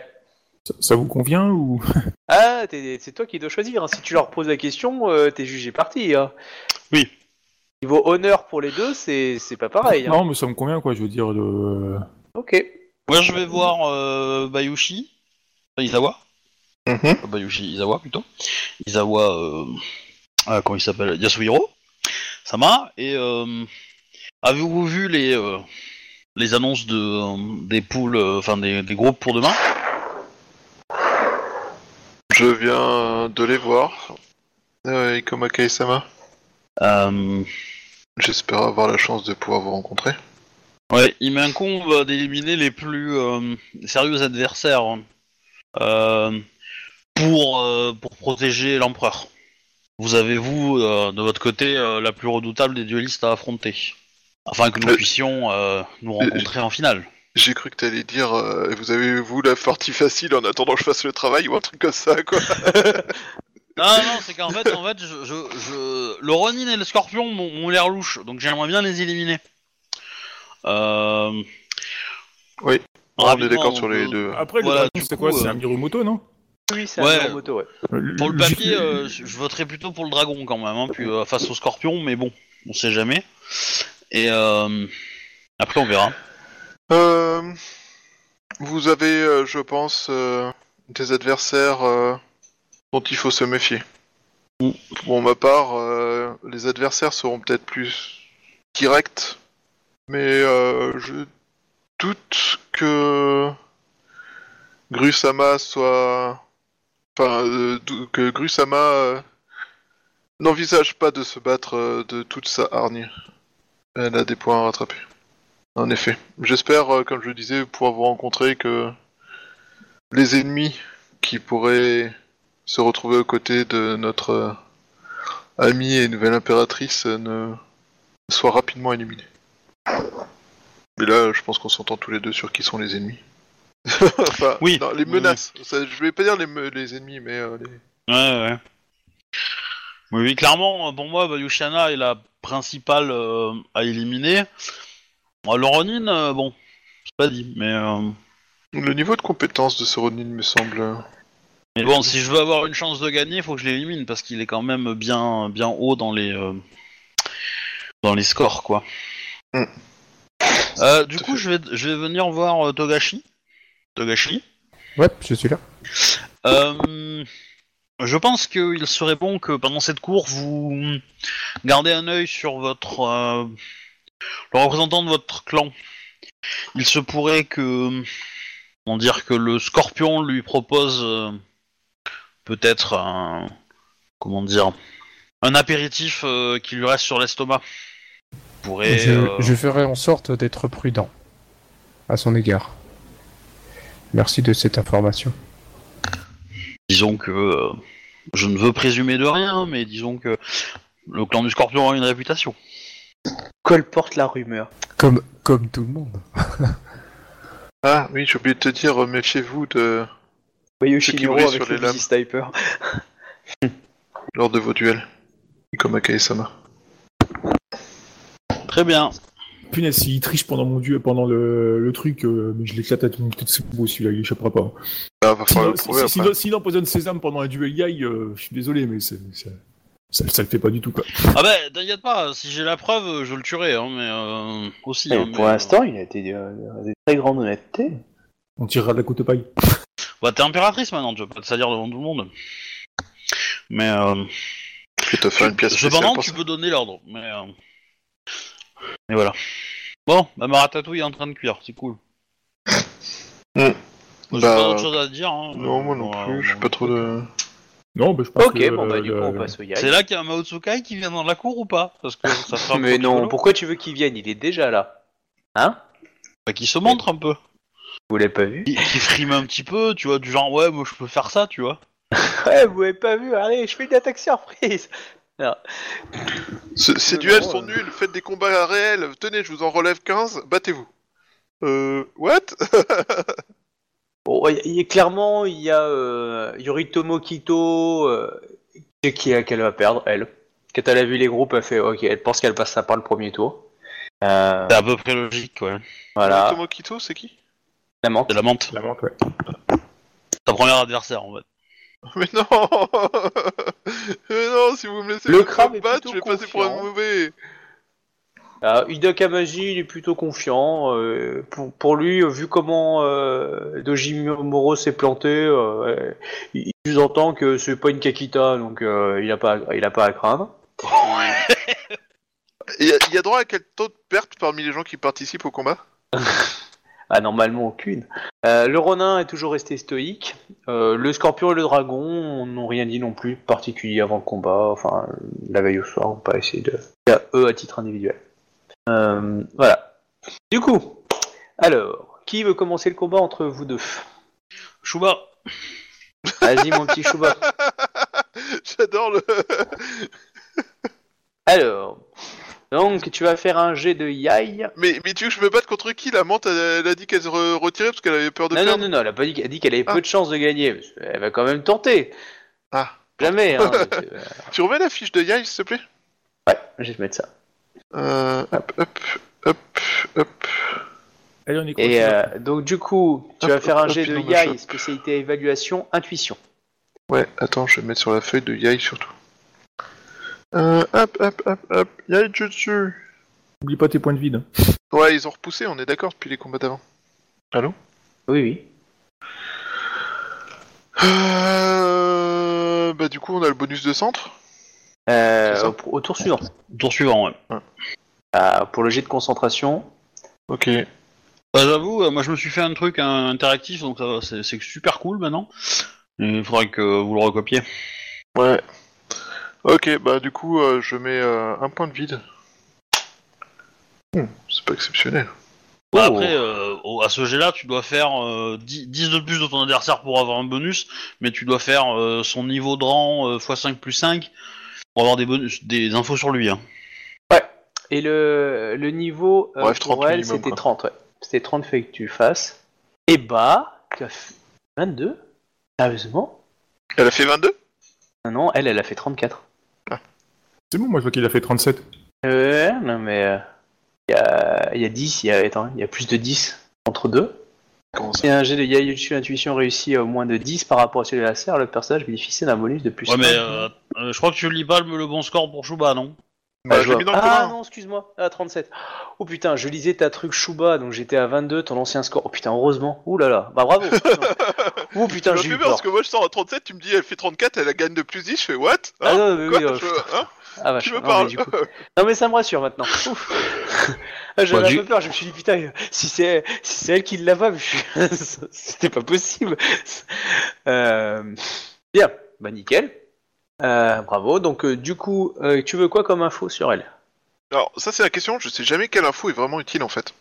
Ça, ça vous convient ou?
Ah, c'est toi qui dois choisir. hein. Si tu leur poses la question, euh, t'es jugé parti. Hein.
Oui.
Niveau honneur pour les deux, c'est c'est pas pareil. hein.
Non, mais ça me convient quoi. Je veux dire de.
Ok.
Moi, je vais voir euh, Bayushi. Enfin,
Mhm.
Pas Bayushi, Izawa plutôt. Izawa, euh, ah, comment il s'appelle Yasuhiro. Sama. Et euh, avez-vous vu les, euh, les annonces de, euh, des poules, euh, enfin des, des groupes pour demain?
Je viens de les voir. Euh, Ikoma Kaisama.
euh,
J'espère avoir la chance de pouvoir vous rencontrer.
Ouais, il m'incombe d'éliminer les plus euh, sérieux adversaires hein. euh, pour, euh, pour protéger l'empereur. Vous avez, vous, euh, de votre côté, euh, la plus redoutable des duellistes à affronter. Afin que nous
Euh,
puissions euh, nous rencontrer en finale.
J'ai cru que t'allais dire euh, vous avez vous la partie facile en attendant que je fasse le travail ou un truc comme ça quoi.
Non, non, c'est qu'en fait, en fait je, je, je- le Ronin et le Scorpion m'ont m'ont l'air louches, donc j'aimerais bien les éliminer. Euh...
Oui, on est
rapidement,
d'accord sur les deux.
Après, le dragon,
du coup,
quoi C'est
euh,
un Mirumoto, non?
Oui, c'est
Ouais.
un moto, ouais.
Pour le papier, euh, je je voterais plutôt pour le dragon quand même, hein, puis euh, face au scorpion, mais bon, on sait jamais. Et euh, après, on verra.
Euh, vous avez, euh, je pense, euh, des adversaires euh, dont il faut se méfier.
Mm.
Pour ma part, euh, les adversaires seront peut-être plus directs, mais euh, je doute que Grusama soit... Enfin, euh, que Grusama euh, n'envisage pas de se battre euh, de toute sa hargne. Elle a des points à rattraper. En effet. J'espère, comme je le disais, pouvoir vous rencontrer que les ennemis qui pourraient se retrouver aux côtés de notre amie et nouvelle impératrice ne soient rapidement éliminés. Mais là, je pense qu'on s'entend tous les deux sur qui sont les ennemis. Enfin,
Oui.
non, les
Oui,
menaces. Ça, je vais pas dire les, me- les ennemis, mais euh, les...
Ouais, ouais. Oui, oui, clairement, pour moi, Bayushana est la principale euh, à éliminer. Euh, Le Ronin, euh, bon, c'est pas dit, mais,
le niveau de compétence de ce Ronin me semble.
mais bon, si je veux avoir une chance de gagner, il faut que je l'élimine parce qu'il est quand même bien, bien haut dans les, dans les scores, quoi.
Mm.
Du coup, je vais, je vais venir voir Togashi. Togashi.
Ouais, je suis là.
Euh, je pense qu'il serait bon que pendant cette cour, vous gardez un œil sur votre euh, le représentant de votre clan. Il se pourrait que, comment dire, que le Scorpion lui propose euh, peut-être un, comment dire, un apéritif qui lui reste sur l'estomac. Pourrait.
je, je ferai en sorte d'être prudent à son égard. Merci de cette information.
Disons que euh, je ne veux présumer de rien, mais disons que le clan du Scorpion a une réputation.
Colporte la rumeur.
Comme, comme tout le monde.
Ah oui, j'ai oublié de te dire, méfiez-vous de
Voyez
Ceux qui
Yoshinoro
brillent
avec
sur
le
les lames.
fusil sniper.
lors de vos duels. Et comme Akae-sama.
Très bien.
Punaise, s'il triche pendant mon dieu, pendant le, le truc, euh, mais je l'éclate à tout de suite, celui-là, il échappera pas.
Ah, le
S'il empoisonne Sésame pendant un duel Yai, euh, je suis désolé, mais c'est, c'est- ça, ça le fait pas du tout, quoi.
Ah bah, t'inquiète pas, si j'ai la preuve, je le tuerai, hein, mais euh, aussi.
Et
hein,
pour
mais,
l'instant, il a été euh, de très grande honnêteté.
On tirera de la côte paille.
euh, Bah, t'es impératrice maintenant, tu vas pas te salir devant tout le monde. Mais euh,
Je vais te faire une pièce spéciale
cependant, tu peux donner l'ordre. Mais, euh, mais voilà. Bon, bah, ma ratatouille est en train de cuire, c'est cool.
Hmm.
J'ai
Bah,
pas d'autre chose à dire. Hein.
Non, moi non
Euh,
plus, je suis pas trop de...
Non, bah, je pense
Ok,
que,
bon bah
euh,
du coup
le-
on passe au Yai.
C'est là qu'il y a un Mao Tsukai qui vient dans la cour ou pas Parce que ça fera un
Mais non,
rigolo.
pourquoi tu veux qu'il vienne Il est déjà là. Hein
Bah, qui se montre un peu.
Vous l'avez pas vu
Qui, qui frime un petit peu, tu vois, du genre, ouais, moi je peux faire ça, tu vois.
Ouais, vous l'avez pas vu. Allez, je fais une attaque surprise.
Ce- ces
Euh,
duels sont
euh.
nuls, faites des combats réels, tenez, je vous en relève 15, battez-vous. Euh... What?
Bon, il y a clairement, il y a euh, Yoritomo Kito euh, qui est qu'elle va perdre, elle. Quand elle a vu les groupes, elle fait OK, elle pense qu'elle passe ça par le premier tour. Euh,
C'est à peu près logique, ouais.
voilà,
Kito, c'est qui?
La menthe.
C'est la menthe.
La menthe, ouais.
Ta première adversaire, en fait.
Mais non Mais non, si vous me laissez
Le
me
crabe est
battre,
plutôt
je vais passer pour un
confiant.
mauvais.
Ah, Hida Kamaji, il est plutôt confiant. euh, pour, pour lui, euh, vu comment euh, Dojimuro s'est planté, euh, il, il entend que c'est pas une Kakita, donc euh, il a pas, il a pas à craindre.
Il y, a- il y a droit à quel taux de perte parmi les gens qui participent au combat?
Ah, normalement aucune. Euh, le Ronin est toujours resté stoïque. Euh, le Scorpion et le Dragon n'ont rien dit non plus particulier avant le combat. Enfin, la veille au soir, on pas essayé de. À eux à titre individuel. Euh, voilà. Du coup, alors, qui veut commencer le combat entre vous deux?
Chouba
Vas-y, mon petit Chouba.
J'adore le...
Alors, donc tu vas faire un jet de Yai.
Mais, mais tu veux que je me batte contre qui La menthe, elle, elle a dit qu'elle se re- retirait parce qu'elle avait peur de
Non, non,
perdre
non, non, elle a pas dit, elle a dit qu'elle avait
Ah.
peu de chances de gagner. Elle va quand même tenter.
Ah.
Jamais, hein. Euh,
Tu remets la fiche de Yai, s'il te plaît?
Ouais, je vais te mettre ça.
euh, Hop, hop, hop, hop.
Allez, on est quoi
Et euh, donc du coup, tu
Hop,
vas faire
hop,
un
hop,
jet de Yai,
chope.
spécialité évaluation, intuition.
Ouais, attends, je vais mettre sur la feuille de Yai surtout. Euh, hop, hop, hop, hop. Yai Jutsu.
Oublie pas tes points de vide.
Ouais, ils ont repoussé, on est d'accord, depuis les combats d'avant. Allô?
Oui, oui.
euh... Bah du coup, on a le bonus de centre.
Euh, au, au tour suivant.
Tour suivant, ouais.
Euh, pour le jet de concentration.
Ok.
Bah, j'avoue, euh, moi je me suis fait un truc hein, interactif, donc ça va, c'est c'est super cool maintenant. Il faudrait que vous le recopiez.
Ouais. Ok, bah du coup, euh, je mets euh, un point de vide. Hmm, c'est pas exceptionnel.
Bah,
Oh.
Après, euh, au- à ce jet-là, tu dois faire euh, 10, 10 de plus de ton adversaire pour avoir un bonus, mais tu dois faire euh, son niveau de rang euh, x5 plus 5 pour avoir des bonus, des infos sur lui. Hein.
Et le, le niveau euh,
Bref,
pour
30
elle,
minimum,
c'était
quoi.
30, ouais. C'était 30 fait que tu fasses. Et bah, tu as fait 22 Sérieusement?
Elle a fait 22
Non, non, elle, elle a fait 34.
C'est bon, moi je vois qu'il a fait 37.
Euh, non mais... euh, Il y, a, il y a 10, il y a, attends, il y a plus de 10 entre deux.
Comment ça
Si un jet de Yayuchu Intuition réussi à moins de 10 par rapport à celui de la serre, le personnage bénéficie d'un bonus de plus
Ouais, mais
5.
euh, euh, je crois que tu lis pas le, le bon score pour Shuba, non?
Bah,
Ah,
je mis dans le
ah
commun.
non, excuse-moi, à 37. Oh putain, je lisais ta truc Shuba, donc j'étais à 22, ton ancien score. Oh putain, heureusement. Ouh là là, bah bravo. oh putain, j'ai eu
peur parce que moi je sors à 37, tu me dis elle fait 34, elle a gagne de plus 10, je fais what?
Ah
Hein
non, mais
Quoi
oui, euh,
Je- hein
Ah, vache.
Qui me
Non, mais
parle
du coup- Non mais ça me rassure maintenant. Ah, J'avais
Bah,
un
du-
peu peur, je me suis dit putain, si c'est si c'est elle qui l'a pas, je- c'était pas possible. Euh... Bien, bah nickel. Euh, bravo. Donc, euh, du coup, euh, tu veux quoi comme info sur elle?
Alors, ça, c'est la question. Je sais jamais quelle info est vraiment utile en fait.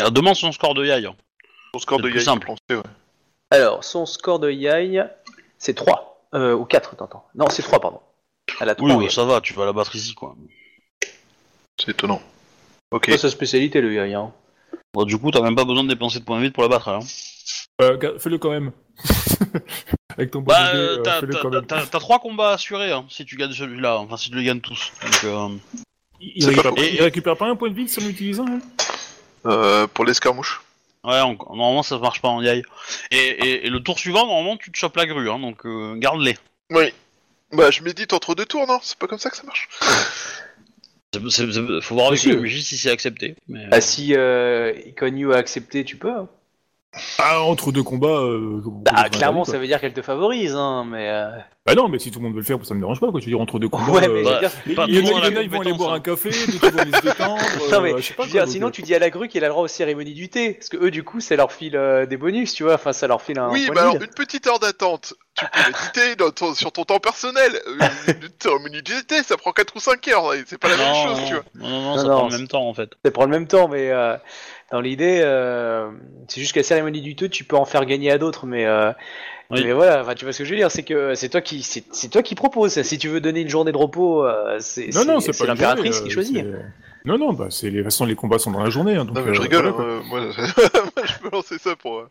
Ah, Demande son score de Yai. hein.
Pour score
C'est
de
plus
Yai,
simple.
pensais, ouais.
Alors, son score de Yai, c'est 3. Euh, ou 4, t'entends. Non, c'est 3, pardon. Elle a 3.
Oui, ouais, ça va, tu vas la battre ici, quoi.
C'est étonnant. Ok.
C'est sa spécialité, le Yai. Hein.
Bon, du coup, t'as même pas besoin de dépenser de points de vie pour la battre, hein.
Euh, ga- fais-le quand même. Avec ton bon
Bah,
idée,
euh,
euh,
t'as-
fais-le
t'as
quand même.
t'as- t'as trois combats assurés, hein, si tu gagnes celui-là. Enfin, si tu les gagnes tous. Donc, euh,
Il,
C'est
récupère,
pas-
il récupère pas un point de vie en l'utilisant hein
Euh, pour l'escarmouche.
ouais, on- normalement, ça marche pas en Yai. Et, et, et le tour suivant, normalement, tu te chopes la grue, hein, donc euh, garde-les.
Oui. Bah, je médite entre deux tours, non? C'est pas comme ça que ça marche?
C'est- c'est- c'est- faut voir avec
Monsieur.
le MJ si c'est accepté. Mais...
Ah, si euh, Ikonyu a accepté, tu peux. hein.
Ah, entre deux combats. Euh,
Bah, clairement, ça veut dire qu'elle te favorise, hein, mais. euh,
Bah non, mais si tout le monde veut le faire, ça me dérange pas. Quoi. Je veux dire, entre deux combats.
Ouais, mais
euh,
je veux dire,
la
ils vont aller boire un café, d'autres ils vont aller se détendre.
Non, mais
euh, je sais pas.
je veux dire,
quoi,
sinon tu dis à la grue qu'elle a le droit aux cérémonies du thé, parce que eux, du coup, ça leur file euh, des bonus, tu vois, enfin, ça leur file un.
oui, bah alors, une petite heure d'attente. Tu peux méditer dans ton- sur ton temps personnel. Une cérémonie de GT, ça prend 4 ou 5 heures. C'est pas la même chose, tu vois.
non, non, ça prend le même temps, en fait.
Ça prend le même temps, mais dans l'idée, euh, c'est juste que la cérémonie du thé, tu peux en faire gagner à d'autres, mais. euh,
Oui.
Mais voilà, enfin, tu vois ce que je veux dire, c'est que c'est toi qui c'est c'est toi qui propose. Si tu veux donner une journée de repos, euh, c'est
Non, non, c'est
c'est
pas une
l'impératrice
journée,
qui
euh,
choisit.
c'est- Non, non, bah, c'est les de toute façon, les combats sont dans la journée. Hein, donc,
Non, mais je
euh,
rigole.
voilà, quoi.
hein, moi, moi, je peux lancer ça pour.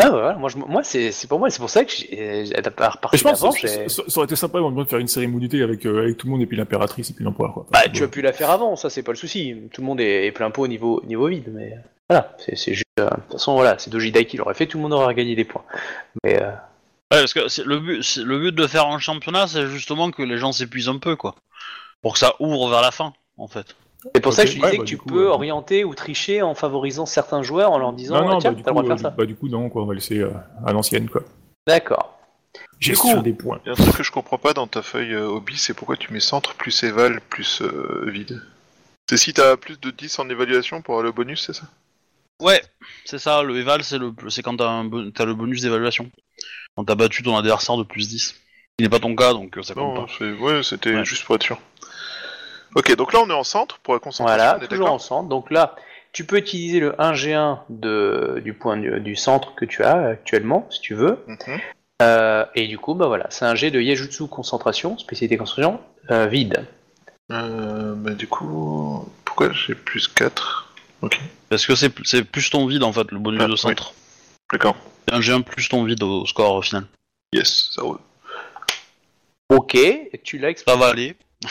Ah voilà, moi, je, moi c'est pour moi, c'est pour ça que j'ai j'ai- à part
Mais je pense
avant,
que ça, ça aurait été sympa de faire une cérémonie avec, euh, avec tout le monde et puis l'impératrice et puis l'empereur. quoi.
Bah, tu as pu la faire avant, ça c'est pas le souci. Tout le monde est, est plein pot au niveau, niveau vide, mais voilà, c'est juste. euh, de toute façon, voilà, c'est Dojidai qui l'aurait fait, tout le monde aurait gagné des points. Mais euh,
Ouais, parce que c'est- le but, c'est- le but de faire un championnat, c'est justement que les gens s'épuisent un peu, quoi. Pour que ça ouvre vers la fin, en fait.
C'est pour ça que je disais
ouais,
que
bah,
tu
coup,
peux
euh,
orienter ou tricher en favorisant certains joueurs en leur disant
non, non,
ah, tiens,
bah, du
t'as le droit de
euh,
faire ça.
bah, du coup, non, quoi, on va laisser euh, à l'ancienne, quoi.
D'accord.
Gestion
coup-
des points.
Il y a un truc que je comprends pas dans ta feuille euh, hobby, c'est pourquoi tu mets centre plus éval plus euh, vide. C'est si t'as plus de 10 en évaluation pour le bonus, c'est ça?
Ouais, c'est ça, le Eval, c'est le c'est quand t'as un bon- t'as le bonus d'évaluation. Quand t'as battu ton adversaire de plus 10. Il n'est pas ton cas, donc euh, ça compte
Non,
pas.
c'est- ouais, c'était
Ouais.
juste pour être sûr. Ok, donc là on est en centre pour la concentration,
Voilà,
on est
toujours
d'accord
ensemble. Donc là, tu peux utiliser le 1G1 de, du point du, du centre que tu as actuellement, si tu veux.
Mhm.
Euh, et du coup, bah voilà, c'est un G de Yejutsu concentration, spécialité concentration, euh, vide.
Euh, bah du coup, pourquoi j'ai plus 4 Ok,
Parce que c'est c'est plus ton vide, en fait, le bonus
Ah,
de
oui.
centre.
d'accord.
C'est un G1 plus ton vide au score au final.
Yes, ça roule.
Ok, et tu l'as
Ça va aller.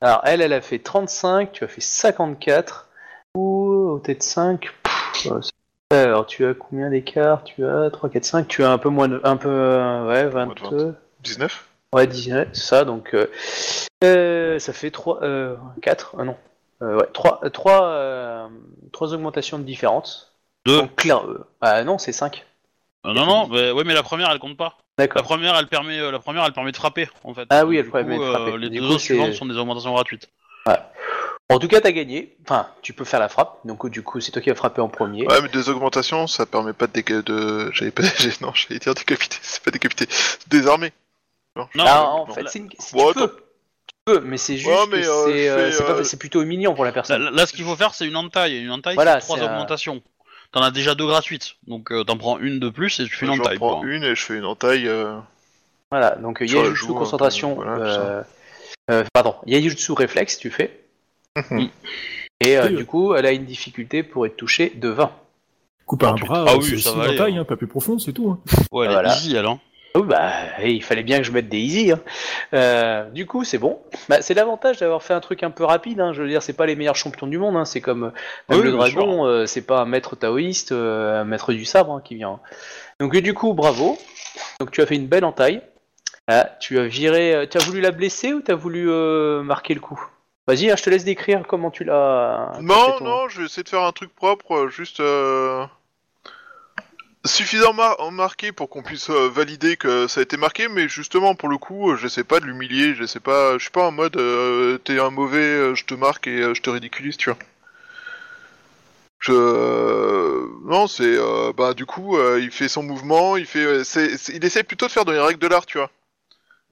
Alors, elle, elle a fait 35, tu as fait 54. Ou peut-être 5. Pff, euh, c'est- alors, tu as combien d'écart? Tu as 3, 4, 5. Tu as un peu moins de. Un peu. euh, ouais, 20.
Moins de 20. 19
Ouais, 19, c'est ça. Donc, euh, euh, ça fait 3. Euh, 4. Ah non. Euh, ouais, 3, 3, augmentations de différence.
Deux.
Donc, clair. euh, ah non, c'est 5.
Euh, non, non, mais, ouais, mais la première, elle compte pas. La
D'accord.
première, elle permet, euh, la première, elle permet de frapper, en fait.
Ah oui, elle
Du
permet
coup,
de frapper.
euh, les
Du
deux
coup,
autres suivantes
c'est-
sont des augmentations gratuites.
En tout cas, t'as gagné. Enfin, tu peux faire la frappe. Donc, du coup, c'est toi qui as frappé en premier.
Ouais, mais deux augmentations, ça permet pas de déca- de. J'avais pas. j'ai- Non, j'allais dire décapiter, c'est pas décapiter. Désarmer. Non,
Non,
Ah, en
non,
fait, c'est une... si tu peux. Tu peux, mais c'est juste
Ouais,
que
mais, euh,
c'est, euh,
fais,
c'est pas-
euh,
c'est plutôt humiliant pour la personne.
là, ce qu'il faut faire, c'est une entaille. Une entaille,
Voilà,
c'est trois
c'est un-
augmentations. T'en as déjà deux gratuites. Donc, euh, t'en prends une de plus et tu fais une
J'en
entaille.
prends
quoi.
une et je fais une entaille. euh,
Voilà, donc euh,
Sur la
Yaijutsu
joue, un
concentration,
peu, voilà,
euh, euh, pardon, Yaijutsu réflexe, tu fais.
Mhm.
Et euh,
Oui.
du coup, elle a une difficulté pour être touchée de 20.
Coupe à un
Ah,
bras,
ah
euh,
oui,
c'est
ça va
une
aller,
taille,
hein.
hein, pas plus profond, c'est tout. Hein.
Ouais, elle est
Voilà.
easy, elle.
Oh bah, il fallait bien que je mette des easy. Hein. Euh, du coup, c'est bon. Bah, c'est l'avantage d'avoir fait un truc un peu rapide. Hein. Je veux dire, c'est pas les meilleurs champions du monde. Hein. C'est comme même
Oui,
le dragon, euh, c'est pas un maître taoïste, euh, un maître du sabre qui vient. Donc du coup, bravo. Donc tu as fait une belle entaille. Ah, tu as viré. Tu as voulu la blesser ou tu as voulu marquer le coup? Vas-y, je te laisse décrire comment tu l'as.
Non,
ton-
non, je vais essayer de faire un truc propre, juste suffisamment mar- marqué pour qu'on puisse euh, valider que ça a été marqué, mais justement pour le coup, euh, j'essaie pas de l'humilier, j'essaie pas, je suis pas en mode euh, t'es un mauvais, euh, je te marque et je te ridiculise, tu vois. Je, non, c'est bah du coup, il fait son mouvement, il fait, il essaie plutôt de faire dans les règles de l'art, tu vois.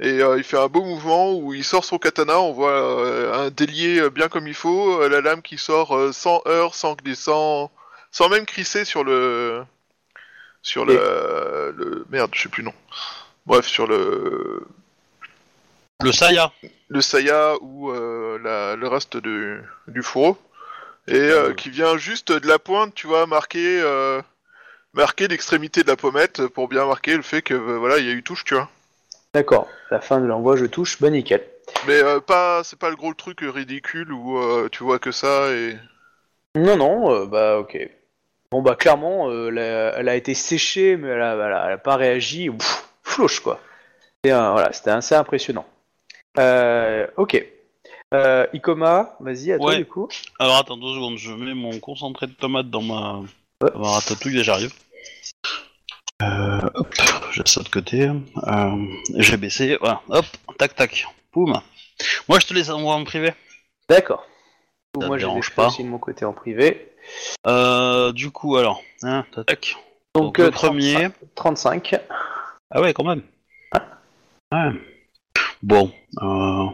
Et il fait un beau mouvement où il sort son katana, on voit un délié bien comme il faut, la lame qui sort sans heurts, sans, sans, sans même crisser sur le, sur le, le, merde, je sais plus nom. Bref, sur le,
Le Saya.
le saya ou euh, la- le reste du, du fourreau et euh, qui vient juste de la pointe, tu vois, marquer euh, marquer l'extrémité de la pommette pour bien marquer le fait que euh, voilà, il y a eu touche, tu vois.
D'accord. La fin de l'envoi, je touche. Bah nickel.
Mais euh, pas c'est pas le gros truc ridicule où euh, tu vois que ça et
Non, non, euh, bah ok. Bon bah clairement, euh, elle a été séchée, mais elle a, elle a- elle a pas réagi. Pff, flouche quoi. Un- voilà, c'était assez impressionnant. Euh, ok. Euh, Ikoma, vas-y, à toi
Ouais.
du coup.
Alors attends deux secondes, je mets mon concentré de tomate dans ma,
Ouais.
ma ratatouille et j'arrive. Hop, j'ai ça de côté. J'ai baissé, voilà, hop, tac tac, poum. Moi je te laisse envoyer en privé.
D'accord.
Ça
Moi
te
je
dérange pas
aussi de mon côté en privé.
Euh, du coup alors, hein, tac.
Donc,
Donc, le
euh,
premier.
35.
Ah ouais quand même. Ouais. Bon, euh,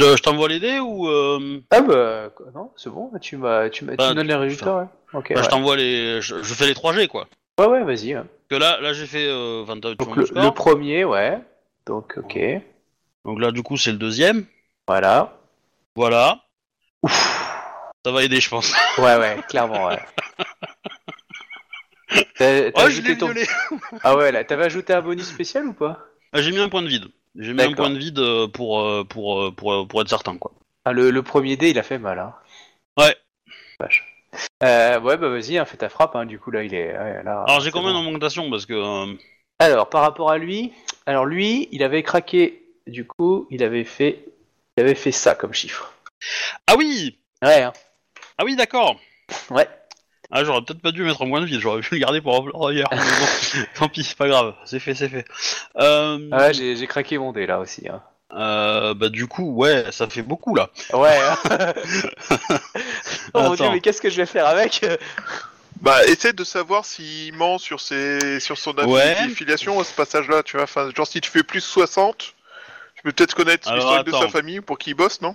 je, je t'envoie les dés ou euh,
Ah bah quoi, non, c'est bon, tu m'as tu m'as tu
Bah,
me donnes les résultats, ouais. Ok.
bah,
ouais.
je t'envoie les, je, je fais les 3G quoi.
ouais ouais, vas-y. ouais.
Que là, là j'ai fait, euh,
Donc
mon score.
le premier, ouais. Donc ok.
Donc là du coup c'est le deuxième.
Voilà.
Voilà. Ça va aider je pense.
Ouais ouais, clairement ouais. T'as t'as
Oh je l'ai
ton...
violé.
Ah ouais, là, t'avais ajouté un bonus spécial ou pas?
Ah, J'ai mis un point de vide. J'ai mis un point de vide euh, pour, euh, pour, euh, pour, pour être certain, quoi.
Ah, le, le premier dé, il a fait mal, hein.
Ouais.
Vache. Euh, ouais, bah vas-y, hein, fais ta frappe, hein, du coup, là, il est... ouais, là,
Alors j'ai quand même
bon.
une augmentation parce que... euh,
Alors, par rapport à lui, alors lui, il avait craqué, du coup, il avait fait... Il avait fait ça comme chiffre.
Ah oui
Ouais, hein.
Ah oui, d'accord
Ouais.
Ah, j'aurais peut-être pas dû mettre un point de vide, j'aurais pu le garder pour ailleurs. mais bon, tant pis, c'est pas grave, c'est fait, c'est fait. Euh,
Ah ouais, j'ai j'ai craqué mon dé, là, aussi. Hein.
euh, bah du coup, ouais, ça fait beaucoup, là.
Ouais. hein. oh mon dieu,
Attends.
mais qu'est-ce que je vais faire avec?
Bah essaie de savoir s'il ment sur ses sur son
Ouais.
affiliation à ce passage-là, tu vois. Enfin, genre si tu fais plus 60, tu peux peut-être connaître
Alors,
l'historique de sa
attends.
famille pour qu'il bosse, non?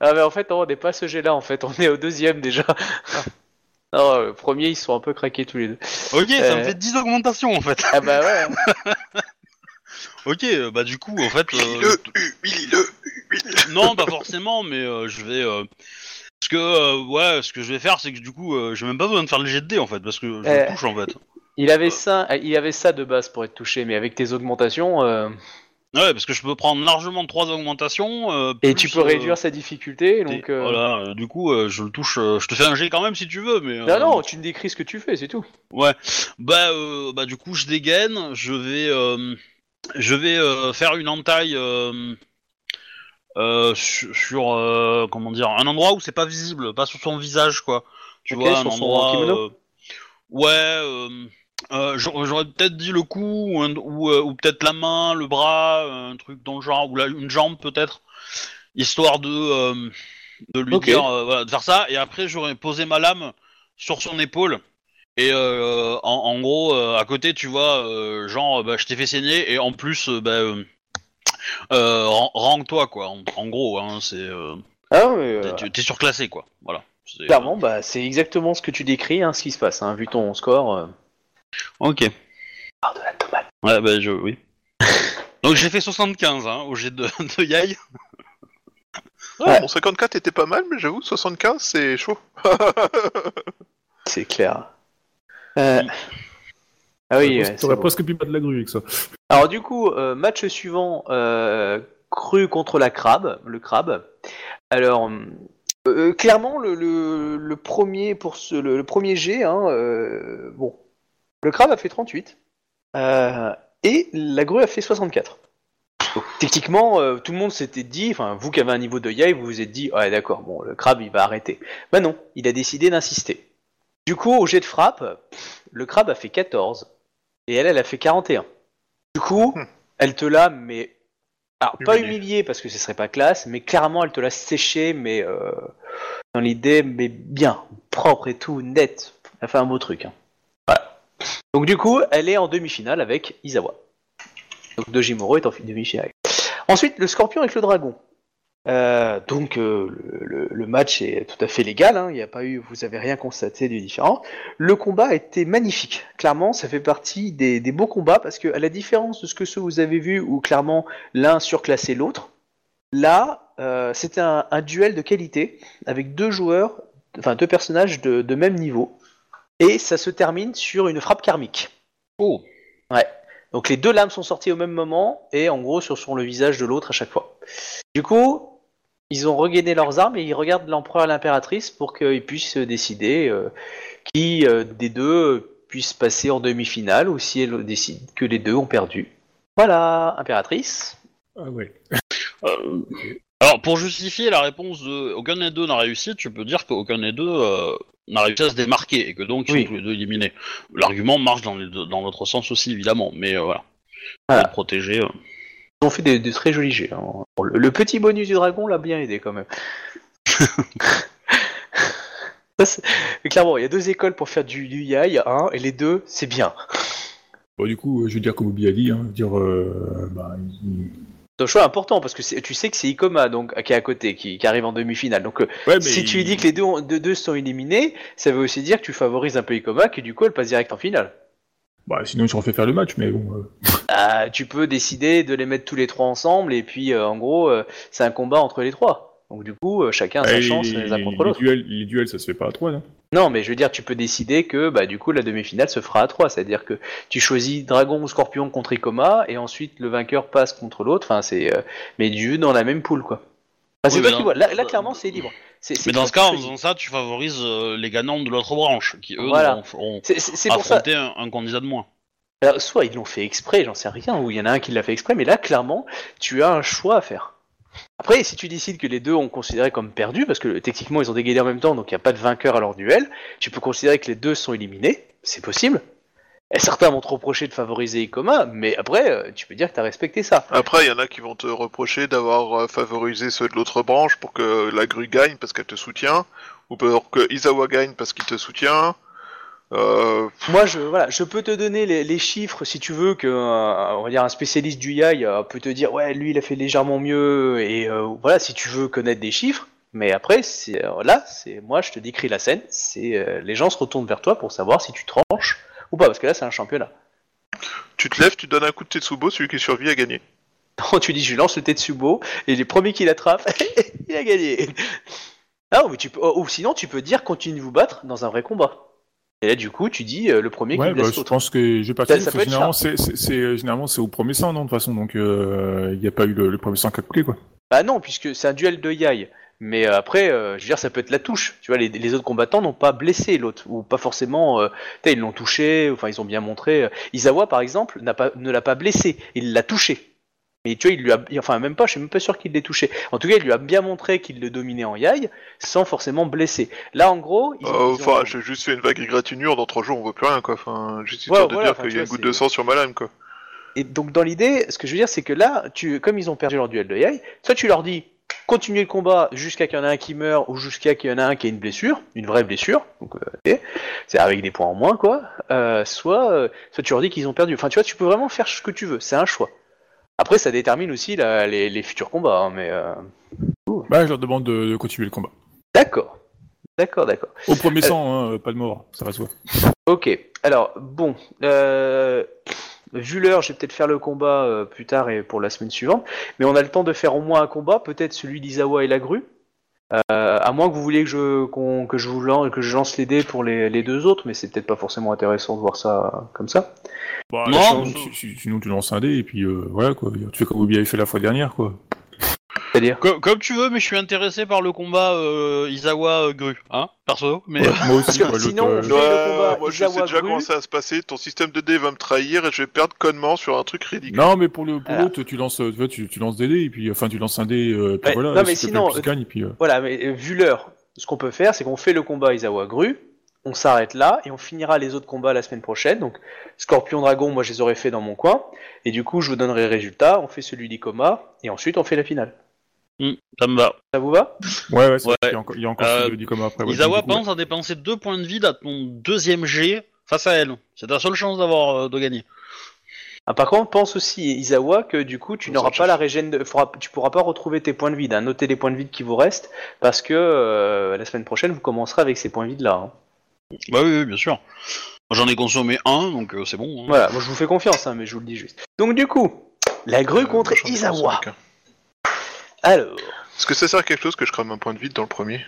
Ah mais en fait, non, on n'est pas à ce jet-là, en fait. On est au deuxième, déjà. non, le premier, ils sont un peu craqués tous les deux.
Ok, ça
Euh.
me fait 10 augmentations, en fait.
Ah bah ouais.
Ok, euh, bah du coup, en fait... euh,
Huile-le, huile-le, huile-le.
Non, pas forcément, mais euh, je vais. Euh... Ce que, euh, ouais, ce que je vais faire, c'est que du coup, euh, j'ai même pas besoin de faire le jet de dés en fait, parce que je
Euh.
touche en fait.
Il avait ça, il avait ça de base pour être touché, mais avec tes augmentations, euh,
Ouais, parce que je peux prendre largement trois augmentations. euh,
et
plus,
tu peux
euh,
réduire sa difficulté,
des-
donc. euh,
Voilà, euh, du coup, euh, je le touche. euh, je te fais un jet quand même si tu veux, mais.
Non
euh,
non, tu me décris ce que tu fais, c'est tout.
Ouais. Bah, euh, bah, du coup, je dégaine. Je vais, euh, je vais euh, faire une entaille euh, euh, sur, sur, euh, comment dire, un endroit où c'est pas visible, pas sur son visage, quoi. Tu
Ok,
vois, un
sur son
endroit.
kimono
euh, ouais. euh, euh, j'aurais peut-être dit le cou ou, euh, ou peut-être la main, le bras, euh, un truc dans le genre, ou la, une jambe peut-être, histoire de euh, de lui dire, voilà, de faire ça. Et après, j'aurais posé ma lame sur son épaule. Et en, en gros, à côté, tu vois, genre, bah, je t'ai fait saigner, et en plus, bah, rangue-toi, quoi. En, en gros, hein, c'est,
Ah
t'es- surclassé, quoi. Voilà.
Clairement, bah c'est exactement ce que tu décris, hein, ce qui se passe, hein, vu ton score.
Ok.
Par de la tomate.
Ouais, bah, je, oui. Donc j'ai fait 75 hein, au jet de, de Yai.
Ouais.
Mon 54 était pas mal, mais j'avoue, 75 c'est chaud.
C'est clair. Euh, Ah oui. ouais, c'est
T'aurais
bon.
presque pu battre la grue avec ça.
Alors du coup, euh, match suivant, euh, cru contre la crabe, le crabe. Alors, euh, clairement, le, le, le premier pour ce, le, le premier G, hein, euh, bon, le crabe a fait 38 euh, et la grue a fait 64. Donc, techniquement, euh, tout le monde s'était dit, enfin, vous qui avez un niveau de yai, vous vous êtes dit, ouais, d'accord, bon, le crabe il va arrêter. Bah non, il a décidé d'insister. Du coup, au jet de frappe, le crabe a fait 14 et elle, elle a fait 41. Du coup, elle te l'a, mais. Alors, pas
Humilié.
humilié parce que ce serait pas classe, mais clairement, elle te l'a séché, mais. euh, Dans l'idée, mais bien. propre et tout, net. Elle a fait un beau truc. hein. Donc du coup, elle est en demi-finale avec Izawa. Donc Dojimoro est en demi-finale. Ensuite, le scorpion avec le dragon. Euh, donc euh, le, match est tout à fait légal, hein, il n'y a pas eu, vous avez rien constaté de différent. Le combat a été magnifique. Clairement, ça fait partie des, beaux combats parce que à la différence de ce que vous avez vu où clairement l'un surclassait l'autre, là euh, c'était un, duel de qualité avec deux joueurs, enfin deux personnages de même niveau et ça se termine sur une frappe karmique.
Oh.
Donc les deux lames sont sorties au même moment et en gros sur, sur le visage de l'autre à chaque fois. Du coup, ils ont regainé leurs armes et ils regardent l'empereur et l'impératrice pour qu'ils puissent décider euh, qui euh, des deux puisse passer en demi-finale ou si elle décide que les deux ont perdu. Voilà, impératrice.
Ah ouais.
Euh, alors, pour justifier la réponse de aucun des deux n'a réussi, tu peux dire qu'aucun des deux euh, n'a réussi à se démarquer et que donc ils
Oui.
sont tous les deux éliminés. L'argument marche dans, les deux- dans l'autre sens aussi, évidemment, mais euh, voilà.
Voilà.
Protéger. euh.
Ils ont fait des, des très jolis jets. hein. Bon, Le, le petit bonus du dragon l'a bien aidé quand même. Ça, c'est- mais clairement, il y a deux écoles pour faire du, du yai, hein, et les deux, c'est bien.
Bon, du coup, euh, je veux dire, comme Obi a dit, hein, dire, euh, bah, il-
un choix important parce que tu sais que c'est Ikoma donc qui est à côté, qui, qui arrive en demi-finale. Donc euh,
Ouais,
si tu lui dis que les deux, ont- deux, deux sont éliminés, ça veut aussi dire que tu favorises un peu Ikoma, que du coup elle passe direct en finale.
Bah, sinon, je refais faire le match, mais bon. euh,
Ah, tu peux décider de les mettre tous les trois ensemble et puis euh, en gros c'est un combat entre les trois. Donc du coup euh, chacun a sa
les-
chance les uns contre l'autre.
duels, les duels, ça se fait pas à trois, non?
Non, mais je veux dire, tu peux décider que bah, du coup la demi-finale se fera à 3, c'est-à-dire que tu choisis Dragon ou Scorpion contre Ikoma et ensuite le vainqueur passe contre l'autre. Enfin, c'est euh, mais du dans la même poule quoi. Enfin, c'est
Oui,
toi qui vois. Là, là, clairement, c'est libre.
Mais dans ce cas, en faisant ça, tu favorises euh, les gagnants de l'autre branche, qui eux
Voilà.
ont,
pour ça.
un, un candidat de moins.
Alors, soit ils l'ont fait exprès, j'en sais rien, ou il y en a un qui l'a fait exprès, mais là, clairement, tu as un choix à faire. Après, si tu décides que les deux ont considéré comme perdus, parce que techniquement ils ont dégainé en même temps, donc il n'y a pas de vainqueur à leur duel, tu peux considérer que les deux sont éliminés, c'est possible. Certains vont te reprocher de favoriser Ikoma, mais après, euh, tu peux dire que tu as respecté ça.
Après, il y en a qui vont te reprocher d'avoir euh, favorisé ceux de l'autre branche pour que la grue gagne parce qu'elle te soutient, ou pour que Izawa gagne parce qu'il te soutient. Euh,
Moi, je, voilà, je peux te donner les, les chiffres si tu veux que, euh, on va dire, un spécialiste du yai euh, peut te dire, ouais, lui, il a fait légèrement mieux, et euh, voilà, si tu veux connaître des chiffres. Mais après, c'est là, c'est moi, je te décris la scène. C'est euh, les gens se retournent vers toi pour savoir si tu tranches ou pas, parce que là, c'est un championnat.
tu te lèves, tu donnes un coup de Tetsubo, celui qui survit a gagné.
Non, tu dis, je lance le Tetsubo et les premiers qui l'attrapent, il a gagné. Non, mais tu peux, ou sinon, tu peux dire, continue de vous battre dans un vrai combat. Et là, du coup, tu dis euh, le premier
Ouais,
qui
bah,
blesse
je
l'autre.
pense que je vais pas
Ça- ça
généralement, c'est, c'est, c'est- euh, généralement, c'est au premier sang, non, de toute façon, donc, euh, il n'y a pas eu le, le premier sang qui a coulé, quoi.
Bah non, puisque c'est un duel de yai. Mais euh, après, euh, je veux dire, ça peut être la touche. Tu vois, les, les autres combattants n'ont pas blessé l'autre, ou pas forcément. Euh, ils l'ont touché, enfin, ils ont bien montré. euh, Izawa, par exemple, n'a pas, ne l'a pas blessé, il l'a touché. Et tu vois, il lui a, enfin, même pas, je suis même pas sûr qu'il l'ait touché. En tout cas, il lui a bien montré qu'il le dominait en yai, sans forcément blesser. Là, en gros, ils ont-
Euh,
ils ont-
Enfin, j'ai juste fait une vague égratignure, dans trois jours on voit plus rien, quoi. Enfin, juste
Ouais,
histoire de
voilà,
dire
enfin,
qu'il
tu
y a une
vois,
goutte de
c'est-
sang sur ma lame, quoi.
Et donc dans l'idée, ce que je veux dire, c'est que là, tu, comme ils ont perdu leur duel de Yai, soit tu leur dis continuez le combat jusqu'à qu'il y en a un qui meurt ou jusqu'à qu'il y en a un qui ait une blessure, une vraie blessure, donc euh, c'est avec des points en moins quoi. Euh, soit, euh, soit tu leur dis qu'ils ont perdu. Enfin, tu vois, tu peux vraiment faire ce que tu veux, c'est un choix. Après, ça détermine aussi la- les, les futurs combats, hein, mais euh,
Bah, je leur demande de, de continuer le combat.
d'accord, d'accord, d'accord.
Au premier sang, hein, pas de mort, ça va se voir.
Ok, alors bon, euh, vu l'heure, je vais peut-être faire le combat euh, plus tard et pour la semaine suivante, mais on a le temps de faire au moins un combat, peut-être celui d'Izawa et la grue. Euh, à moins que vous vouliez que je, que je vous lance, que je lance les dés pour les, les deux autres, mais c'est peut-être pas forcément intéressant de voir ça comme ça.
Bah,
Non,
sinon, si- si- sinon, tu lances un dé, et puis, euh, voilà, quoi. Tu fais comme Obi avait fait la fois dernière, quoi.
C'est-à-dire
Comme, comme tu veux, mais je suis intéressé par le combat euh, Izawa-Gru, hein, perso. Mais
Ouais, moi aussi,
Parce que
quoi,
sinon, je-
euh,
fais le
Ouais,
combat
moi je sais
Izawa
déjà comment ça va se passer, ton système de dés va me trahir et je vais perdre connement sur un truc ridicule.
Non, mais pour le pour l'autre, tu lances, tu, vois, tu, tu lances des dés, et puis, enfin, tu lances un dé, euh, puis
Ouais,
voilà,
non, mais sinon,
plaît, plus gagne, et puis, euh,
Voilà, mais euh, vu l'heure, ce qu'on peut faire, c'est qu'on fait le combat Izawa Gru, on s'arrête là et on finira les autres combats la semaine prochaine. Donc Scorpion Dragon, moi je les aurais fait dans mon coin, et du coup je vous donnerai les résultats. On fait celui d'Ikoma et ensuite on fait la finale.
Hmm, ça me va.
Ça vous va
Ouais, ouais, c'est
Ouais.
vrai qu'il y a encore, il y a encore
Euh,
celui du coma après. ouais, coup,
pense à dépenser deux points de vide à ton deuxième G face à elle. C'est ta seule chance d'avoir euh, de gagner.
Ah, par contre, pense aussi, Isawa, que du coup, tu n'auras pas la régène, de... faudra- tu pourras pas retrouver tes points de vide. Hein. Notez les points de vide qui vous restent, parce que euh, la semaine prochaine, vous commencerez avec ces points vides là. hein.
Bah oui, oui, bien sûr. Moi, J'en ai consommé un, donc euh, c'est bon. hein.
Voilà, moi je vous fais confiance, hein, mais je vous le dis juste. Donc du coup, la grue
Euh,
contre Isawa. Alors,
Est-ce que ça sert à quelque chose que je crame un point de vide dans le premier?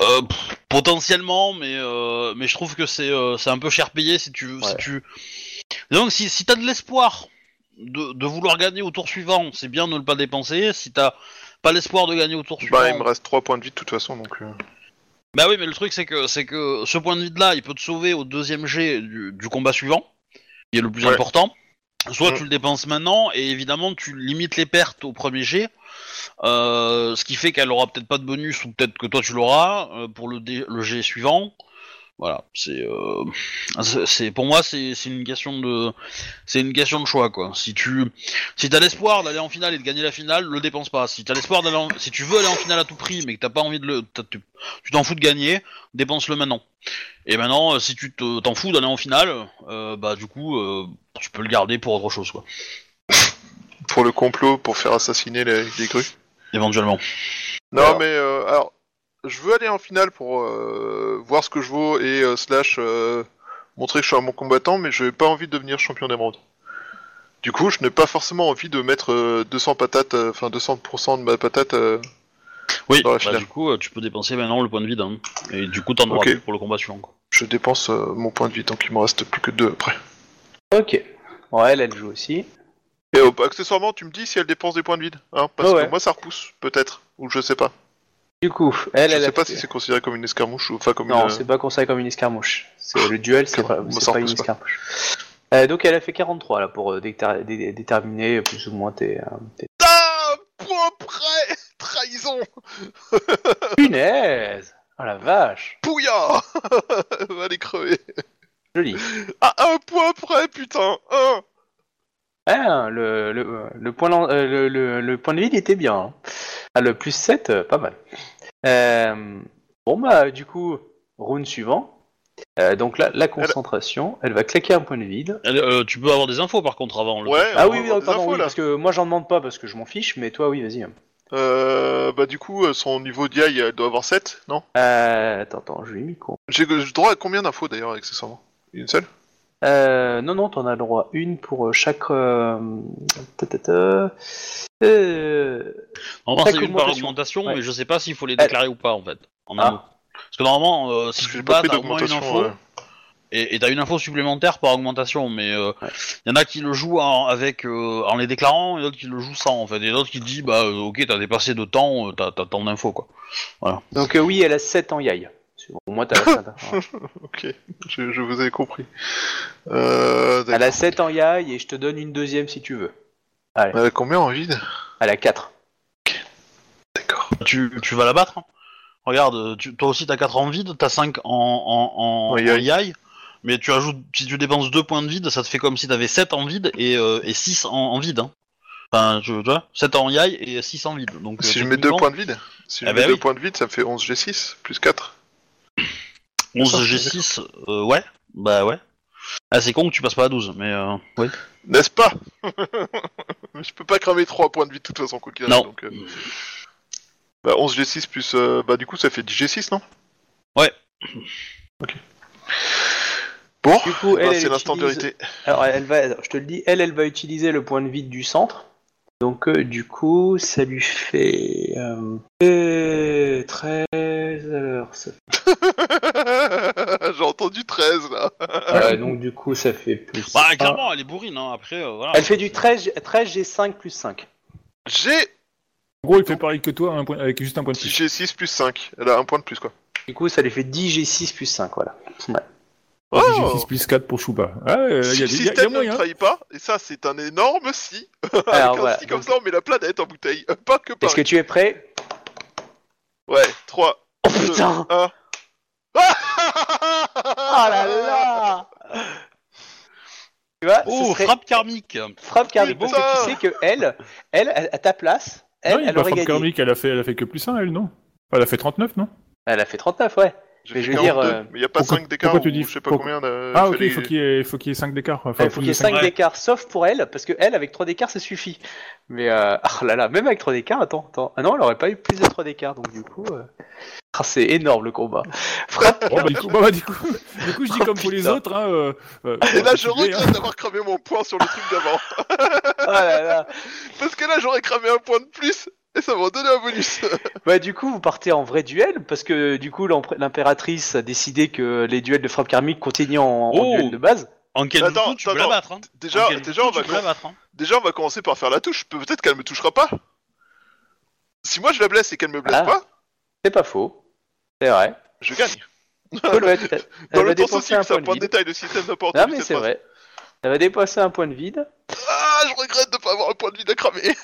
Euh, pff, potentiellement, mais euh, mais je trouve que c'est euh, c'est un peu cher payé si tu si
Ouais.
tu. Donc si si t'as de l'espoir de, de vouloir gagner au tour suivant, c'est bien de ne le pas dépenser. Si t'as pas l'espoir de gagner au tour suivant,
Bah, il me reste 3 points de vide de toute façon, donc... euh,
bah oui, mais le truc c'est que c'est que ce point de vide là, il peut te sauver au deuxième jet du, du combat suivant, qui est le plus
Ouais.
important. Soit
Mm.
tu le dépenses maintenant et évidemment tu limites les pertes au premier jet, euh, ce qui fait qu'elle aura peut-être pas de bonus ou peut-être que toi tu l'auras euh, pour le, dé- le jet suivant. Voilà, c'est euh, c'est- c'est pour moi c'est c'est une question de c'est une question de choix quoi. Si tu si t'as l'espoir d'aller en finale et de gagner la finale, le dépense pas. Si t'as l'espoir d'aller en- si tu veux aller en finale à tout prix mais que t'as pas envie de le t'as- tu tu t'en fous de gagner, dépense-le maintenant. Et maintenant euh, si tu te- t'en fous d'aller en finale, euh, bah du coup euh, tu peux le garder pour autre chose quoi.
Pour le complot, pour faire assassiner les, les grues?
Éventuellement.
Non,
Alors.
mais euh, alors, je veux aller en finale pour euh, voir ce que je vaux et euh, slash euh, montrer que je suis un bon combattant, mais je n'ai pas envie de devenir champion d'émeraude. Du coup, je n'ai pas forcément envie de mettre euh, 200 patates, euh, enfin 200% de ma patate. euh,
Oui,
Dans la
bah,
finale.
du coup euh, tu peux dépenser maintenant le point de vide hein. et du coup t'en auras plus pour le combat suivant. Quoi.
je dépense euh, mon point de vie, donc il me reste plus que deux après.
ok. Ouais, elle, elle joue aussi.
Et euh, accessoirement, tu me dis si elle dépense des points de vide, hein, parce
ouais.
que moi ça repousse, peut-être, ou je sais pas.
Du coup, elle,
je
elle
sais
a
pas
fait-
si c'est considéré comme une escarmouche ou enfin comme
Non,
une.
c'est pas considéré comme une escarmouche. C'est le duel, c'est
ça
pas une
repousse pas.
escarmouche. Euh, donc elle a fait 43 là pour euh, déter- dé- déterminer plus ou moins tes. euh, tes-
Ah, point près, trahison,
Punaise Oh la vache
pouya, va les crever.
Joli.
À un point près, putain, un.
Ah, le, le, le, point, euh, le, le, le point de vide était bien. hein. Ah, le plus 7, euh, pas mal. Euh, bon bah du coup, round suivant. Euh, donc là, la concentration, elle va claquer un point de vide.
Elle, euh, tu peux avoir des infos par contre avant. Le
Ouais.
Ah
on
oui, oui, pardon,
infos,
oui, parce que moi j'en demande pas parce que je m'en fiche, mais toi oui, vas-y.
Euh, bah du coup, son niveau d'IA, elle doit avoir 7, non?
Euh, attends, attends, je lui ai mis con.
J'ai j'ai droit à combien d'infos d'ailleurs, accessoirement? Une seule?
Euh, non, non, t'en as le droit une pour euh, chaque. Euh... ta, ta, ta. Euh,
Normalement,
Chaque
c'est une par
augmentation.
augmentation,
Ouais.
mais je sais pas s'il faut les déclarer ou pas en fait. En
Ah.
Parce que normalement, euh, si tu bats, t'as au moins une info,
ouais.
et et t'as une info supplémentaire par augmentation, mais il
Ouais.
y en a qui le jouent en, avec, euh, en les déclarant, et d'autres qui le jouent sans en fait, et d'autres qui disent bah euh, ok t'as dépassé de temps, euh, t'as t'as tant d'infos quoi.
Donc euh, oui, elle a 7 en yai. Au moins, t'as la 7. hein.
Ok, je, je vous ai compris. Euh,
Elle a 7 en yai et je te donne une deuxième si tu veux.
Elle a combien en vide?
Elle a 4.
D'accord.
Tu, tu vas la battre hein Regarde, euh, tu, toi aussi t'as 4 en vide, t'as 5 en, en, en,
yai.
yai, mais tu ajoutes, si tu dépenses 2 points de vide, ça te fait comme si t'avais 7 en vide et, euh, et 6 en, en vide. Hein. Enfin, tu, tu vois, 7 en yai et 6 en vide. Donc, euh,
Si je mets deux
techniquement,
points de vide Si je mets deux
oui.
points de vide, ça me fait 11 G6 plus 4.
11 G6, euh, ouais, bah ouais. Ah, c'est con que tu passes pas à 12, mais euh, oui.
N'est-ce pas? Je peux pas cramer 3 points de vie de toute façon, quoi qu'il arrive,
Non.
donc, euh, Bah 11 G6 plus... euh, Bah du coup ça fait 10 G6, non?
Ouais.
Ok. Bon,
Du coup, elle,
bah,
elle
c'est l'instant
utilise-
vérité.
Alors, elle va, je te le dis, elle, elle va utiliser le point de vide du centre. Donc, euh, du coup, ça lui fait. Euh, euh, 13.
J'ai entendu 13 là.
Euh, donc du coup, ça fait plus.
Bah, clairement, elle est bourrine, hein. après, euh, voilà.
Elle fait du 13, 13 G5 plus 5.
J'ai
En gros, il fait pareil que toi, un point- avec juste un point de
10
plus.
G6 plus 5. Elle a un point de plus quoi.
Du coup, ça lui fait 10 G6 plus 5, voilà.
Oh
Oh.
J'ai 6 plus 4 pour Chouba. Ah, ouais, il
si le
des- il y a- il y a
système ne trahit pas, et ça c'est un énorme si, avec
Alors
un
voilà.
si comme
Donc,
ça on met la planète en bouteille, Euh, pas que par...
Est-ce que tu es prêt?
Ouais, 3,
Oh putain
1...
Oh là là Tu vois, ce
Oh,
serait
frappe karmique
frappe karmique, parce que tu sais que elle, elle, à à ta place, elle,
non, il y a
elle
pas
aurait gagné.
Karmique, elle a fait, elle a fait que plus 1, elle, non? Elle a fait 39, non?
Elle a fait 39, ouais.
J'ai
Mais je veux dire,
42,
euh,
mais il n'y a pas
pourquoi-
5 d'écart,
pourquoi tu
ou
dis-
je sais pas
pourquoi-
combien de...
Ah, ok,
fallait-
il faut qu'il y ait, faut qu'il y ait 5 d'écart. Enfin,
il faut qu'il y ait 5
Ouais.
d'écart, sauf pour elle, parce que elle, avec 3 d'écart, ça suffit. Mais, euh, ah là là, même avec 3 d'écart, attends, attends. Ah non, elle aurait pas eu plus de 3 d'écart, donc du coup. euh, ah, c'est énorme le combat. Frappe
bah, du coup, bah, bah, du coup, du coup, je dis
Oh,
comme pour les
putain.
autres, hein, euh, euh,
Et là,
bah,
je
hein.
regrette d'avoir cramé mon point sur le truc d'avant.
Oh là là.
Parce que là, j'aurais cramé un point de plus, et ça m'aurait donné un bonus.
Bah, du coup, vous partez en vrai duel, parce que du coup, l'impératrice a décidé que les duels de frappe karmique continuent en, en
Oh.
duel de base.
En quel
Attends,
tu peux
attends,
la battre. Hein.
Déjà, déjà, on
tu
va,
peux battre. Hein.
déjà, on va commencer par faire la touche. Pe- Peut-être qu'elle me touchera pas. Si moi je la blesse et qu'elle me blesse
Ah.
pas,
C'est pas faux. C'est vrai.
je gagne.
Cool, ouais, elle
Dans
va
le temps
dépenser
aussi,
un
c'est un
point de
point de
vide.
détail de système
Non,
d'opportunité.
mais c'est vrai. Elle va dépasser un point de vide.
Ah, je regrette de pas avoir un point de vide à cramer.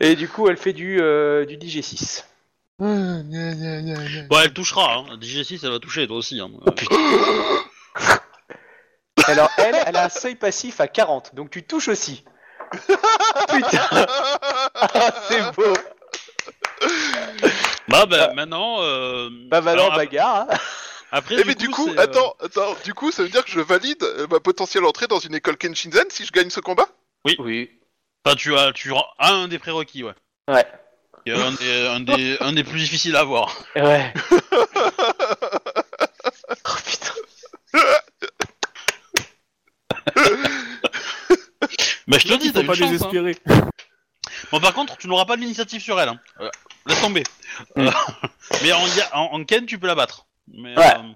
Et du coup, elle fait du, euh, du DG6.
Bon, elle touchera. Hein. DG6, elle va toucher, toi aussi. Hein.
Oh. Alors, elle, elle a un seuil passif à 40, donc tu touches aussi. Putain, ah, c'est beau.
Bah, bah, maintenant. Euh...
Bah,
alors, ap-
bagarre. hein.
Après,
Eh mais du coup,
euh,
attends, attends, du coup, ça veut dire que je valide euh, ma potentielle entrée dans une école Kenshinzen si je gagne ce combat?
Oui.
enfin, tu as, tu as un des prérequis, ouais.
Ouais.
Un des, un des, un des plus difficiles à avoir.
Ouais. oh putain.
Mais je te dis, t'as
pas
chance. Hein. Bon, par contre, tu n'auras pas l'initiative sur elle. Hein. Euh, laisse tomber.
Mm.
Euh, mais en, ga- en, en Ken, tu peux la battre. Mais,
Ouais.
euh,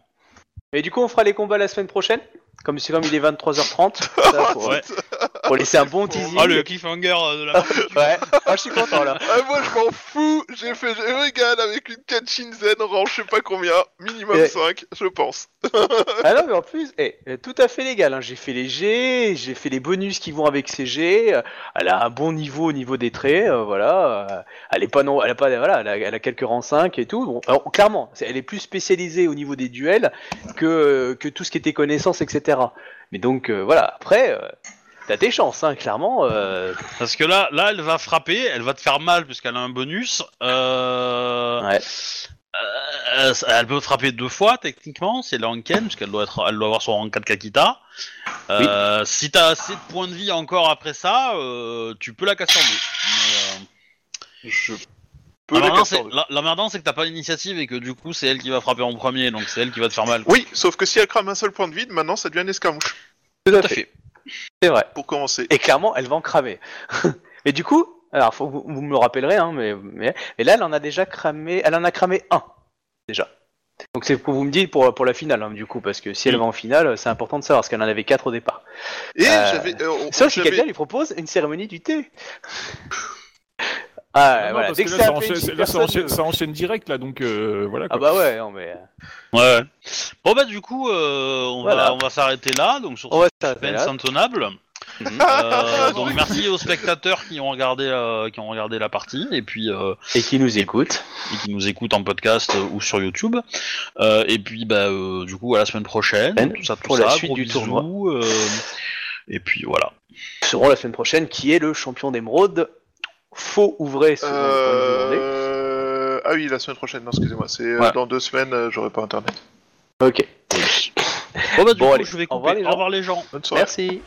Et du coup, on fera les combats la semaine prochaine? Comme c'est comme il est 23h30. ça, pour,
Ouais.
pour laisser un bon teasing.
Ah, le cliffhanger euh, de la
Ouais. Ah, je suis content là.
Ah, moi, je m'en fous. J'ai fait, je régale avec une Kenshinzen rang, je sais pas combien, minimum
Eh.
5, je pense.
Ah non, mais en plus, eh, tout à fait légal. hein. J'ai fait les G, j'ai fait les bonus qui vont avec ces G. Elle a un bon niveau au niveau des traits, euh, voilà. Elle est pas non, elle a pas, voilà, elle a, elle a quelques rangs 5 et tout. Bon, alors, clairement, elle est plus spécialisée au niveau des duels que que tout ce qui était connaissance, etc. Mais donc euh, voilà. Après, euh, t'as tes chances, hein, clairement. euh,
Parce que là, là, elle va frapper, elle va te faire mal puisqu'elle a un bonus. Euh...
Ouais.
euh, elle peut frapper deux fois techniquement, si elle est en Ken, puisqu'elle doit être, elle doit avoir son rang 4 Kakita. Euh, Si t'as assez de points de vie encore après ça, euh, tu peux la casser en deux. Mais, euh,
Je
L'emmerdant, c'est la- l'emmerdant, c'est que t'as pas d'initiative et que du coup, c'est elle qui va frapper en premier, donc c'est elle qui va te faire mal.
Oui, sauf que si elle crame un seul point de vide, maintenant ça devient une escarmouche.
tout à fait.
fait.
C'est vrai.
Pour commencer.
Et clairement, elle va en cramer. Mais du coup, alors faut, que vous, vous me le rappellerez, hein, mais, mais, mais là, elle en a déjà cramé, elle en a cramé un déjà. Donc c'est ce que vous me dites pour, pour la finale, hein, du coup, parce que si elle
Mm.
va en finale, c'est important de savoir, parce qu'elle en avait quatre au départ.
Et
Euh,
j'avais. euh, on-
Sauf si
j'avais-
quelqu'un lui propose une cérémonie du thé. Ah,
Non,
voilà, dès
que
que,
là, ça enchaîne,
PNJ,
là, ça
personne
enchaîne-
ne-
ça enchaîne direct, là, donc euh, voilà.
Ah bah ouais, non mais...
Ouais. ouais. Bon bah du coup, euh, on
Voilà.
va, on va s'arrêter là, donc sur
On va
ce
s'arrêter
suspense
là.
intenable.
Mhm.
Euh, donc merci aux spectateurs qui ont regardé, euh, qui ont regardé la partie et puis euh,
Et qui nous écoute.
et qui nous écoutent en podcast euh, ou sur YouTube. Euh, et puis bah euh, du coup à la semaine prochaine,
Ben,
tout ça, tout
pour la
ça,
suite
gros
du
bisous,
tournoi.
euh, et puis voilà.
Seront la semaine prochaine, qui est le champion d'émeraude Faux ou vrai selon.
Euh... Ah oui, la semaine prochaine, non, excusez-moi. C'est euh, dans deux semaines, euh, j'aurai pas internet.
Ok.
Bon bah du
Bon,
coup
allez,
je vais
au revoir,
couper.
les
Au revoir les gens.
Bonne soirée.
Merci.